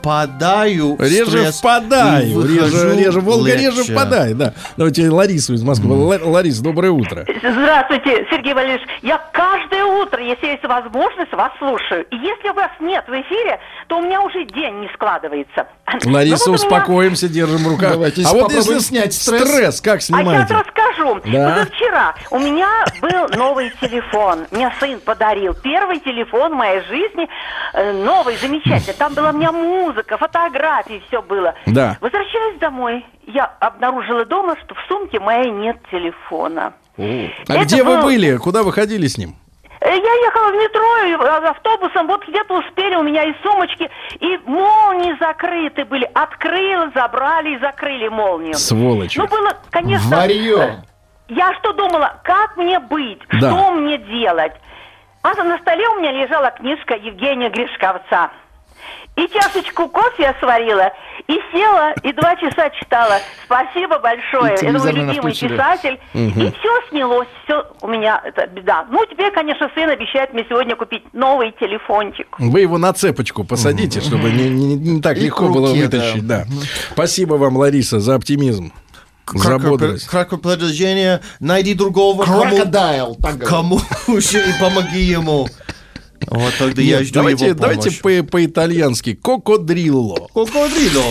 Speaker 3: впадаю
Speaker 2: Реже
Speaker 3: стресс
Speaker 2: впадаю, реже,
Speaker 3: выхожу
Speaker 2: реже, Волга реже
Speaker 3: легче.
Speaker 2: впадает, да. Давайте Ларису из Москвы. Ла- Ларис, доброе утро.
Speaker 20: Здравствуйте, Сергей Валерьевич. Я каждое утро, если есть возможность, вас слушаю. И если вас нет в эфире, то у меня уже день не складывается.
Speaker 2: Лариса,
Speaker 20: Ну вот у меня-
Speaker 2: успокоимся, держим в руках.
Speaker 4: Давайте
Speaker 2: а вот
Speaker 4: попробуем
Speaker 2: если
Speaker 4: снять стресс.
Speaker 2: как
Speaker 20: А сейчас
Speaker 2: снимаете?
Speaker 20: расскажу.
Speaker 2: Да.
Speaker 20: Позавчера у меня был новый телефон. Мне сын подарил. Первый телефон в моей жизни. э, новый, замечательный. Там была у меня музыка, фотографии, все было.
Speaker 2: Да.
Speaker 20: Возвращаясь домой, я обнаружила дома, что в сумке моей нет телефона.
Speaker 2: А
Speaker 20: Это
Speaker 2: где вы
Speaker 20: был-
Speaker 2: были? Куда вы ходили с ним?
Speaker 20: Э, Я ехала в метро э, автобусом, вот где-то успели у меня и сумочки, и молнии закрыты были. Открыла, забрали и закрыли молнию.
Speaker 2: Сволочи.
Speaker 20: Ну, было, конечно...
Speaker 4: Варьё.
Speaker 20: э, Я что думала, как мне быть,
Speaker 2: Да.
Speaker 20: что мне делать? А на столе у меня лежала книжка Евгения Гришковца. И чашечку кофе я сварила, и села, и два часа читала. Спасибо большое. Это мой любимый
Speaker 4: включили.
Speaker 20: писатель.
Speaker 2: Мгм.
Speaker 20: И все снялось, все у меня это беда. Ну, теперь, конечно, сын обещает мне сегодня купить новый телефончик.
Speaker 2: Вы его на цепочку посадите, чтобы не, не- не так
Speaker 4: И
Speaker 2: легко
Speaker 4: к
Speaker 2: было
Speaker 4: руке,
Speaker 2: вытащить. Да. Спасибо вам, Лариса, за оптимизм. За
Speaker 3: Краткое,
Speaker 2: бодрость.
Speaker 3: краткое предложение. Найди другого, кому,
Speaker 4: Крокодайл, так говорят.
Speaker 3: кому уже и помоги ему. Вот тогда я жду
Speaker 2: давайте,
Speaker 3: его
Speaker 2: давайте
Speaker 3: помощь.
Speaker 2: по- по-итальянски. Кокодрилло.
Speaker 3: Кокодрило.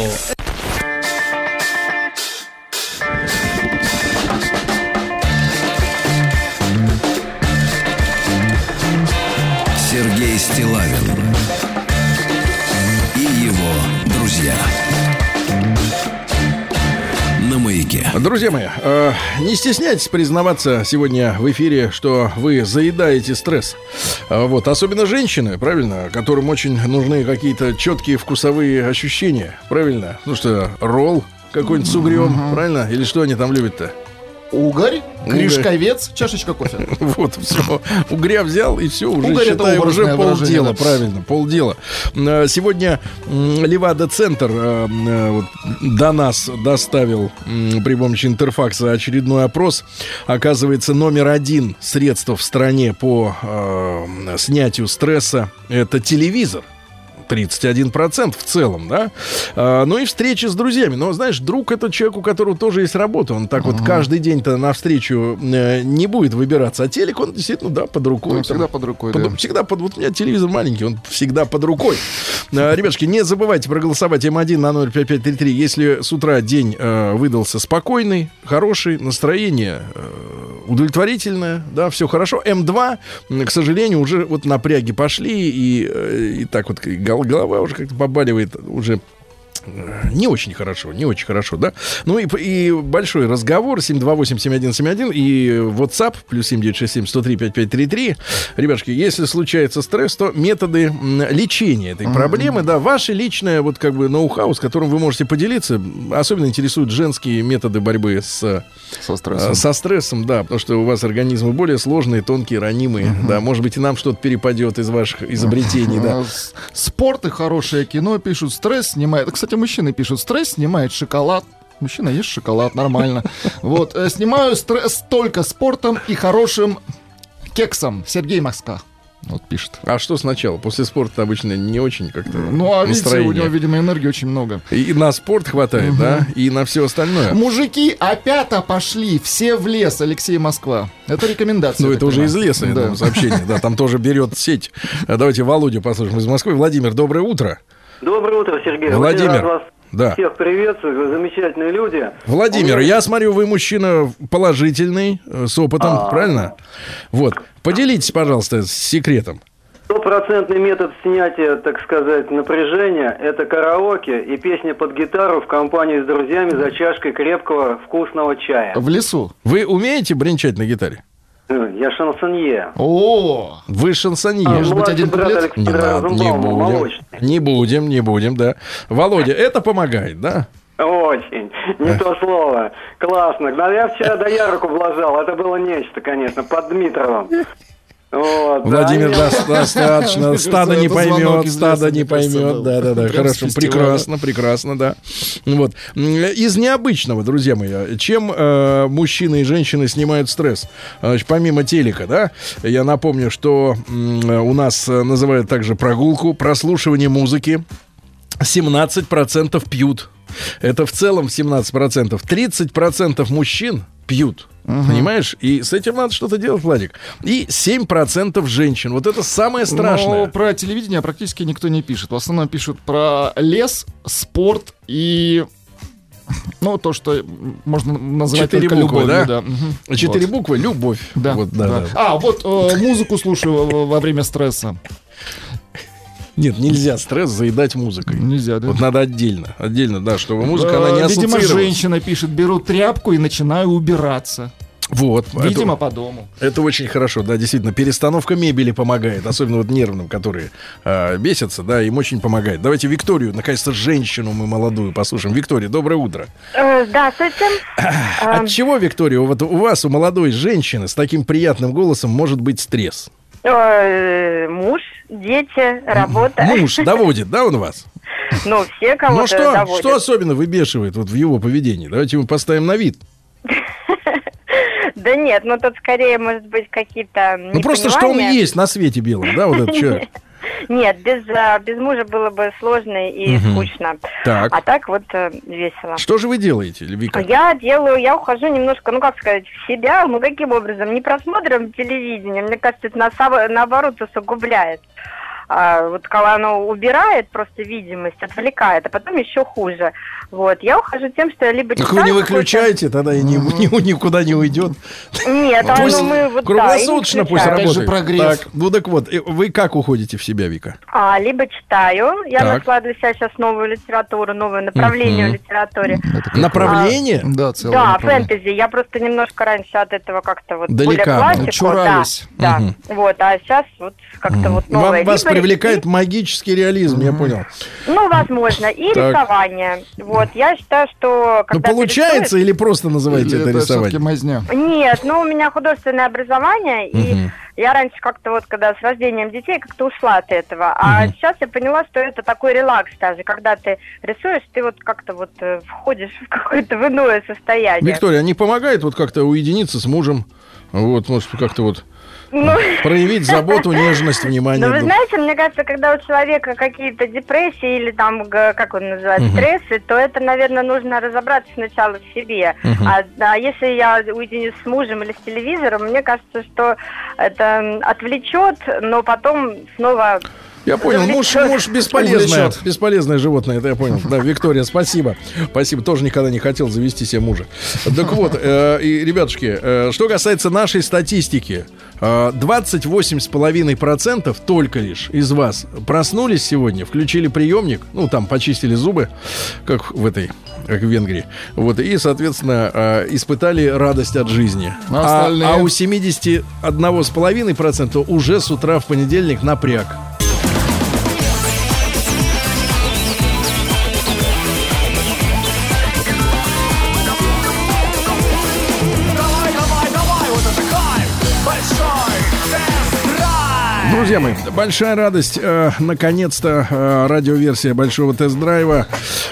Speaker 1: Друзья
Speaker 2: мои, э, не стесняйтесь признаваться сегодня в эфире, что вы заедаете стресс. А Вот, особенно женщины, правильно, которым очень нужны какие-то четкие вкусовые ощущения, правильно? Ну что, ролл какой-нибудь с угрем, правильно? Или что они там любят-то?
Speaker 4: Угорь, гришковец, чашечка кофе.
Speaker 2: Вот, все. Угря взял, и все, уже,
Speaker 4: Угорь это
Speaker 2: считай, уже полдела, правильно, полдела. Э, Сегодня Левада-центр э, э, до нас доставил при помощи интерфакса очередной опрос. Оказывается, номер один средства в стране по снятию стресса – это телевизор. 31% в целом, да. А, ну и встречи с друзьями. Но, знаешь, друг это человек, у которого тоже есть работа. Он так вот каждый день-то навстречу э, не будет выбираться. А телек, он действительно, да, под рукой.
Speaker 4: Он
Speaker 2: Там.
Speaker 4: всегда под рукой,
Speaker 2: Под-
Speaker 4: да.
Speaker 2: Всегда под... Вот у меня телевизор маленький, он всегда под рукой. А, Ребятушки, не забывайте проголосовать М1 на 05533. Если с утра день э, выдался спокойный, хороший, настроение э, удовлетворительное, да, все хорошо. М2, м, к сожалению, уже вот напряги пошли, и, э, и так вот гол- голова уже как-то побаливает, уже не очень хорошо, не очень хорошо, да. Ну и, и большой разговор 728-7171 и WhatsApp плюс 7967-103-5533. Ребятушки, если случается стресс, то методы лечения этой проблемы, да, ваши личное вот как бы ноу-хау, с которым вы можете поделиться. Особенно интересуют женские методы борьбы с,
Speaker 4: Со стрессом.
Speaker 2: э, со стрессом, да, потому что у вас организмы более сложные, тонкие, ранимые, да, может быть и нам что-то перепадет из ваших изобретений, да.
Speaker 4: А, с- Спорт и хорошее кино пишут, стресс снимает. Кстати, мужчины пишут, стресс снимает шоколад. Мужчина ест шоколад, нормально. Вот, э, снимаю стресс только спортом и хорошим кексом. Сергей Москва. Вот пишет.
Speaker 2: А что сначала? После спорта обычно не очень как-то
Speaker 4: Ну, а видите,
Speaker 2: настроение.
Speaker 4: у него, видимо, энергии очень много.
Speaker 2: И на спорт хватает, да, и на все остальное.
Speaker 4: Мужики опята пошли, все в лес, Алексей Москва. Это рекомендация.
Speaker 2: Ну, это уже из леса,
Speaker 4: Да.
Speaker 2: сообщение. Да, там тоже берет сеть. Давайте Володю послушаем из Москвы. Владимир, доброе утро.
Speaker 21: Доброе утро, Сергей.
Speaker 2: Владимир,
Speaker 21: вас
Speaker 2: да.
Speaker 21: всех приветствую, вы замечательные люди.
Speaker 2: Владимир,
Speaker 21: меня-
Speaker 2: я смотрю, вы мужчина положительный, э, с опытом,
Speaker 21: А.
Speaker 2: правильно? Вот. Поделитесь, пожалуйста, с секретом.
Speaker 21: Стопроцентный метод снятия, так сказать, напряжения – это караоке и песня под гитару в компании с друзьями за чашкой крепкого вкусного чая.
Speaker 4: В лесу.
Speaker 2: Вы умеете бренчать на гитаре?
Speaker 21: Я шансонье.
Speaker 4: О,
Speaker 2: Вы шансонье.
Speaker 21: А, Может быть, один куплет?
Speaker 2: Не надо, не будем.
Speaker 21: молочный.
Speaker 2: Не будем, не будем, да. Володя, это помогает, да?
Speaker 21: Очень. Не то слово. Классно. Да я вчера до Яроку влажал. Это было нечто, конечно, под Дмитровым. Вот,
Speaker 2: Владимир,
Speaker 21: да,
Speaker 2: даст- достаточно. Стадо не поймет, стадо не поймет. Да, да, да. Хорошо, прекрасно, прекрасно, да. Вот. Из необычного, друзья мои, чем э, мужчины и женщины снимают стресс? Значит, помимо телека, да, я напомню, что м, у нас э, называют также прогулку, прослушивание музыки. 17% пьют. Это в целом 17%. 30% мужчин пьют. Понимаешь? И с этим надо что-то делать, Владик. И 7% женщин. Вот это самое страшное.
Speaker 4: Но про телевидение практически никто не пишет. В основном пишут про лес, спорт и... Ну, то, что можно назвать
Speaker 2: Четыре буквы,
Speaker 4: любовью,
Speaker 2: да?
Speaker 4: Мгм.
Speaker 2: Четыре
Speaker 4: Вот.
Speaker 2: буквы, любовь.
Speaker 4: Да,
Speaker 2: Вот, да,
Speaker 4: да.
Speaker 2: да.
Speaker 4: А, вот э, музыку слушаю во время стресса.
Speaker 2: Нет, нельзя стресс заедать музыкой.
Speaker 4: Нельзя, да?
Speaker 2: Вот надо отдельно. Отдельно, да, чтобы музыка,
Speaker 4: Э,
Speaker 2: она не
Speaker 4: Видимо,
Speaker 2: ассоциировалась.
Speaker 4: женщина пишет, беру тряпку и начинаю убираться.
Speaker 2: Вот.
Speaker 4: Видимо,
Speaker 2: это,
Speaker 4: по дому.
Speaker 2: это очень хорошо, да, действительно. Перестановка мебели помогает, особенно вот нервным, которые а, бесятся, да, им очень помогает. Давайте Викторию, наконец-то женщину мы молодую послушаем. Виктория, доброе утро.
Speaker 22: Э, Здравствуйте.
Speaker 2: От чего, Виктория, вот у вас, у молодой женщины с таким приятным голосом может быть стресс?
Speaker 22: Э, Муж, дети, работа.
Speaker 2: Муж доводит, да, он вас?
Speaker 22: Ну, все кого-то
Speaker 2: Ну что,
Speaker 22: доводят.
Speaker 2: что особенно выбешивает вот в его поведении? Давайте мы поставим на вид.
Speaker 22: Да нет, ну тут скорее, может быть, какие-то
Speaker 2: Ну просто что он есть на свете белом, да, вот этот человек.
Speaker 22: Нет, без, а, без мужа было бы сложно и
Speaker 2: Мгм.
Speaker 22: скучно.
Speaker 2: Так.
Speaker 22: А так вот э, весело.
Speaker 2: Что же вы делаете, Вика?
Speaker 22: Я делаю, я ухожу немножко, ну как сказать, в себя, ну каким образом? Не просмотром телевидения, мне кажется, это на- наоборот усугубляет. А, вот когда оно убирает просто видимость, отвлекает, а потом еще хуже. Вот, я ухожу тем, что я либо
Speaker 2: Так вы не выключаете, тогда и ни- ни- никуда не уйдет.
Speaker 22: Нет, а
Speaker 2: Пусть
Speaker 22: ну мы вот да, и не
Speaker 2: Круглосуточно пусть
Speaker 22: включаем.
Speaker 2: работает. Так, ну так вот, э, вы как уходите в себя, Вика?
Speaker 22: А, либо читаю. Я
Speaker 2: Так.
Speaker 22: нашла для себя сейчас новую литературу, новое направление в литературе.
Speaker 2: Направление?
Speaker 4: Да,
Speaker 22: Да, фэнтези. Я просто немножко раньше от этого как-то вот более
Speaker 2: Далека,
Speaker 22: классику.
Speaker 2: чурались.
Speaker 22: Да, да. Вот, а сейчас вот как-то вот новое.
Speaker 2: Вам, вас Привлекает магический реализм, я понял.
Speaker 22: Ну, возможно. И
Speaker 2: Так.
Speaker 22: рисование. Вот, я считаю, что
Speaker 2: Ну получается или просто называете
Speaker 4: Или
Speaker 2: это
Speaker 4: это
Speaker 2: рисование?
Speaker 4: мазня?
Speaker 22: Нет, ну у меня художественное образование, и я раньше как-то вот, когда с рождением детей, как-то ушла от этого. А
Speaker 2: Мгм.
Speaker 22: сейчас я поняла, что это такой релакс даже. Когда ты рисуешь, ты вот как-то вот э, входишь в какое-то в иное состояние.
Speaker 2: Виктория, а не помогает вот как-то уединиться с мужем? Вот, может, как-то вот
Speaker 22: Ну,
Speaker 2: проявить заботу, нежность, внимание.
Speaker 22: Ну, вы знаете, мне кажется, когда у человека какие-то депрессии или там, как он называет, стрессы, то это, наверное, нужно разобраться сначала в себе. А, а если я уединюсь с мужем или с телевизором, мне кажется, что это отвлечет, но потом снова...
Speaker 2: Я понял, муж, муж бесполезное, бесполезное животное, это я понял. Да, Виктория, спасибо. Спасибо, тоже никогда не хотел завести себе мужа. Так вот, э, и, ребятушки, э, что касается нашей статистики, 28,5% только лишь из вас проснулись сегодня, включили приемник, ну, там, почистили зубы, как в этой, как в Венгрии, вот, и, соответственно, э, испытали радость от жизни.
Speaker 4: А
Speaker 2: А,
Speaker 4: остальные?
Speaker 2: а у 71,5% уже с утра в понедельник напряг. Друзья мои, большая радость. э, наконец-то э, радиоверсия большого тест-драйва.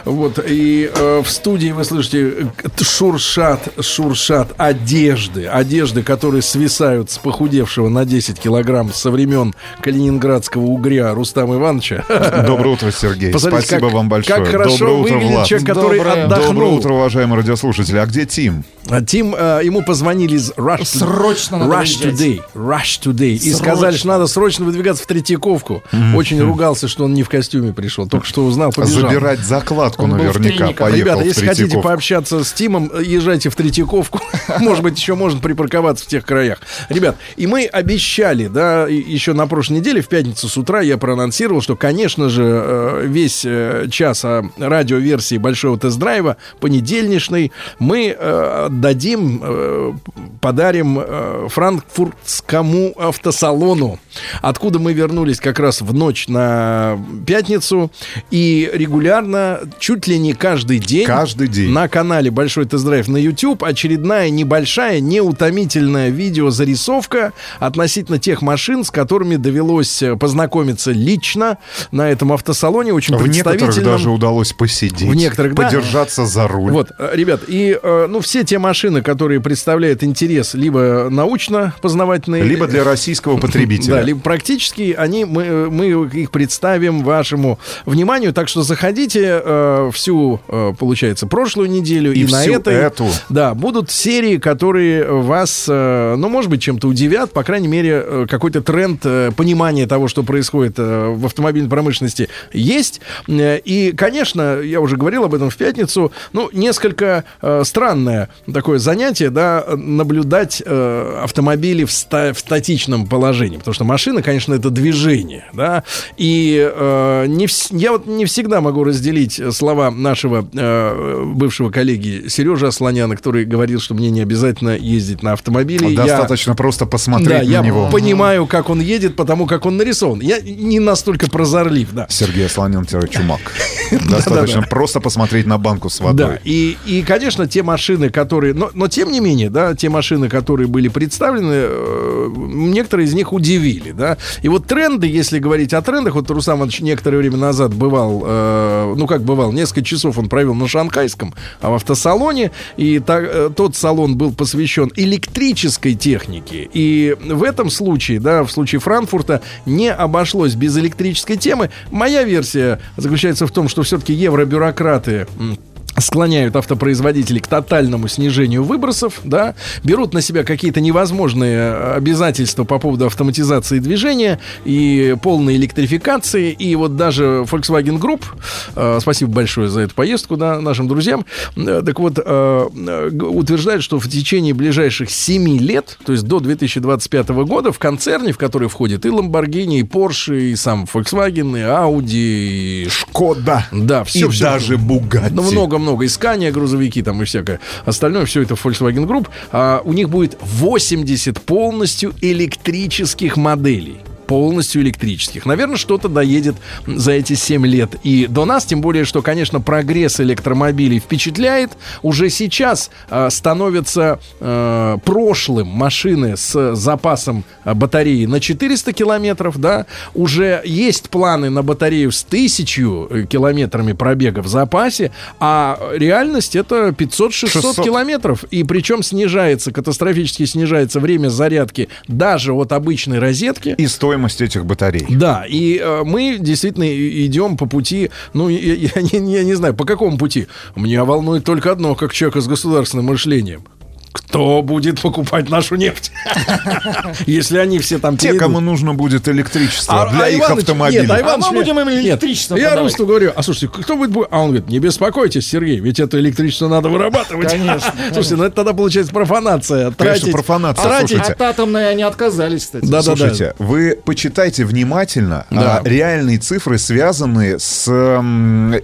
Speaker 2: Вот, и э, в студии вы слышите э, шуршат, шуршат одежды. Одежды, которые свисают с похудевшего на 10 килограмм со времен калининградского угря Рустама Ивановича.
Speaker 23: Доброе утро, Сергей.
Speaker 2: Посмотрите,
Speaker 23: Спасибо
Speaker 2: как-
Speaker 23: вам большое.
Speaker 2: как хорошо
Speaker 23: Доброе утро,
Speaker 2: выглядит
Speaker 23: Влад.
Speaker 2: человек, который
Speaker 23: Доброе.
Speaker 2: отдохнул.
Speaker 23: Доброе утро, уважаемые радиослушатели. А где Тим?
Speaker 2: А Тим, э, ему позвонили из Rush,
Speaker 4: Срочно
Speaker 2: Rush. Today, Rush Today, и
Speaker 4: Срочно.
Speaker 2: сказали, что надо срочно выдвигаться в Третьяковку. Очень ругался, что он не в костюме пришел, только что узнал, побежал.
Speaker 23: Забирать закладку
Speaker 4: Он
Speaker 23: наверняка. Поехал
Speaker 2: Ребята, если хотите пообщаться с Тимом, езжайте в Третьяковку. Может быть, еще можно припарковаться в тех краях. Ребят, и мы обещали, да, еще на прошлой неделе, в пятницу с утра, я проанонсировал, что, конечно же, э, весь э, час о радиоверсии большого тест-драйва, понедельничный, мы э, отдадим, э, подарим франкфуртскому автосалону. Откуда мы вернулись как раз в ночь на пятницу. И регулярно, чуть ли не каждый день,
Speaker 23: Каждый день.
Speaker 2: на канале Большой Тест-Драйв на YouTube очередная небольшая, неутомительная видеозарисовка относительно тех машин, с которыми довелось э, познакомиться лично на этом автосалоне. Очень
Speaker 23: В некоторых даже удалось посидеть.
Speaker 2: В некоторых, да.
Speaker 23: Подержаться за руль.
Speaker 2: Вот, э, ребят, и э, ну все те машины, которые представляют интерес либо научно-познавательный,
Speaker 23: Либо для российского потребителя.
Speaker 2: да, либо практически, они мы, э, мы их представим вашему вниманию. Так что заходите э, всю, э, получается, прошлую неделю и,
Speaker 23: И
Speaker 2: на этой.
Speaker 23: эту.
Speaker 2: Да, будут серии, которые вас, э, ну, может быть, чем-то удивят. По крайней мере, э, какой-то тренд э, понимания того, что происходит э, в автомобильной промышленности, есть. Э, И, конечно, я уже говорил об этом в пятницу. Ну, несколько э, странное такое занятие, да, наблюдать э, автомобили в, ста- в статичном положении. Потому что машина, конечно, это движение, да. И э, не вс- я вот не всегда могу разделить слова нашего э, бывшего коллеги Сережи Асланяна, который говорил, что мне не обязательно ездить на автомобиле. Я-
Speaker 23: Достаточно просто посмотреть
Speaker 2: да,
Speaker 23: на
Speaker 2: я
Speaker 23: него.
Speaker 2: понимаю, как он едет, потому как он нарисован. Я не настолько прозорлив, да.
Speaker 23: Сергей Асланян чумак. Достаточно просто посмотреть на банку с
Speaker 2: Да,
Speaker 23: водой.
Speaker 2: и, и, конечно, те машины, которые... Но, но тем не менее, да, те машины, которые были представлены, э, некоторые из них удивили, да. И вот тренды, если говорить о трендах, вот Рустам Иванович некоторое время назад бывал, э, ну как бывал, несколько часов он провел на Шанхайском а в автосалоне, и та- э, тот салон был посвящен электрической технике. И в этом случае, да, в случае Франкфурта, не обошлось без электрической темы. Моя версия заключается в том, что все-таки евробюрократы склоняют автопроизводителей к тотальному снижению выбросов, да, берут на себя какие-то невозможные э, обязательства по поводу автоматизации движения и полной электрификации. И вот даже Volkswagen Group, э, спасибо большое за эту поездку, да, нашим друзьям, э, так вот, э, э, утверждает, что в течение ближайших 7 лет, то есть до 2025 года, в концерне, в который входит и Lamborghini, и Porsche, и сам Volkswagen, и Audi, и
Speaker 23: Шкода.
Speaker 2: Да, все,
Speaker 23: И даже Bugatti.
Speaker 2: Ну, много-много. И Scania, грузовики там и всякое остальное. Все это Volkswagen Group. А, у них будет 80 полностью электрических моделей полностью электрических. Наверное, что-то доедет за эти 7 лет и до нас, тем более, что, конечно, прогресс электромобилей впечатляет. Уже сейчас э, становятся э, прошлым машины с запасом э, батареи на 400 километров, да, уже есть планы на батарею с 1000 э, километрами пробега в запасе, а реальность это 500-600
Speaker 23: 600.
Speaker 2: километров, и причем снижается, катастрофически снижается время зарядки даже от обычной розетки.
Speaker 23: И стоимость этих батарей.
Speaker 2: Да, и э, мы действительно идем по пути, ну, я, я не, я не знаю, по какому пути. Меня волнует только одно, как человека с государственным мышлением. Кто будет покупать нашу нефть? Если они все там
Speaker 23: Те, кому нужно будет электричество
Speaker 2: А-
Speaker 23: для
Speaker 2: а
Speaker 23: их автомобилей.
Speaker 2: Нет, а Иваныч
Speaker 4: мы будем им электричество
Speaker 2: Я. Русту говорю, а слушайте, кто будет... бу- А он говорит, не беспокойтесь, Сергей, ведь это электричество надо вырабатывать.
Speaker 4: Конечно,
Speaker 2: Слушайте, ну это тогда получается профанация.
Speaker 23: Конечно, профанация,
Speaker 2: тратить-
Speaker 23: слушайте.
Speaker 4: От атомной они отказались, кстати.
Speaker 2: Да.
Speaker 23: Слушайте, вы почитайте внимательно а, реальные цифры, связанные с, э,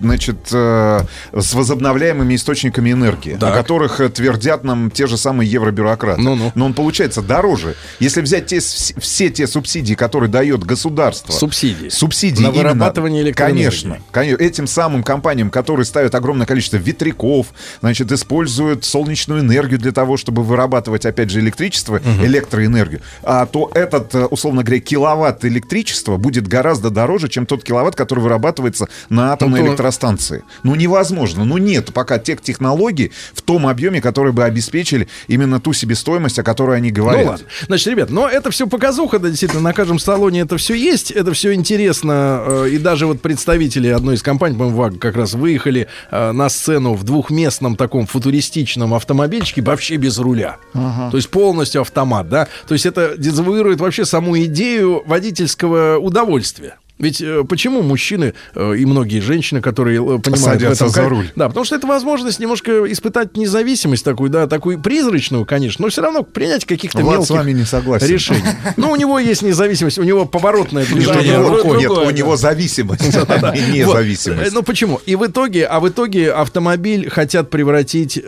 Speaker 23: значит, э, с возобновляемыми источниками энергии, о которых э, твердят нам те же самые евробюрократы.
Speaker 2: Ну-ну.
Speaker 23: Но он получается дороже. Если взять те, все те субсидии, которые дает государство,
Speaker 2: Субсидии.
Speaker 23: субсидии
Speaker 2: На
Speaker 23: именно-
Speaker 2: вырабатывание электроэнергии.
Speaker 23: Конечно, конечно. Этим самым компаниям, которые ставят огромное количество ветряков, значит, используют солнечную энергию для того, чтобы вырабатывать, опять же, электричество, электроэнергию, а то этот, э, условно говоря, киловатт электричества будет гораздо дороже, чем тот киловатт, который вырабатывается на атомной
Speaker 2: Ну,
Speaker 23: электростанции. Ну, невозможно. Ну, нет пока тех технологий в том объеме, которые бы обеспечили именно ту себестоимость, о которой они говорят.
Speaker 2: Ну ладно. Значит, ребят, но это все показуха, да, действительно, на каждом салоне это все есть, это все интересно. э, И даже вот представители одной из компаний, по-моему, ВАГ, как раз выехали э, на сцену в двухместном таком футуристичном автомобильчике вообще без руля.
Speaker 4: Ага.
Speaker 2: То есть полностью автомат, да? То есть это дезавуирует вообще саму идею водительского удовольствия. Ведь э, почему мужчины э, и многие женщины, которые э, понимают в
Speaker 23: Садятся
Speaker 2: этом
Speaker 23: за руль.
Speaker 2: Да, потому что это возможность немножко испытать независимость такую, да, такую призрачную, конечно, но все равно принять каких-то
Speaker 23: Влад
Speaker 2: мелких
Speaker 23: с вами не согласен.
Speaker 2: решений. Ну, у него есть независимость, у него поворотное движение
Speaker 23: Нет,
Speaker 2: рукой.
Speaker 23: нет, у него зависимость, независимость.
Speaker 2: Ну почему? И в итоге, а в итоге автомобиль хотят превратить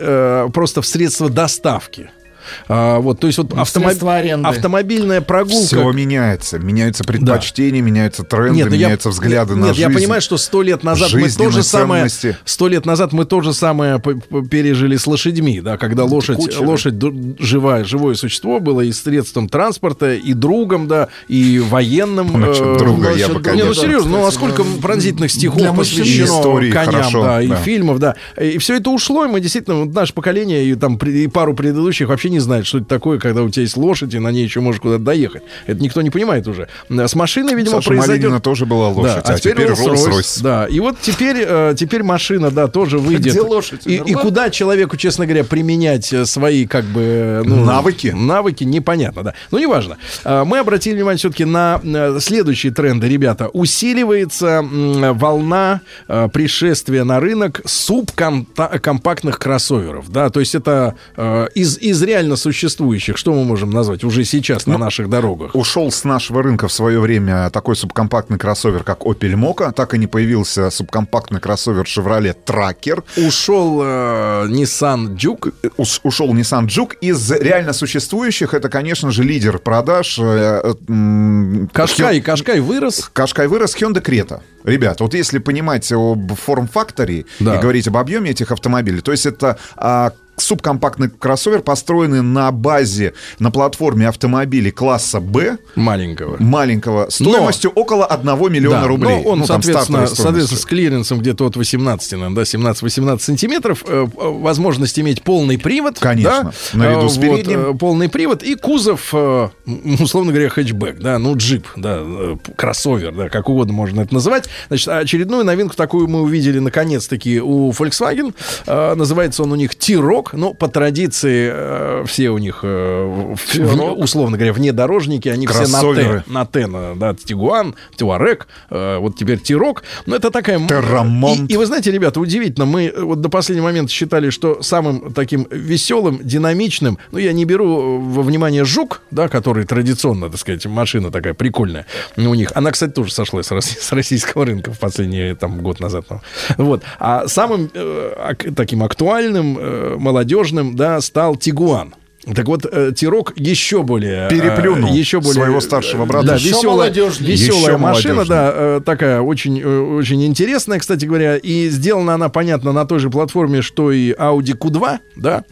Speaker 2: просто в средство доставки. А, вот, то есть вот автомоб- автомобильная прогулка.
Speaker 23: Все меняется. Меняются предпочтения, меняются тренды,
Speaker 2: Нет, ну я-
Speaker 23: меняются взгляды
Speaker 2: нет,
Speaker 23: на
Speaker 2: я
Speaker 23: жизнь.
Speaker 2: понимаю, что сто лет назад мы то же самое, сто лет назад мы то же самое пережили с лошадьми, да, когда лошадь,
Speaker 23: кучеры.
Speaker 2: лошадь живая, живое существо было и средством транспорта, и другом, да, и военным.
Speaker 23: Насчет
Speaker 2: э,
Speaker 23: друга я
Speaker 2: насчет
Speaker 23: бы,
Speaker 2: друга. Не, ну
Speaker 23: конечно.
Speaker 2: серьезно, ну а сколько
Speaker 4: да.
Speaker 2: пронзительных стихов посвящено
Speaker 23: истории
Speaker 2: коням,
Speaker 23: хорошо,
Speaker 2: да, и
Speaker 23: да.
Speaker 2: фильмов, да. И все это ушло, и мы действительно, вот наше поколение и там и пару предыдущих вообще не знает, что это такое, когда у тебя есть лошадь, и на ней еще можешь куда-то доехать. Это никто не понимает уже. С машиной, видимо,
Speaker 23: Саша
Speaker 2: произойдет...
Speaker 23: Малинина тоже была лошадь,
Speaker 2: Да,
Speaker 23: а теперь Rolls-Royce.
Speaker 2: Да, и вот теперь, э, теперь машина, да, тоже выйдет.
Speaker 4: Где лошадь
Speaker 2: И, и куда человеку, честно говоря, применять э, свои, как бы, э, ну,
Speaker 23: Навыки?
Speaker 2: Навыки, непонятно, да. Ну, неважно. А, Мы обратили внимание все-таки на следующие тренды, ребята. Усиливается волна пришествия на рынок субкомпактных кроссоверов, да, то есть это э, из, из реально существующих, что мы можем назвать уже сейчас
Speaker 23: Ну,
Speaker 2: на наших дорогах?
Speaker 23: Ушел с нашего рынка в свое время такой субкомпактный кроссовер, как Opel Mokka. Так и не появился субкомпактный кроссовер Chevrolet Tracker.
Speaker 2: Ушел э, Nissan Juke.
Speaker 23: Уш- ушел Nissan Juke. Из реально существующих это, конечно же, лидер продаж. э, э,
Speaker 2: Кашкай,
Speaker 23: Хё-
Speaker 2: Кашкай вырос.
Speaker 23: Кашкай вырос, Hyundai Creta. Ребят, вот если понимать об форм-факторе
Speaker 2: Да.
Speaker 23: и говорить об объеме этих автомобилей, то есть это а, субкомпактный кроссовер, построенный на базе, на платформе автомобилей класса Б,
Speaker 2: Маленького.
Speaker 23: маленького, стоимостью около 1 миллиона
Speaker 2: Да,
Speaker 23: рублей.
Speaker 2: но он,
Speaker 23: Ну,
Speaker 2: соответственно, соответственно, с клиренсом где-то от 18, наверное, да, 17-18 сантиметров, э, э, возможность иметь полный привод.
Speaker 23: Конечно,
Speaker 2: да,
Speaker 23: наряду
Speaker 2: э,
Speaker 23: с
Speaker 2: вот,
Speaker 23: передним.
Speaker 2: э, полный привод и кузов, э, условно говоря, хэтчбэк, да, ну, джип, да, э, кроссовер, да, как угодно можно это называть. Значит, очередную новинку такую мы увидели, наконец-таки, у Volkswagen. Э, называется он у них T-Rock, ну, по традиции э, все у них, э, в- условно говоря, внедорожники, они все на Т,
Speaker 23: Кроссоверы.
Speaker 2: на Т, да, Тигуан, Туарек, э, вот теперь Тирок. Но это такая...
Speaker 23: Террамонт.
Speaker 2: И, и вы знаете, ребята, удивительно, мы э, вот до последнего момента считали, что самым таким веселым, динамичным, ну, я не беру во внимание Жук, да, который традиционно, так сказать, машина такая прикольная у них. Она, кстати, тоже сошла с, рос- с российского рынка в последний, там, год назад. ну. Вот. А самым э, ак- таким актуальным, э, молодежным, да, стал Тигуан. Так вот, э, Тирок еще более... э,
Speaker 23: Переплюнул
Speaker 2: еще более,
Speaker 23: своего старшего брата.
Speaker 2: Да,
Speaker 23: Еще
Speaker 2: веселая,
Speaker 4: молодежнее.
Speaker 2: веселая
Speaker 23: Еще
Speaker 2: машина,
Speaker 23: молодежнее.
Speaker 2: да, э, такая очень, э, очень интересная, кстати говоря, и сделана она, понятно, на той же платформе, что и Audi Q2, да,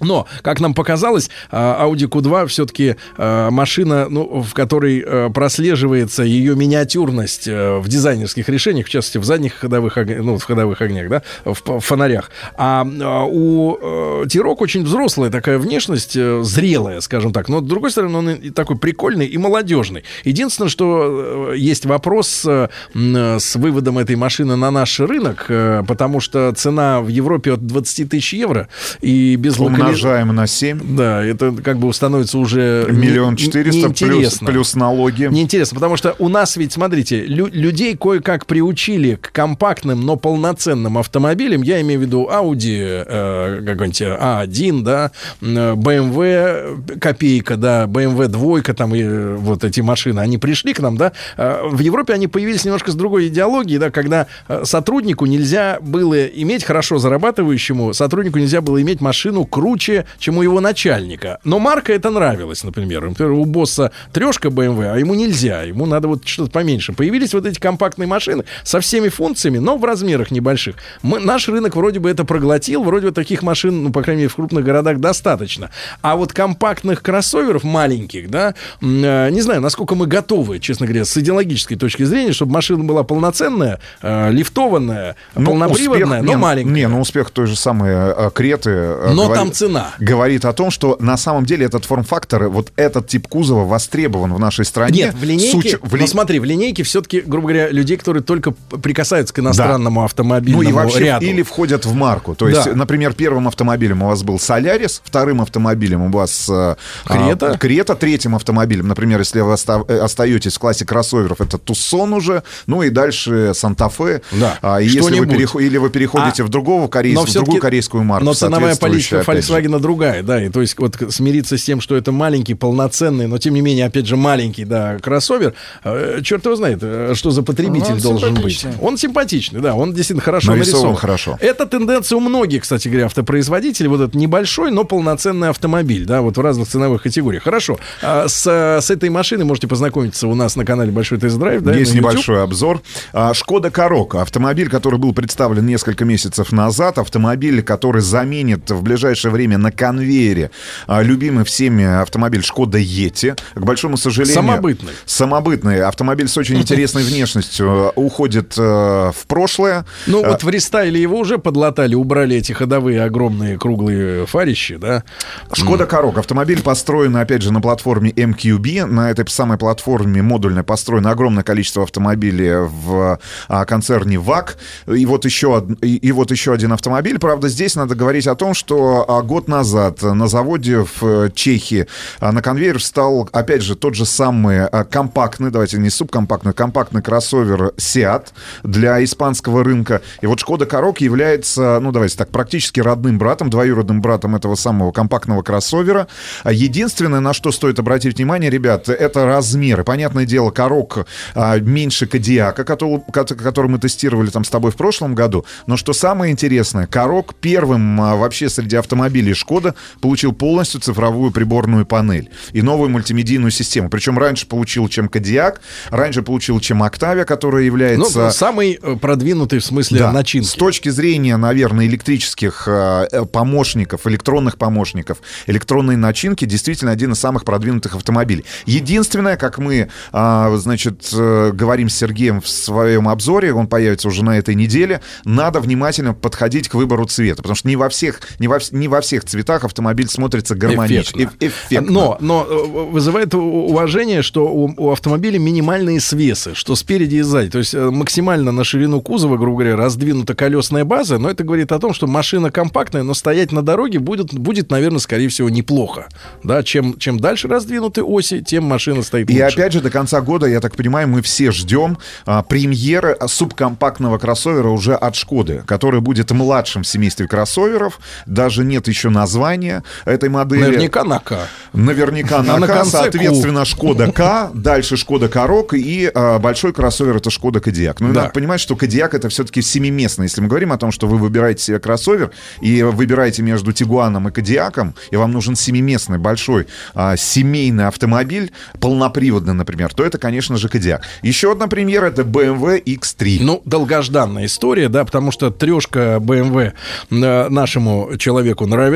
Speaker 2: но, как нам показалось, а, Audi Q2 все-таки машина, ну, в которой э, прослеживается ее миниатюрность э, в дизайнерских решениях, в частности, в задних ходовых, ну, в ходовых огнях, да, в, фонарях. А, а, у э, Тирок очень взрослая такая внешность, э, зрелая, скажем так. Но, с другой стороны, он и такой прикольный и молодежный. Единственное, что э, есть вопрос э, с выводом этой машины на наш рынок, э, потому что цена в Европе от 20 тысяч евро и без локали-
Speaker 23: Умножаем на 7.
Speaker 2: Да, это как бы становится уже
Speaker 23: Миллион четыреста плюс, плюс налоги.
Speaker 2: Неинтересно, потому что у нас ведь, смотрите, лю- людей кое-как приучили к компактным, но полноценным автомобилям. Я имею в виду Audi э, какой-нибудь A1, да, м, э, BMW копейка, да, BMW двойка, там и э, вот эти машины, они пришли к нам, да. Э, В Европе они появились немножко с другой идеологией, да, когда сотруднику нельзя было иметь, хорошо зарабатывающему, сотруднику нельзя было иметь машину круче, чем у его начальника. Но марка это нравилась, например. Например, у босса трешка BMW, а ему нельзя, ему надо вот что-то поменьше. Появились вот эти компактные машины со всеми функциями, но в размерах небольших. Мы, наш рынок вроде бы это проглотил, вроде бы таких машин, ну, по крайней мере, в крупных городах достаточно. А вот компактных кроссоверов маленьких, да, э, не знаю, насколько мы готовы, честно говоря, с идеологической точки зрения, чтобы машина была полноценная, э, лифтованная,
Speaker 23: Ну,
Speaker 2: полноприводная,
Speaker 23: успех-
Speaker 2: но
Speaker 23: не,
Speaker 2: маленькая.
Speaker 23: Не, ну успех той же самой э, Креты. э,
Speaker 2: Но
Speaker 23: говорит-
Speaker 2: там цена.
Speaker 23: Говорит о том, что на самом деле этот форм-фактор, вот этот тип кузова востребован в нашей стране.
Speaker 2: Нет, в линейке,
Speaker 23: С уч- в ли-
Speaker 2: ну смотри, в линейке все-таки, грубо говоря, людей, которые только прикасаются к иностранному
Speaker 23: Ну
Speaker 2: автомобильному
Speaker 23: и вообще
Speaker 2: ряду.
Speaker 23: или входят в марку. То есть,
Speaker 2: Да.
Speaker 23: например, первым автомобилем у вас был Солярис, вторым автомобилем у вас э,
Speaker 2: Крета.
Speaker 23: а, Крета, третьим автомобилем, например, если вы оста- остаетесь в классе кроссоверов, это Тусон уже, ну и дальше Санта-Фе.
Speaker 2: Да.
Speaker 23: А, если вы
Speaker 2: Что-нибудь.
Speaker 23: перехо- или вы переходите
Speaker 2: А,
Speaker 23: в другого корейского, в другую корейскую марку.
Speaker 2: Но ценовая политика Volkswagen другая, да, и то есть вот смириться с тем, что это маленький, полноценный, но тем не менее, опять же, маленький, да, кроссовер, э, черт его знает, э, что за потребитель
Speaker 4: Он
Speaker 2: должен быть. Он симпатичный, да, он действительно хорошо
Speaker 23: Нарисован
Speaker 2: нарисован.
Speaker 23: хорошо.
Speaker 2: Это тенденция у многих, кстати говоря, автопроизводителей, вот этот небольшой, но полноценный автомобиль, да, вот в разных ценовых категориях. Хорошо, А с, с этой машиной можете познакомиться у нас на канале Большой тест-драйв, да,
Speaker 23: Есть небольшой обзор. А, Шкода Корок. Автомобиль, который был представлен несколько месяцев назад. Автомобиль, который заменит в ближайшее время на конвейере а, любимый всеми автомобиль Шкода Ети. К большому сожалению...
Speaker 2: Самобытный.
Speaker 23: Самобытный. Автомобиль с очень интересной внешностью э, уходит э, в прошлое.
Speaker 2: Ну,
Speaker 23: А,
Speaker 2: вот в рестайле его уже подлатали, убрали эти ходовые огромные круглые фарищи, да.
Speaker 23: Шкода Корок. Автомобиль построен, опять же, на платформе MQB. На этой самой платформе модульно построено огромное количество автомобилей в а, концерне ВАК. И вот, еще, и, и вот еще один автомобиль. Правда, здесь надо говорить о том, что а, год назад на заводе в э, Чехии а, на конвейер встал, опять же, тот же самый а, компактный, давайте не субкомпактный, компактный кроссовер Seat для испанского рынка. И вот Шкода Корок является, ну, давайте так, практически родным братом, двоюродным братом этого самого компактного кроссовера. А Единственное, на что стоит обратить внимание, ребят, это размеры. Понятное дело, Корок а, меньше Кадиака, который, мы тестировали там с тобой в прошлом году. Но что самое интересное, Корок первым а, вообще среди автомобилей Шкода получил полностью цифровую приборную панель и новую мультимедийную систему. Причем раньше получил, чем Кадиак, раньше получил, чем Октавия, которая
Speaker 2: Ну,
Speaker 23: является...
Speaker 2: самый э, продвинутый в смысле
Speaker 23: Да.
Speaker 2: начинки.
Speaker 23: С точки зрения, наверное, электрических э, э, помощников, электронных помощников, электронной начинки действительно один из самых продвинутых автомобилей. Единственное, как мы, а, значит, говорим с Сергеем в своем обзоре, он появится уже на этой неделе, надо внимательно подходить к выбору цвета, потому что не во всех, не во, не во всех цветах автомобиль смотрится гармонично.
Speaker 2: Эффектно.
Speaker 23: Эф- эффектно.
Speaker 2: Но, но э, вызывает уважение, что у, у автомобиля минимальные свесы, что спереди и сзади. То есть э, максимально на ширину кузова, грубо говоря, раздвинута колесная база, но это говорит о том, что машина компактная, но стоять на дороге будет, будет наверное, скорее всего, неплохо. Да, чем, чем дальше раздвинуты оси, тем машина стоит
Speaker 23: И
Speaker 2: лучше.
Speaker 23: опять же, до конца года, я так понимаю, мы все ждем а, премьеры субкомпактного кроссовера уже от Шкоды, который будет младшим в семействе кроссоверов. Даже нет еще названия этой модели.
Speaker 2: Наверняка на К.
Speaker 23: Наверняка
Speaker 2: А
Speaker 23: на,
Speaker 2: на
Speaker 23: К, соответственно, Шкода К, дальше Шкода Корок и а, большой кроссовер это Шкода Кодиак. Ну,
Speaker 2: Да.
Speaker 23: надо понимать, что Кодиак это все-таки семиместный. Если мы говорим о том, что вы выбираете себе кроссовер и выбираете между Тигуаном и Кодиаком, и вам нужен семиместный большой а, семейный автомобиль, полноприводный, например, то это, конечно же, Кодиак. Еще одна премьера это BMW X3.
Speaker 2: Ну, долгожданная история, да, потому что трешка BMW э, нашему человеку нравится.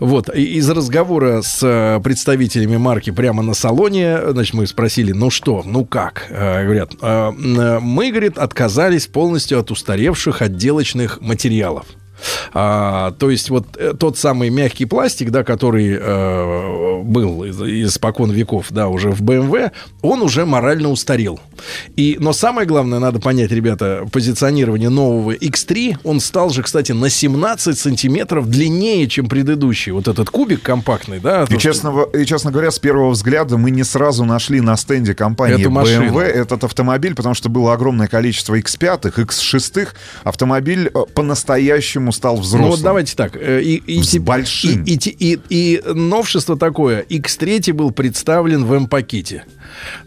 Speaker 2: Вот, и из разговора с э, представителями марки прямо на салоне, значит, мы спросили, ну что, ну как? Э, Говорят, «Э, э, мы, говорит, отказались полностью от устаревших отделочных материалов. А, то есть вот э, тот самый мягкий пластик, да, который э, был из, испокон веков, да, уже в BMW, он уже морально устарел. И, но самое главное, надо понять, ребята, позиционирование нового X3, он стал же, кстати, на 17 сантиметров длиннее, чем предыдущий. Вот этот кубик компактный, да.
Speaker 23: И честно, во- и, честно говоря, с первого взгляда мы не сразу нашли на стенде компании
Speaker 2: Эту машину.
Speaker 23: BMW этот автомобиль, потому что было огромное количество X5, X6. Автомобиль э, по-настоящему стал взрослым.
Speaker 2: Ну вот давайте так. э, И, и,
Speaker 23: С большим.
Speaker 2: И, и и- и новшество такое. X3 был представлен в М-пакете.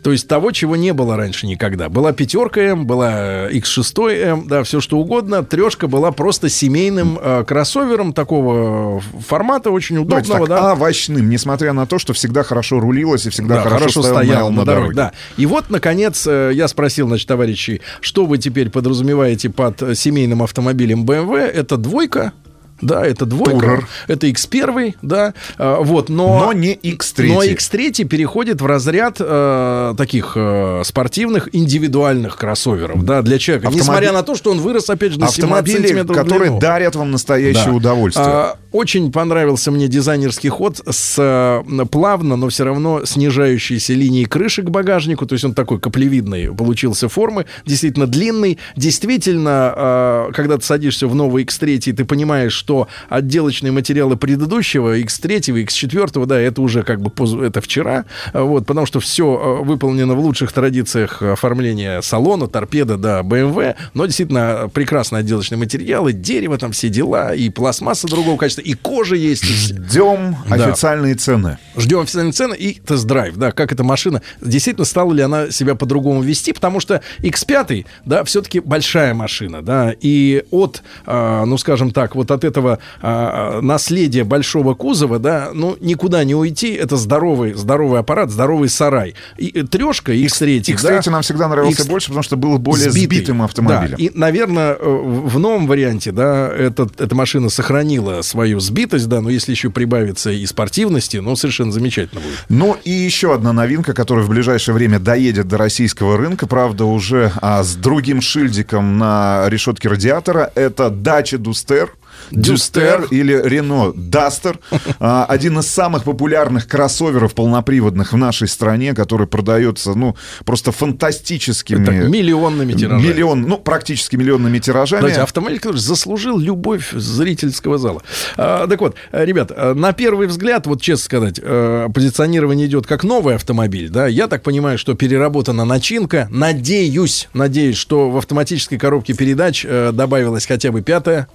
Speaker 2: То есть того, чего не было раньше никогда. Была пятерка М, была э, X6 М, да, все что угодно. Трешка была просто семейным э, кроссовером такого э, формата, очень удобного,
Speaker 23: так,
Speaker 2: да.
Speaker 23: овощным, несмотря на то, что всегда хорошо рулилось и всегда
Speaker 2: Да,
Speaker 23: хорошо, стоял, на, дороге.
Speaker 2: Да. И вот, наконец, э, я спросил, значит, товарищей, что вы теперь подразумеваете под э, семейным автомобилем BMW? Это двойка? Да, это двойка.
Speaker 23: Tourer.
Speaker 2: Это X1, да. а, вот, но...
Speaker 23: Но не X3.
Speaker 2: Но X3 переходит в разряд э, таких э, спортивных индивидуальных кроссоверов, да, для человека.
Speaker 23: Автомобиль-
Speaker 2: Несмотря на то, что он вырос, опять же, на 17
Speaker 23: Автомобили,
Speaker 2: сантиметров в
Speaker 23: которые
Speaker 2: длину.
Speaker 23: дарят вам настоящее
Speaker 2: Да.
Speaker 23: удовольствие.
Speaker 2: А, очень понравился мне дизайнерский ход с э, плавно, но все равно снижающейся линией крыши к багажнику. То есть он такой каплевидный получился формы, действительно длинный. Действительно, э, когда ты садишься в новый X3, ты понимаешь, что что отделочные материалы предыдущего X3, X4, да, это уже как бы поз- это вчера, а, вот, потому что все выполнено в лучших традициях оформления салона, торпеда, да, BMW, но действительно прекрасные отделочные материалы, дерево там все дела, и пластмасса другого качества, и кожа есть.
Speaker 23: Ждем
Speaker 2: Да.
Speaker 23: официальные цены.
Speaker 2: Ждем официальные цены и тест-драйв, да, как эта машина, действительно стала ли она себя по-другому вести, потому что X5, да, все-таки большая машина, да, и от, а, ну, скажем так, вот от этого а, наследия большого кузова, да, ну, никуда не уйти, это здоровый, здоровый аппарат, здоровый сарай. И э, трешка X3,
Speaker 23: X3
Speaker 2: да,
Speaker 23: нам всегда нравился
Speaker 2: X-
Speaker 23: больше, потому что был более
Speaker 2: сбитый.
Speaker 23: сбитым автомобилем.
Speaker 2: Да, и, наверное, э, в новом варианте, да, этот, эта машина сохранила свою сбитость, да, но если еще прибавится и спортивности, ну, совершенно замечательно будет.
Speaker 23: Ну и еще одна новинка, которая в ближайшее время доедет до российского рынка, правда, уже а, с другим шильдиком на решетке радиатора. Это Dacia Duster. Дюстер или Рено Дастер. А, Один из самых популярных кроссоверов полноприводных в нашей стране, который продается, ну, просто фантастическими...
Speaker 2: Так, миллионными тиражами.
Speaker 23: Миллион, ну, практически миллионными тиражами.
Speaker 2: Знаете, автомобиль, который заслужил любовь зрительского зала. А, так вот, ребят, э, на первый взгляд, вот честно сказать, э, позиционирование идет как новый автомобиль, да, я так понимаю, что переработана начинка, надеюсь, надеюсь, что в автоматической коробке передач добавилась хотя бы пятая,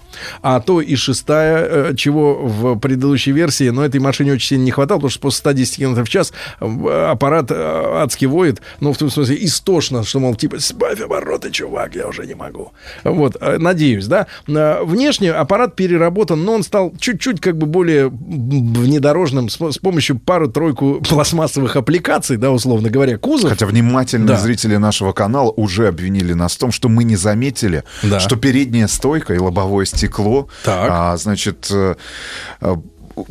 Speaker 2: а то и шестая, э, чего в предыдущей версии, но этой машине очень сильно не хватало, потому что после 110 км в час э, аппарат э, адски воет, ну, в том смысле, истошно, что, мол, типа, сбавь обороты, чувак, я уже не могу. Вот, надеюсь, да. Внешне аппарат переработан, но он стал чуть-чуть как бы более внедорожным с, с помощью пары-тройку пластмассовых аппликаций, да, условно говоря, кузов.
Speaker 23: Хотя внимательные
Speaker 2: Да.
Speaker 23: зрители нашего канала уже обвинили нас в том, что мы не заметили,
Speaker 2: Да.
Speaker 23: что передняя стойка и лобовое стекло, а, значит, э, э,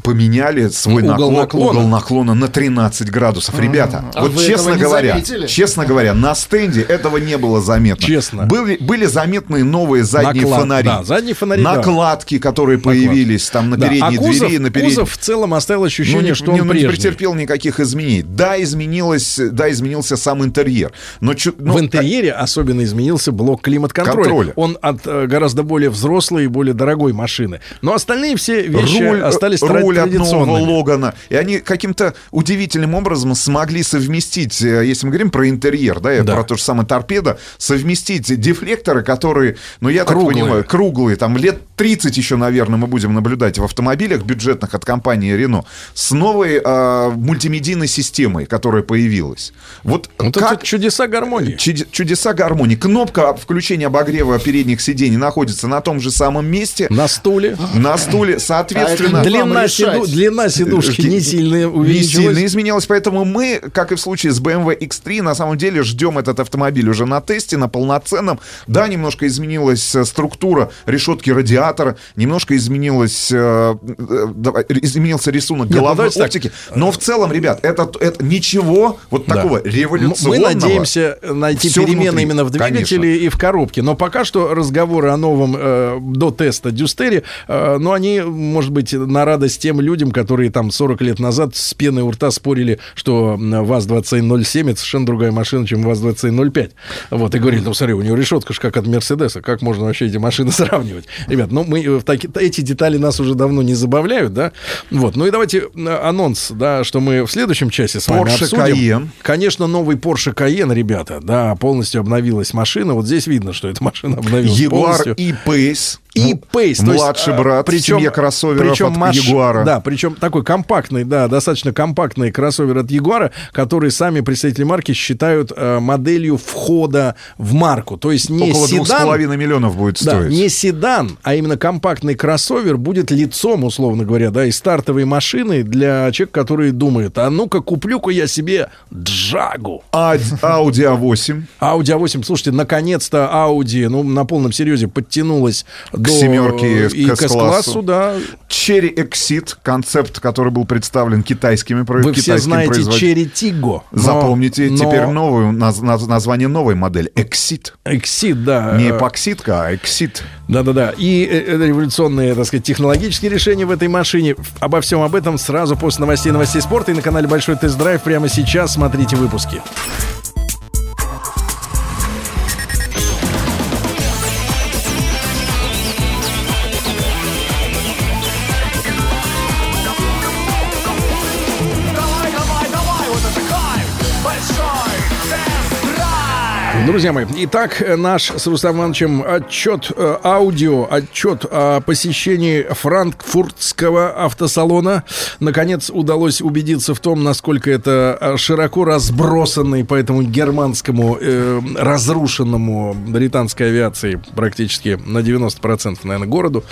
Speaker 23: поменяли свой
Speaker 2: угол
Speaker 23: наклон,
Speaker 2: наклона.
Speaker 23: угол наклона на 13 градусов. Ребята,
Speaker 4: А
Speaker 23: вот честно
Speaker 4: не
Speaker 23: говоря,
Speaker 4: заметили?
Speaker 23: честно говоря, на стенде этого не было заметно.
Speaker 2: Честно.
Speaker 23: Были, были заметны новые задние
Speaker 2: Наклад-
Speaker 23: фонари.
Speaker 2: да, задние фонари, да.
Speaker 23: Накладки, которые появились там на
Speaker 2: Да,
Speaker 23: передней
Speaker 2: а кузов,
Speaker 23: двери, на передней...
Speaker 2: кузов в целом оставил ощущение,
Speaker 23: Ну, не,
Speaker 2: что
Speaker 23: не-
Speaker 2: он
Speaker 23: ну, не
Speaker 2: прежний.
Speaker 23: претерпел никаких изменений. Да, изменилось, да, изменился сам интерьер. Но чё- ну,
Speaker 2: в интерьере особенно изменился блок климат-контроля.
Speaker 23: Контроля.
Speaker 2: Он от э, гораздо более взрослой и более дорогой машины. Но остальные все вещи
Speaker 23: руль,
Speaker 2: остались
Speaker 23: нового
Speaker 2: традиционными.
Speaker 23: Логана. И они каким-то удивительным образом смогли совместить, э, если мы говорим про интерьер, да, и
Speaker 2: Да.
Speaker 23: про то же самое торпедо, совместить дефлекторы, которые, ну, я
Speaker 2: Круглые.
Speaker 23: так понимаю, круглые, там лет 30 еще, наверное, мы будем наблюдать в автомобилях бюджетных от компании Renault с новой а, мультимедийной системой, которая появилась. Вот,
Speaker 2: Вот
Speaker 23: как...
Speaker 2: это чудеса гармонии.
Speaker 23: Чуд- Чудеса гармонии. Кнопка включения обогрева передних сидений находится на том же самом месте.
Speaker 2: На стуле.
Speaker 23: На стуле, соответственно...
Speaker 4: А это не вам
Speaker 2: Длина, длина сидушки не сильно
Speaker 23: не
Speaker 2: увеличилась.
Speaker 23: сильно изменилось, поэтому мы, как и в случае с BMW X3, на самом деле ждем этот автомобиль уже на тесте, на полноценном. Да, немножко изменилась э, структура решетки радиатора, немножко изменилась, э, э, изменился рисунок
Speaker 2: Нет, ну
Speaker 23: головной
Speaker 2: давайте так.
Speaker 23: оптики. Но в целом, ребят, это, это ничего вот
Speaker 2: Да.
Speaker 23: такого
Speaker 2: Мы
Speaker 23: революционного.
Speaker 2: надеемся найти перемены
Speaker 23: внутри,
Speaker 2: именно в двигателе
Speaker 23: конечно.
Speaker 2: и в коробке. Но пока что разговоры о новом э, до теста Дюстере, э, ну, они, может быть, на радость тем людям, которые там 40 лет назад с пеной у рта спорили, что ВАЗ-2107 это совершенно другая машина, чем ВАЗ-2105. Вот, и говорили, ну, смотри, у него решетка же как от Мерседеса, как можно вообще эти машины сравнивать? Ребят, ну, мы э, в таки- эти детали нас уже давно не забавляют, да? Вот, ну и давайте э, анонс, да, что мы в следующем часе с вами
Speaker 23: Porsche
Speaker 2: обсудим.
Speaker 23: Cayenne.
Speaker 2: Конечно, новый Porsche Cayenne, ребята, да, полностью обновилась машина. Вот здесь видно, что эта машина обновилась
Speaker 23: Jaguar
Speaker 2: полностью.
Speaker 23: и Pace.
Speaker 2: И
Speaker 23: Ну,
Speaker 2: Pace, то есть,
Speaker 23: Младший
Speaker 2: а,
Speaker 23: брат в семье кроссоверов
Speaker 2: причем
Speaker 23: от
Speaker 2: маш-
Speaker 23: Ягуара.
Speaker 2: Да, причем такой компактный, да, достаточно компактный кроссовер от Ягуара, который сами представители марки считают э, моделью входа в марку. То есть не
Speaker 23: Около
Speaker 2: седан,
Speaker 23: половиной миллионов будет
Speaker 2: да,
Speaker 23: стоить.
Speaker 2: не седан, а именно компактный кроссовер будет лицом, условно говоря, да, и стартовой машины для человека, который думает, а ну-ка куплю-ка я себе Джагу.
Speaker 23: А- Audi A8.
Speaker 2: Audi A8, слушайте, наконец-то Audi, ну, на полном серьезе подтянулась
Speaker 23: К семерке,
Speaker 2: и
Speaker 23: к
Speaker 2: S-классу, да.
Speaker 23: Cherry Exit, концепт, который был представлен китайскими про-
Speaker 2: Вы все знаете Tiggo. но-
Speaker 23: Запомните
Speaker 2: но-
Speaker 23: теперь новую, наз- наз- название новой модели. Exit.
Speaker 2: Exit, да.
Speaker 23: Не эпоксидка, а Exit.
Speaker 2: Да-да-да. И э, э, революционные, так сказать, технологические решения в этой машине. Обо всем об этом сразу после новостей новостей спорта. И на канале Большой тест-драйв прямо сейчас смотрите выпуски. Друзья мои, итак, э, наш с Рустамом Ивановичем отчет, э, аудио, отчет о посещении франкфуртского автосалона. Наконец удалось убедиться в том, насколько это э, широко разбросанный по этому германскому э, разрушенному британской авиации практически на 90% наверное, городу.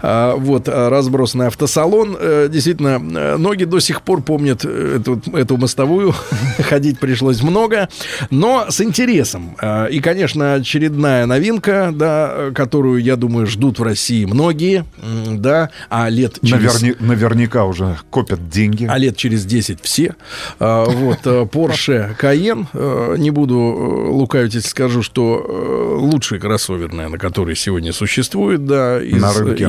Speaker 2: А, вот, а, разбросанный автосалон. Э, действительно, э, ноги до сих пор помнят э, эту, эту мостовую. Ходить пришлось много, но с интересом. А, И, конечно, очередная новинка, да, которую, я думаю, ждут в России многие, да, а лет через...
Speaker 23: Наверни- наверняка уже копят деньги.
Speaker 2: А лет через 10 все. А, Вот э, Porsche Cayenne. э, Не буду э, лукавить, если скажу, что лучший кроссовер, наверное, который сегодня существует, да, из,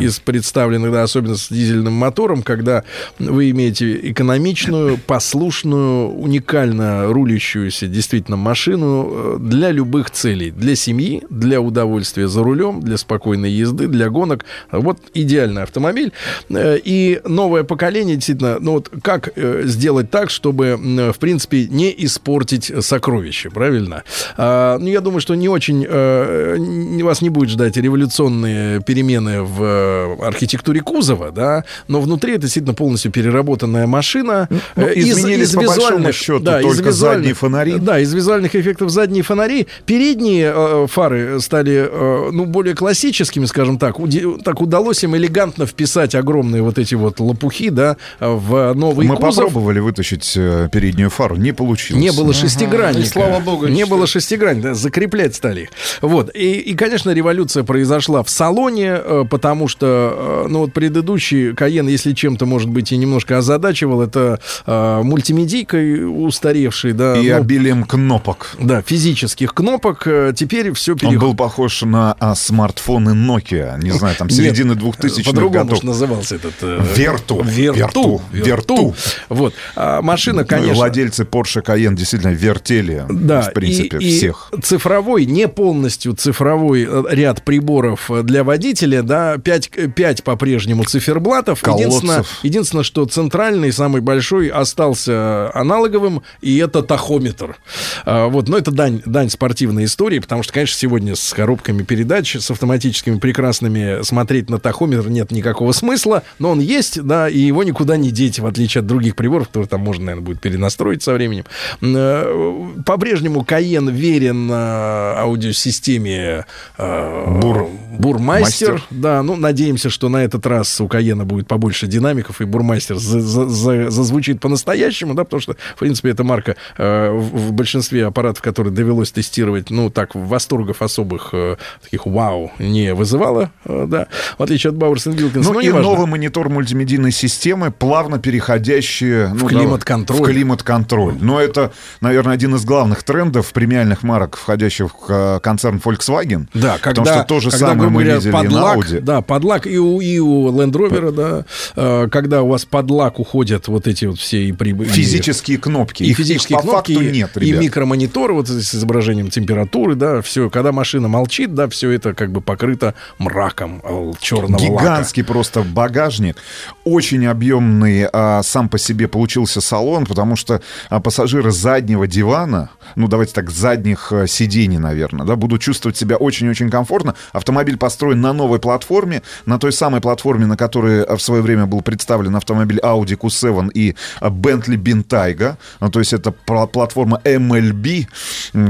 Speaker 2: из представленных, да, особенно с дизельным мотором, когда вы имеете экономичную, послушную, уникально рулящуюся действительно машину для любых целей. Для семьи, для удовольствия за рулем, для спокойной езды, для гонок. Вот идеальный автомобиль. Э, И новое поколение, действительно, ну вот как э, сделать так, чтобы, в принципе, не испортить сокровище, правильно? А, ну, я думаю, что не очень э, вас не будет ждать революционные перемены в архитектуре кузова, да, но внутри это действительно полностью переработанная машина.
Speaker 23: Ну,
Speaker 2: из-
Speaker 23: изменились,
Speaker 2: из
Speaker 23: по большому счету,
Speaker 2: да,
Speaker 23: только
Speaker 2: визуальных-
Speaker 23: задние фонари.
Speaker 2: Да, из визуальных эффектов задние фонари. Передние э, фары стали, э, ну, более классическими, скажем так. Уди- так удалось им элегантно вписать огромные вот эти вот лопухи, да, в новый
Speaker 23: Мы
Speaker 2: кузов.
Speaker 23: попробовали вытащить э, переднюю фару, не получилось.
Speaker 2: Не было шестигранника.
Speaker 3: И слава богу,
Speaker 2: Не было шестигранника, да, закреплять стали их. Вот. И, и, конечно, революция произошла в салоне, э, потому что, э, ну, вот предыдущий Каен, если чем-то, может быть, и немножко озадачивал, это э, мультимедийкой устаревшей, да.
Speaker 23: И
Speaker 2: ну,
Speaker 23: обилием кнопок.
Speaker 2: да, физических кнопок. Э, Теперь все
Speaker 23: Он
Speaker 2: переходит.
Speaker 23: был похож на а, смартфоны Nokia, не знаю, там середины 2000-х
Speaker 2: По-другому
Speaker 23: годов.
Speaker 2: уж назывался этот... э,
Speaker 23: Верту.
Speaker 2: Верту.
Speaker 23: Верту.
Speaker 2: Вот. А машина,
Speaker 23: Ну и
Speaker 2: конечно...
Speaker 23: Владельцы Porsche Cayenne действительно вертели,
Speaker 2: Да,
Speaker 23: в принципе,
Speaker 2: и, и
Speaker 23: всех.
Speaker 2: цифровой, не полностью цифровой э, ряд приборов э, для водителя, да, 5, 5 по-прежнему циферблатов. Единственное,
Speaker 23: Колодцев.
Speaker 2: единственное, что центральный, самый большой, остался аналоговым, и это тахометр. А, вот, но это дань, дань спортивной истории, потому что, конечно, сегодня с коробками передач, с автоматическими прекрасными смотреть на тахометр нет никакого смысла, но он есть, да, и его никуда не деть, в отличие от других приборов, которые там можно, наверное, будет перенастроить со временем. Э, По-прежнему Каен верен э, аудиосистеме э,
Speaker 23: Бур-
Speaker 2: Бурмастер.
Speaker 23: Мастер.
Speaker 2: Да, ну, надеемся, что на этот раз у Каена будет побольше динамиков, и Бурмастер за- за- за- зазвучит по-настоящему, да, потому что, в принципе, эта марка в, в большинстве аппаратов, которые довелось тестировать, ну, так, восторгов особых, э, таких вау, не вызывала, э, да, в отличие от Бауэрс Wilkins.
Speaker 23: Ну
Speaker 2: но
Speaker 23: и
Speaker 2: неважно.
Speaker 23: новый монитор мультимедийной системы, плавно переходящий ну,
Speaker 2: В климат-контроль.
Speaker 23: в климат-контроль. Но это, наверное, один из главных трендов премиальных марок, входящих в э, концерн Volkswagen.
Speaker 2: Да, когда,
Speaker 23: Потому что то же
Speaker 2: когда,
Speaker 23: самое мы
Speaker 2: говоря,
Speaker 23: видели
Speaker 2: под
Speaker 23: и на Audi.
Speaker 2: Да, под лак и у, и у Land Rover, да, когда у вас под лак уходят вот эти вот все и при- и-
Speaker 23: Физические кнопки.
Speaker 2: И
Speaker 23: Их- их
Speaker 2: физические
Speaker 23: по
Speaker 2: кнопки,
Speaker 23: факту
Speaker 2: и-
Speaker 23: нет,
Speaker 2: и
Speaker 23: ребят.
Speaker 2: микромонитор вот с изображением температуры, да, все, когда машина молчит, да, все это как бы покрыто мраком черного лака.
Speaker 23: Гигантский просто багажник. Очень объемный а, сам по себе получился салон, потому что а, пассажиры заднего дивана, ну давайте так, задних а, сидений, наверное, да, будут чувствовать себя очень-очень комфортно. Автомобиль построен на новой платформе, на той самой платформе, на которой а, в свое время был представлен автомобиль Audi Q7 и Bentley Bentayga. Ну, то есть это пла- платформа MLB,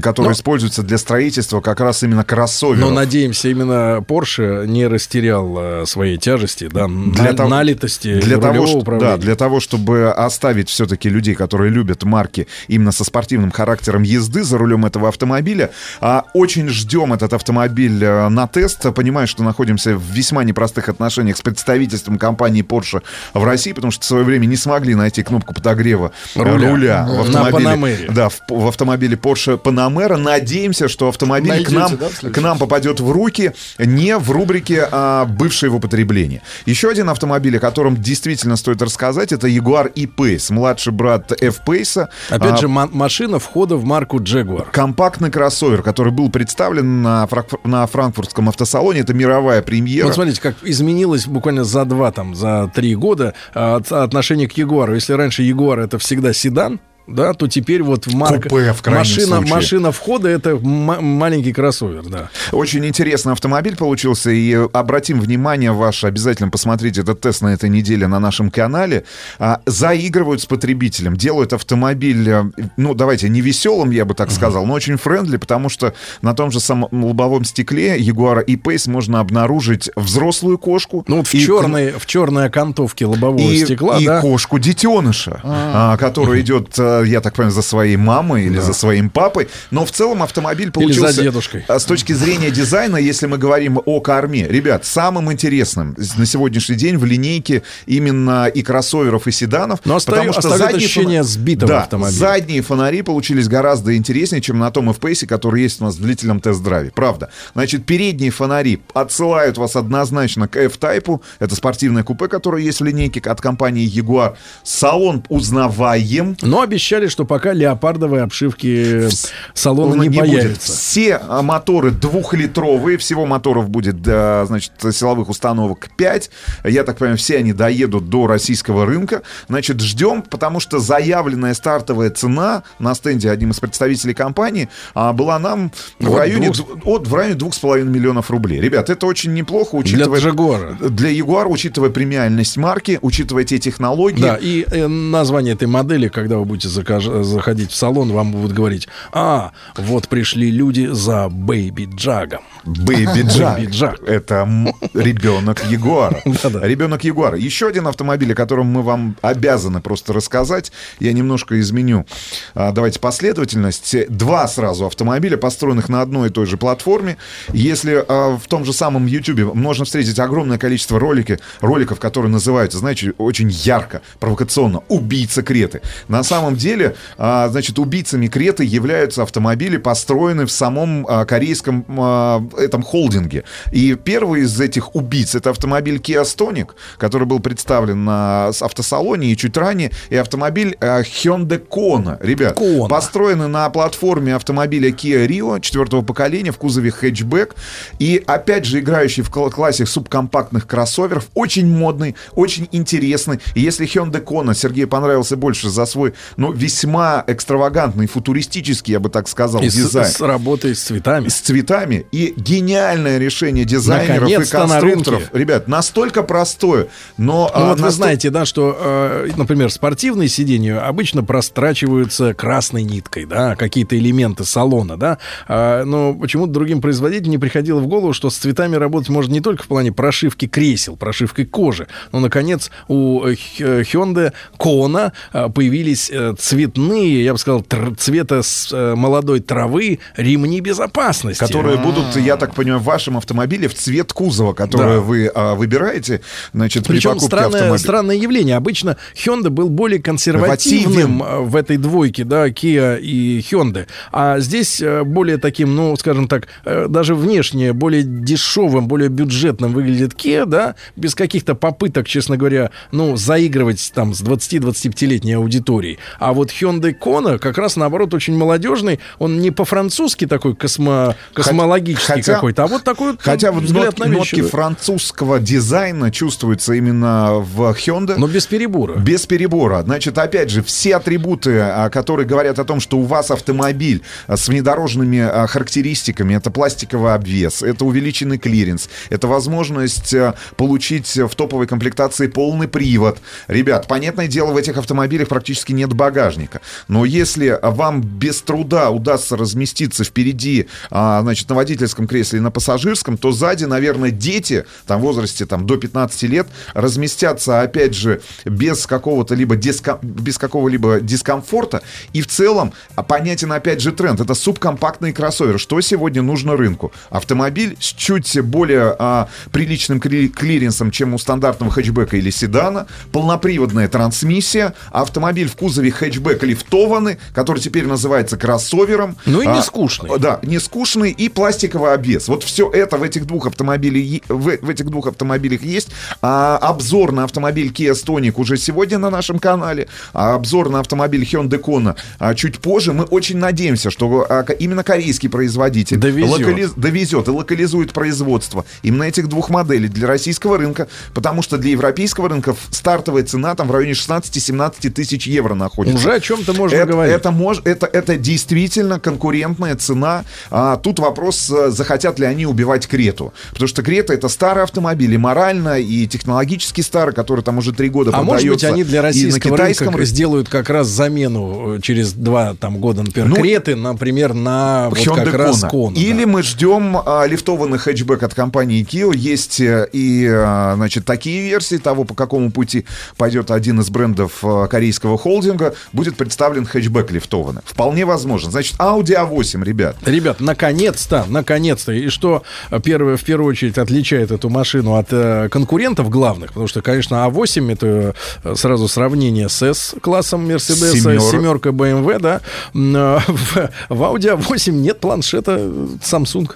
Speaker 23: которая
Speaker 2: Но-
Speaker 23: используется для строительства как раз именно кроссоверов.
Speaker 2: Но надеемся, именно Porsche не растерял э, своей тяжести, да,
Speaker 23: Для
Speaker 2: на-
Speaker 23: того-
Speaker 2: налитости
Speaker 23: для того, что- да, для того, чтобы оставить все-таки людей, которые любят марки именно со спортивным характером езды за рулем этого автомобиля, а, очень ждем этот автомобиль э, на тест. Понимаю, что находимся в весьма непростых отношениях с представительством компании Porsche в России, потому что в свое время не смогли найти кнопку подогрева э,
Speaker 2: Руля.
Speaker 23: руля,
Speaker 2: На
Speaker 23: в автомобиле. Да, в, в автомобиле Porsche Panamera. Надеемся, что автомобиль к
Speaker 4: Найдете,
Speaker 23: нам,
Speaker 4: да,
Speaker 23: к нам попадет в руки не в рубрике а, «Бывшее в употреблении». Еще один автомобиль, о котором действительно стоит рассказать, это Jaguar E-Pace, младший брат F-Pace.
Speaker 2: Опять
Speaker 23: А,
Speaker 2: же, ма- машина входа в марку Jaguar.
Speaker 23: Компактный кроссовер, который был представлен на, франк- на франкфуртском автосалоне. Это мировая премьера.
Speaker 2: Вот смотрите, как изменилось буквально за два, там, за три года а, от- отношение к Ягуару. Если раньше Ягуар это всегда седан, да, то теперь вот в марка
Speaker 23: Купе, в
Speaker 2: машина,
Speaker 23: случае.
Speaker 2: машина входа это м- маленький кроссовер, да.
Speaker 23: Очень интересный автомобиль получился, и обратим внимание ваше, обязательно посмотрите этот тест на этой неделе на нашем канале. А, заигрывают с потребителем, делают автомобиль, э, ну, давайте, не веселым, я бы так сказал, но очень friendly, потому что на том же самом лобовом стекле Ягуара E-Pace можно обнаружить взрослую кошку.
Speaker 2: Ну, вот в
Speaker 23: и-
Speaker 2: черной, в черной окантовке лобового
Speaker 23: и,
Speaker 2: стекла,
Speaker 23: и
Speaker 2: да.
Speaker 23: кошку детеныша,
Speaker 2: А.
Speaker 23: а, которая идет, э, я так понимаю, за своей мамой или за своим папой. Но в целом автомобиль получился...
Speaker 2: за дедушкой.
Speaker 23: а, С точки зрения дизайна, если мы говорим о корме, ребят, самым интересным на сегодняшний день в линейке именно и кроссоверов, и седанов.
Speaker 2: Но остаю- оставляет ощущение сбитого
Speaker 23: да,
Speaker 2: автомобиля.
Speaker 23: задние фонари получились гораздо интереснее, чем на том FPS, который есть у нас в длительном тест-драйве. Правда. Значит, передние фонари отсылают вас однозначно к F-Type. Это спортивное купе, которое есть в линейке от компании Jaguar. Салон узнаваем.
Speaker 2: Но обещали, что пока леопардовые обшивки салона
Speaker 23: Он
Speaker 2: не,
Speaker 23: будет.
Speaker 2: появятся.
Speaker 23: Все а, моторы двухлитровые, всего моторов будет, значит, силовых установок 5. Я так понимаю, все они доедут до российского рынка. Значит, ждем, потому что заявленная стартовая цена на стенде одним из представителей компании а, была нам в районе,
Speaker 2: двух-
Speaker 23: от, в районе 2,5 миллионов рублей. Ребят, это очень неплохо, учитывая...
Speaker 2: Для Jaguar.
Speaker 23: Для Jaguar, учитывая премиальность марки, учитывая те технологии.
Speaker 2: Да, и э, название этой модели, когда вы будете закаж- заходить в салон, вам будут говорить, а, вот пришли люди за Бэйби Джагом.
Speaker 23: Бэйби
Speaker 2: Jack.
Speaker 23: Это ребенок Ягуара. Ребенок Ягуара. Еще один автомобиль, о котором мы вам обязаны просто рассказать. Я немножко изменю. а, Давайте последовательность. Два сразу автомобиля, построенных на одной и той же платформе. Если а, в том же самом YouTube можно встретить огромное количество ролики, роликов, которые называются, знаете, очень ярко, провокационно «Убийца Креты». На самом деле, а, значит, убийцами Креты являются автомобили, построенные в самом а, корейском а, этом холдинге. И первый из этих убийц это автомобиль Kia Stonic, который был представлен на автосалоне и чуть ранее, и автомобиль а, Hyundai Kona. Ребят, построены на платформе автомобиля Kia Rio четвертого поколения в кузове хэтчбэк. И опять же играющий в кл- классе субкомпактных кроссоверов. Очень модный, очень интересный. И если Hyundai Kona Сергею понравился больше за свой, ну, весьма экстравагантный, футуристический, я бы так сказал,
Speaker 2: И с,
Speaker 23: дизайн
Speaker 2: с работой с цветами.
Speaker 23: с цветами и гениальное решение дизайнеров
Speaker 2: Наконец-то
Speaker 23: и
Speaker 2: на
Speaker 23: конструкторов.
Speaker 2: рынке.
Speaker 23: Ребят, настолько простое, но...
Speaker 2: Ну
Speaker 23: а,
Speaker 2: вот вы
Speaker 23: насто-
Speaker 2: знаете, да, что, э, например, спортивные сиденья обычно прострачиваются красной ниткой, да, какие-то элементы салона, да. А, но почему-то другим производителям не приходило в голову, что с цветами работать можно не только в плане прошивки кресел, прошивкой кожи, но, наконец, у э, Hyundai Kona э, появились цветные, я бы сказал, тр- цвета с, э, молодой травы ремни безопасности.
Speaker 23: которые будут, я так понимаю, в вашем автомобиле в цвет кузова, который
Speaker 2: Да.
Speaker 23: вы а, выбираете, значит, при
Speaker 2: Причем
Speaker 23: покупке
Speaker 2: странное,
Speaker 23: автомобиля.
Speaker 2: странное явление. Обычно Hyundai был более консервативным э, в этой двойке, да, Kia и Hyundai. А здесь э, более таким, ну, скажем так, э, даже внешне более дешевым, более бюджетным выглядит Kia, да, без каких-то попыток, честно говоря, ну, заигрывать там с 20-25-летней аудиторией. А вот Hyundai Kona как раз наоборот очень молодежный. Он не по-французски такой космо, космологический
Speaker 23: Хотя-
Speaker 2: какой-то, а вот такой вот
Speaker 23: Хотя вот
Speaker 2: взгляд вещи.
Speaker 23: нотки французского дизайна чувствуются именно в Hyundai.
Speaker 2: Но без перебора.
Speaker 23: Без перебора. Значит, опять же, все атрибуты, а, которые говорят о том, что у вас автомобиль а, с внедорожными а, характеристиками, это пластиковый обвес, это увеличенный клиренс, это возможность а, получить в топовой комплектации полный привод. Ребят, понятное дело, в этих автомобилях практически нет багажника. Но если вам без труда удастся разместиться впереди, а, значит, на водительском кресле и на пассажирском, то сзади, наверное, дети там, в возрасте там, до 15 лет разместятся, опять же, без какого-то либо диска- без какого-либо дискомфорта. И в целом а, понятен, опять же, тренд. Это субкомпактный кроссовер. Что сегодня нужно рынку? Автомобиль с чуть более а, приличным кли- клиренсом, чем у стандартного хэтчбека или седана, полноприводная трансмиссия, автомобиль в кузове хэтчбэк лифтованный, который теперь называется кроссовером.
Speaker 2: Ну и не
Speaker 23: А,
Speaker 2: скучный.
Speaker 23: Да, не скучный и пластиковый мракобес. Вот все это в этих двух автомобилях, в, в этих двух автомобилях есть. А, обзор на автомобиль Kia Stonic уже сегодня на нашем канале. А обзор на автомобиль Hyundai Kona а, чуть позже. Мы очень надеемся, что а, именно корейский производитель
Speaker 2: Довезет.
Speaker 23: локали- довезет и локализует производство именно этих двух моделей для российского рынка, потому что для европейского рынка стартовая цена там в районе 16-17 тысяч евро находится.
Speaker 2: Уже о чем-то можно
Speaker 23: это,
Speaker 2: говорить.
Speaker 23: Это, мож, это, это действительно конкурентная цена. А, тут вопрос, э, захотят ли они убивать Крету. Потому что Крета это старый автомобиль, и морально, и технологически старый, который там уже три года
Speaker 2: А может быть,
Speaker 23: продается
Speaker 2: они для
Speaker 23: и на
Speaker 2: российского
Speaker 23: китайском
Speaker 2: рынка сделают как раз замену э, через два там, года, например,
Speaker 23: Ну,
Speaker 2: Креты, например, на вот
Speaker 23: Hyundai
Speaker 2: как раз
Speaker 23: Kona.
Speaker 2: Kona, да.
Speaker 23: Или мы ждем а, лифтованный хэтчбэк от компании Kia. Есть э, и, а, значит, такие версии того, по какому пути пойдет один из брендов а, корейского холдинга. Будет представлен хэтчбэк лифтованный. Вполне возможно. Значит, Audi A8, ребят.
Speaker 2: Ребят, наконец-то, наконец-то. И что э, первое, в первую очередь отличает эту машину от э, конкурентов главных, потому что, конечно, А8 это э, сразу сравнение с S-классом Mercedes,
Speaker 23: Семер.
Speaker 2: семерка BMW, да. М, э, В, в Audi A8 нет планшета э, Samsung.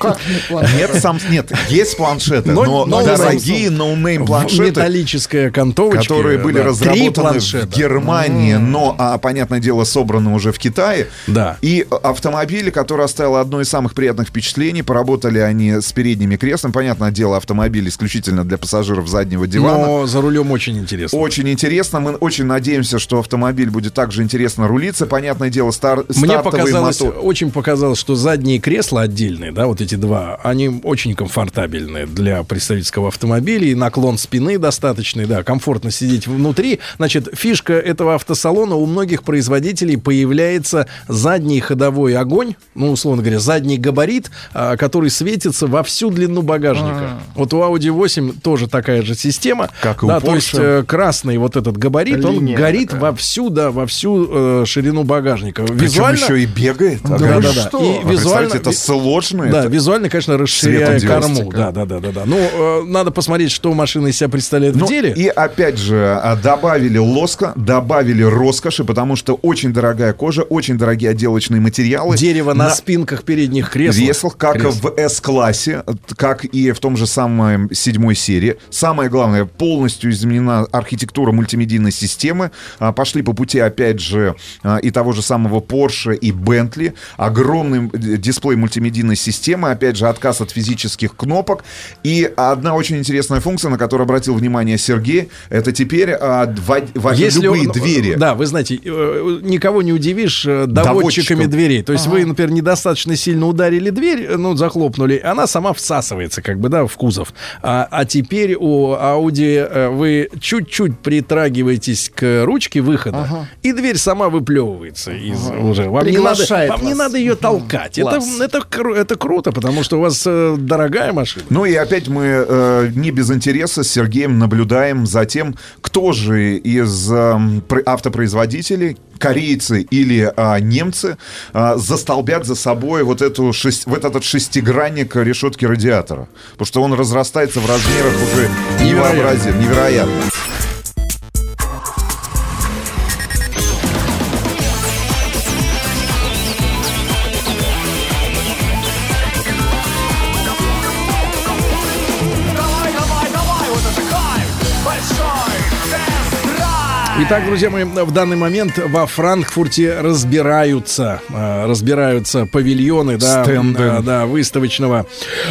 Speaker 4: Как
Speaker 23: Нет, сам, нет, есть планшеты,
Speaker 2: Но-
Speaker 23: но,
Speaker 2: но
Speaker 23: дорогие no-name планшеты,
Speaker 2: Металлическая окантовочка.
Speaker 23: которые были
Speaker 2: да,
Speaker 23: разработаны
Speaker 2: планшета.
Speaker 23: в Германии, но, а, понятное дело, собраны уже в Китае.
Speaker 2: Да.
Speaker 23: И автомобили, которые оставило одно из самых приятных впечатлений, поработали они с передними креслами. Понятное дело, автомобиль исключительно для пассажиров заднего дивана.
Speaker 2: Но за рулем очень интересно.
Speaker 23: Очень интересно. Мы очень надеемся, что автомобиль будет также интересно рулиться. Понятное дело, стар,
Speaker 2: Мне показалось,
Speaker 23: мотор.
Speaker 2: очень показалось, что задние кресла отдельные, да, вот эти два, они очень комфортабельные для представительского автомобиля, и наклон спины достаточный, да, комфортно сидеть внутри. Значит, фишка этого автосалона у многих производителей появляется задний ходовой огонь, ну, условно говоря, задний габарит, а, который светится во всю длину багажника. Вот у Audi 8 тоже такая же система.
Speaker 23: Как и у
Speaker 2: да, то
Speaker 23: Porsche.
Speaker 2: есть э, красный вот этот габарит, он
Speaker 4: Линия
Speaker 2: горит
Speaker 4: такая.
Speaker 2: во всю, да, во всю э, ширину багажника.
Speaker 23: Причем
Speaker 2: Визуально,
Speaker 23: еще и бегает.
Speaker 2: Да, да, да.
Speaker 23: что?
Speaker 2: И
Speaker 23: А
Speaker 2: визуально-
Speaker 23: это сложно.
Speaker 2: да,
Speaker 23: это.
Speaker 2: визуально, конечно, расширяя корму. Да, да, да, да, да. Ну, э, надо посмотреть, что машина из себя представляет
Speaker 23: Ну,
Speaker 2: в деле.
Speaker 23: И опять же, а, добавили лоска, добавили роскоши, потому что очень дорогая кожа, очень дорогие отделочные материалы.
Speaker 2: Дерево на, спинках передних кресел.
Speaker 23: Кресел, как
Speaker 2: Кресел.
Speaker 23: в S-классе, как и в том же самом седьмой серии. Самое главное, полностью изменена архитектура мультимедийной системы. А, Пошли по пути, опять же, а, и того же самого Porsche и Bentley. Огромный э, дисплей мультимедийной системы, опять же, отказ от физических кнопок. И одна очень интересная функция, на которую обратил внимание Сергей, это теперь а, во- во-
Speaker 2: Если
Speaker 23: любые
Speaker 2: он-
Speaker 23: двери.
Speaker 2: Да, вы знаете, э, никого не удивишь э, доводчиками
Speaker 23: Доводчиком.
Speaker 2: дверей. То есть вы, например, недостаточно сильно ударили дверь, э, ну, захлопнули, она сама всасывается, как бы, да, в кузов. А, а теперь у Audi э, вы чуть-чуть притрагиваетесь к ручке выхода,
Speaker 4: Ага.
Speaker 2: и дверь сама выплевывается из уже. Вам не надо, вам не надо ее толкать. Это,
Speaker 4: Класс.
Speaker 2: это, кру- это круто, потому что у вас э, дорогая машина.
Speaker 23: Ну и опять мы э, не без интереса с Сергеем наблюдаем за тем, кто же из эм, про- автопроизводителей, корейцы или а, немцы, а, застолбят за собой вот, эту шесть- вот этот шестигранник решетки радиатора. Потому что он разрастается в размерах уже невообразим, невероятно.
Speaker 17: Давай,
Speaker 2: Итак, друзья мои, в данный момент во Франкфурте разбираются, э, разбираются павильоны, да,
Speaker 23: Стенды.
Speaker 2: э, да, выставочного,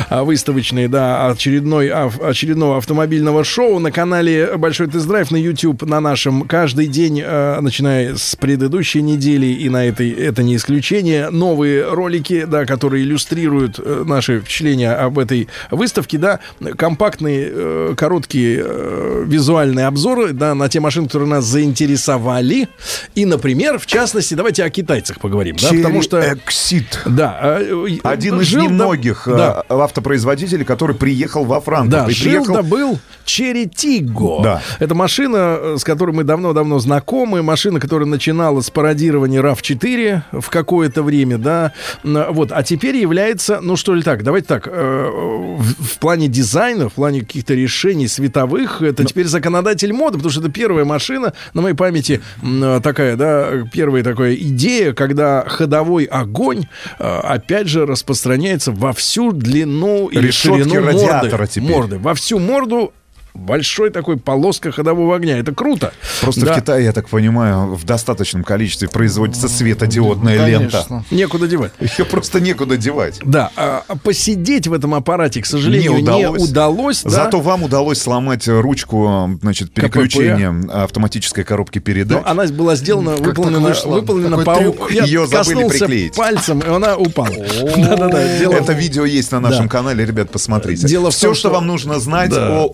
Speaker 2: а, выставочные, да, очередной, очередного автомобильного шоу на канале Большой тест-драйв на YouTube на нашем каждый день, э, начиная с предыдущей недели и на этой, это не исключение, новые ролики, да, которые иллюстрируют э, наши впечатления об этой выставке, да, компактные, э, короткие э, визуальные обзоры, да, на те машины, которые нас заинтересовали. И, например, в частности, давайте о китайцах поговорим, да, потому что...
Speaker 23: Exit.
Speaker 2: Да. э, э,
Speaker 23: Один из
Speaker 2: жил
Speaker 23: немногих э,
Speaker 2: да,
Speaker 23: автопроизводителей, который приехал во Франкфурт.
Speaker 2: да, жил
Speaker 23: приехал-
Speaker 2: да был Черри Тиго.
Speaker 23: Да.
Speaker 2: Это машина, с которой мы давно-давно знакомы. Машина, которая начинала с пародирования RAV4 в какое-то время, да. Вот. А теперь является, ну что ли так, давайте так, в, в плане дизайна, в плане каких-то решений световых, это теперь законодатель моды, потому что это первая машина, на моей памяти м, такая, да, первая такая идея, когда ходовой огонь, э, опять же, распространяется во всю длину и ширину морды,
Speaker 23: теперь.
Speaker 2: морды. Во всю морду большой такой полоска ходового огня. Это круто.
Speaker 23: Просто
Speaker 2: Да.
Speaker 23: в Китае, я так понимаю, в достаточном количестве производится светодиодная
Speaker 2: Ну,
Speaker 23: лента.
Speaker 2: конечно. Некуда девать.
Speaker 23: Ее просто некуда девать.
Speaker 2: Да, а а посидеть в этом аппарате, к сожалению,
Speaker 23: не удалось.
Speaker 2: не удалось, да.
Speaker 23: Зато вам удалось сломать ручку значит, переключения автоматической коробки передач.
Speaker 2: Но она была сделана,
Speaker 23: Как
Speaker 2: выполнена, выполнена по
Speaker 23: трюк?
Speaker 2: Я
Speaker 23: Её забыли приклеить.
Speaker 2: пальцем, и она упала. Да-да-да.
Speaker 23: Это видео есть на нашем канале, ребят, посмотрите.
Speaker 2: Дело
Speaker 23: Все, что... вам нужно знать о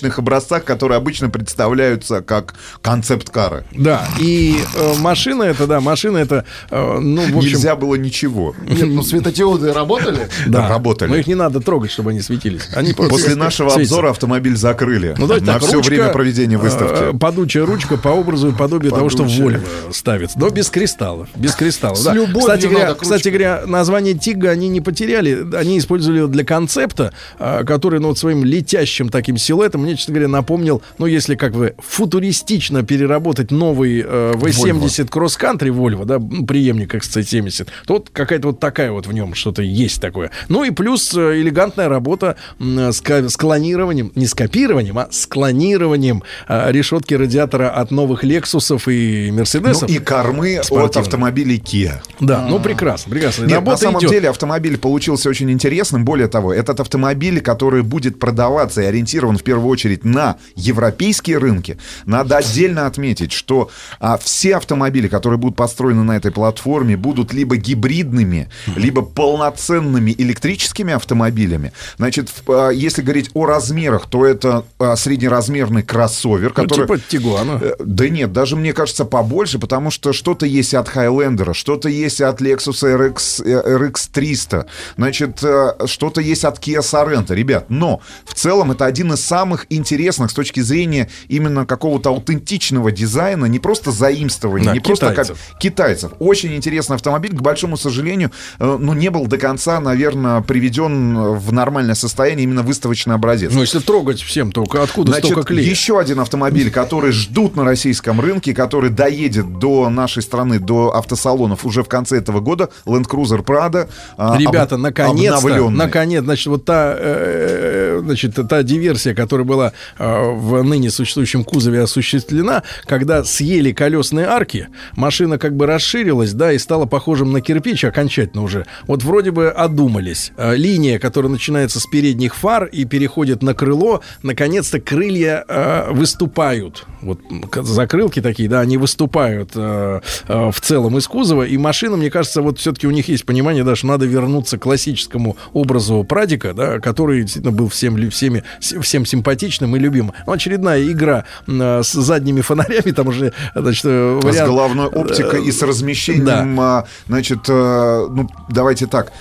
Speaker 23: выставочных образцах, которые обычно представляются как концепт-кары.
Speaker 2: Да, и э, машина это, да, машина это, э, ну, в общем...
Speaker 23: Нельзя было ничего.
Speaker 4: Нет, ну светодиоды работали?
Speaker 2: Да,
Speaker 23: работали.
Speaker 2: Но их не надо трогать, чтобы они светились. Они
Speaker 23: После нашего обзора автомобиль закрыли
Speaker 2: Ну, давайте
Speaker 23: на
Speaker 2: так,
Speaker 23: все
Speaker 2: ручка,
Speaker 23: время проведения
Speaker 2: э,
Speaker 23: выставки.
Speaker 2: Подучая ручка по образу и подобию того, что. Вольво ставится. Но без кристаллов. Без кристаллов.
Speaker 4: С
Speaker 2: да. кстати, говоря, кстати говоря, название Тига они не потеряли. Они использовали его для концепта, а, который, ну, вот своим летящим таким силуэтом, мне, честно говоря, напомнил, ну, если как бы футуристично переработать новый э, V70 Cross Country Volvo, да, преемник XC70, то вот какая-то вот такая вот в нем что-то есть такое. Ну и плюс э, элегантная работа с, ка- с клонированием, не с копированием, а с клонированием э, решетки радиатора от новых Лексусов и Мерседесов.
Speaker 23: Ну и кормы от автомобилей Kia.
Speaker 2: Да, ну прекрасно, прекрасно.
Speaker 23: Нет,
Speaker 2: Работа
Speaker 23: на самом
Speaker 2: идет.
Speaker 23: деле автомобиль получился очень интересным. Более того, этот автомобиль, который будет продаваться и ориентирован в первую очередь на европейские рынки, надо отдельно отметить, что а, все автомобили, которые будут построены на этой платформе, будут либо гибридными, либо полноценными электрическими автомобилями. Значит, а, если говорить о размерах, то это а, среднеразмерный кроссовер,
Speaker 2: Ну,
Speaker 23: который...
Speaker 2: типа Тигуана.
Speaker 23: Э, Да нет, даже мне кажется побольше, потому что что-то есть от Highlander, что-то есть от Lexus RX, RX 300, значит, э, что-то есть от Kia Sorento, ребят. Но в целом это один из самых интересных с точки зрения именно какого-то аутентичного дизайна, не просто заимствования,
Speaker 2: Да,
Speaker 23: не просто как
Speaker 2: китайцев.
Speaker 23: китайцев. Очень интересный автомобиль, к большому сожалению, э, ну не был до конца, наверное, приведен в нормальное состояние именно выставочный образец.
Speaker 2: Ну, если трогать всем, то откуда
Speaker 23: Значит,
Speaker 2: столько клея?
Speaker 23: еще один автомобиль, который ждут на российском рынке, который доедет до нашей страны, до автосалонов уже в конце этого года, Land Cruiser Prado. а,
Speaker 2: Ребята,
Speaker 23: об-
Speaker 2: наконец-то, наконец, значит, вот та, э, значит, та диверсия, которая была э, в ныне существующем кузове осуществлена, когда съели колесные арки, машина как бы расширилась, да, и стала похожим на кирпич окончательно уже. Вот вроде бы одумались. Э, Линия, которая начинается с передних фар и переходит на крыло, наконец-то крылья э, выступают. Вот закрылки такие, да, они выступают э, э, в целом из кузова, и машина, мне кажется, вот все-таки у них есть понимание, да, что надо вернуться к классическому образу Прадика, да, который действительно был всем, всеми, всем симпатичным и любимым. Ну, очередная игра э, с задними фонарями, там уже, значит, э,
Speaker 23: С
Speaker 2: вариант-
Speaker 23: головной оптикой и с размещением, а, значит, э, ну, давайте так, а,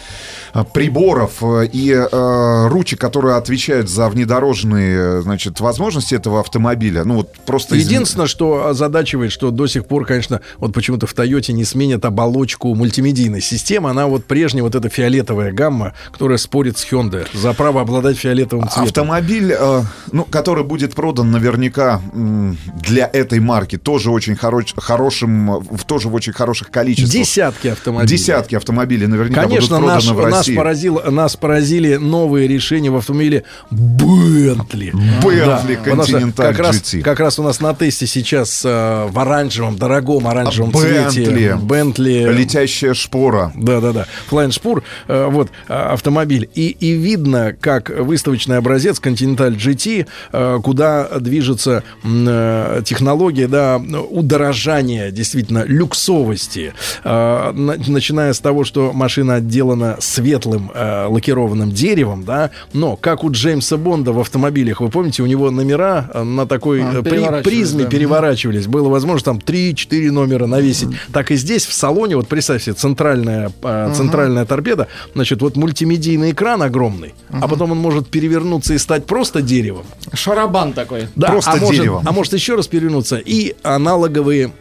Speaker 23: приборов э, и э, ручек, которые отвечают за внедорожные, э, значит, возможности этого автомобиля. Ну, вот просто... из-
Speaker 2: Единственное, что озадачивает, что до сих пор, конечно, вот почему-то в Тойоте не сменят оболочку мультимедийной системы. Она вот прежняя, вот эта фиолетовая гамма, которая спорит с Hyundai за право обладать фиолетовым цветом.
Speaker 23: Автомобиль, э, ну, который будет продан наверняка для этой марки, тоже очень хоро- хорошим, э, в тоже в очень хороших количествах.
Speaker 2: Десятки автомобилей.
Speaker 23: Десятки автомобилей наверняка
Speaker 2: Конечно,
Speaker 23: будут
Speaker 2: наш,
Speaker 23: проданы в
Speaker 2: нас, поразил, нас поразили новые решения в автомобиле Бентли. Что
Speaker 23: Continental
Speaker 2: как раз, как раз у нас на тесте сейчас э, в оранжевом, дорогом оранжевом цвете.
Speaker 23: Бентли.
Speaker 2: Бентли.
Speaker 23: Летящая шпора.
Speaker 2: Да-да-да. Flying Spur, э, вот, э, автомобиль. И, и видно, как выставочный образец Continental GT, э, куда движется э, технология, да, удорожания, действительно, люксовости. Э, на- начиная с того, что машина отделана светлым э, лакированным деревом, да, но, как у Джеймса Бонда в автомобилях, вы помните, у него номера э, на такой
Speaker 4: А,
Speaker 2: э, при- призме
Speaker 4: да.
Speaker 2: переворачивались. Было возможно там 3-4 номера навесить. Так и здесь в салоне, вот представь себе, центральная, э, центральная торпеда, значит, вот мультимедийный экран огромный, а потом он может перевернуться и стать просто деревом.
Speaker 4: Шарабан такой.
Speaker 2: Да,
Speaker 4: Просто
Speaker 2: а может,
Speaker 4: деревом.
Speaker 2: а может еще раз перевернуться и аналоговые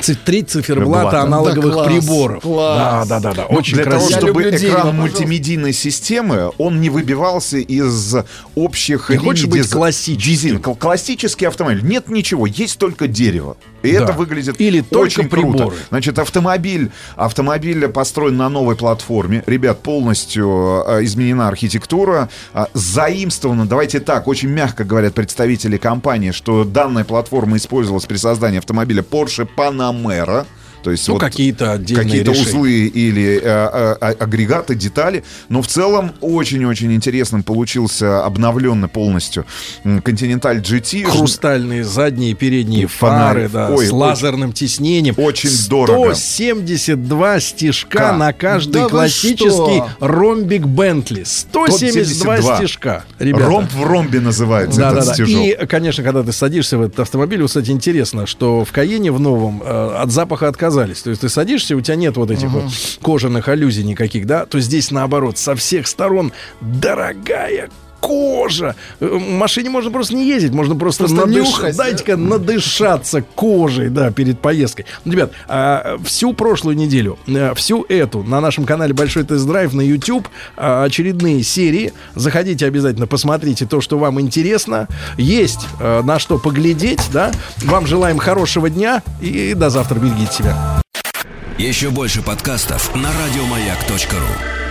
Speaker 2: три циферблата аналоговых
Speaker 23: Да, класс,
Speaker 2: приборов.
Speaker 23: класс.
Speaker 2: Да, да, да, да.
Speaker 23: Ну,
Speaker 2: Очень
Speaker 23: для
Speaker 2: красиво.
Speaker 23: того, чтобы экран мультимедийной системы, он не выбивался из общих
Speaker 2: Не хочешь быть
Speaker 23: диз-
Speaker 2: классическим?
Speaker 23: дизайн. Кл- Классический автомобиль. Нет ничего, есть только дерево. И
Speaker 2: Да.
Speaker 23: это выглядит
Speaker 2: Или только
Speaker 23: очень круто.
Speaker 2: приборы.
Speaker 23: Значит, автомобиль, автомобиль построен на новой платформе. Ребят, полностью э, изменена архитектура. А, заимствовано, давайте так, очень мягко говорят представители компании, что данная платформа использовалась при создании автомобиля Porsche Panamera. То есть
Speaker 2: Ну,
Speaker 23: вот
Speaker 2: какие-то отдельные
Speaker 23: какие-то узлы или э, а- агрегаты, детали. Но в целом очень-очень интересным получился обновленный полностью Continental GT.
Speaker 2: Хрустальные задние и передние
Speaker 23: Фонари.
Speaker 2: фары, да,
Speaker 23: Ой,
Speaker 2: с
Speaker 23: очень-
Speaker 2: лазерным тиснением.
Speaker 23: дорого.
Speaker 2: 172 стежка
Speaker 23: Ка.
Speaker 2: на каждый
Speaker 23: Да
Speaker 2: классический ромбик Бентли. 172 стежка, ребята.
Speaker 23: Ромб в ромбе называется
Speaker 2: Да,
Speaker 23: этот
Speaker 2: да, да.
Speaker 23: стежок.
Speaker 2: И, конечно, когда ты садишься в этот автомобиль, вот, кстати, интересно, что в Каене в новом э, от запаха отказались. То есть ты садишься, у тебя нет вот этих вот кожаных аллюзий никаких, да, то здесь наоборот, со всех сторон дорогая кожа. Э, В машине можно просто не ездить, можно просто,
Speaker 4: Просто
Speaker 2: надыш-? Дайте-ка надышаться кожей, да, перед поездкой. Ну, ребят, а, всю прошлую неделю, э, всю эту на нашем канале Большой тест-драйв на YouTube а, очередные серии. Заходите обязательно, посмотрите то, что вам интересно. Есть э, на что поглядеть, да. Вам желаем хорошего дня и до завтра. Берегите себя.
Speaker 1: Еще больше подкастов на радиомаяк.ру.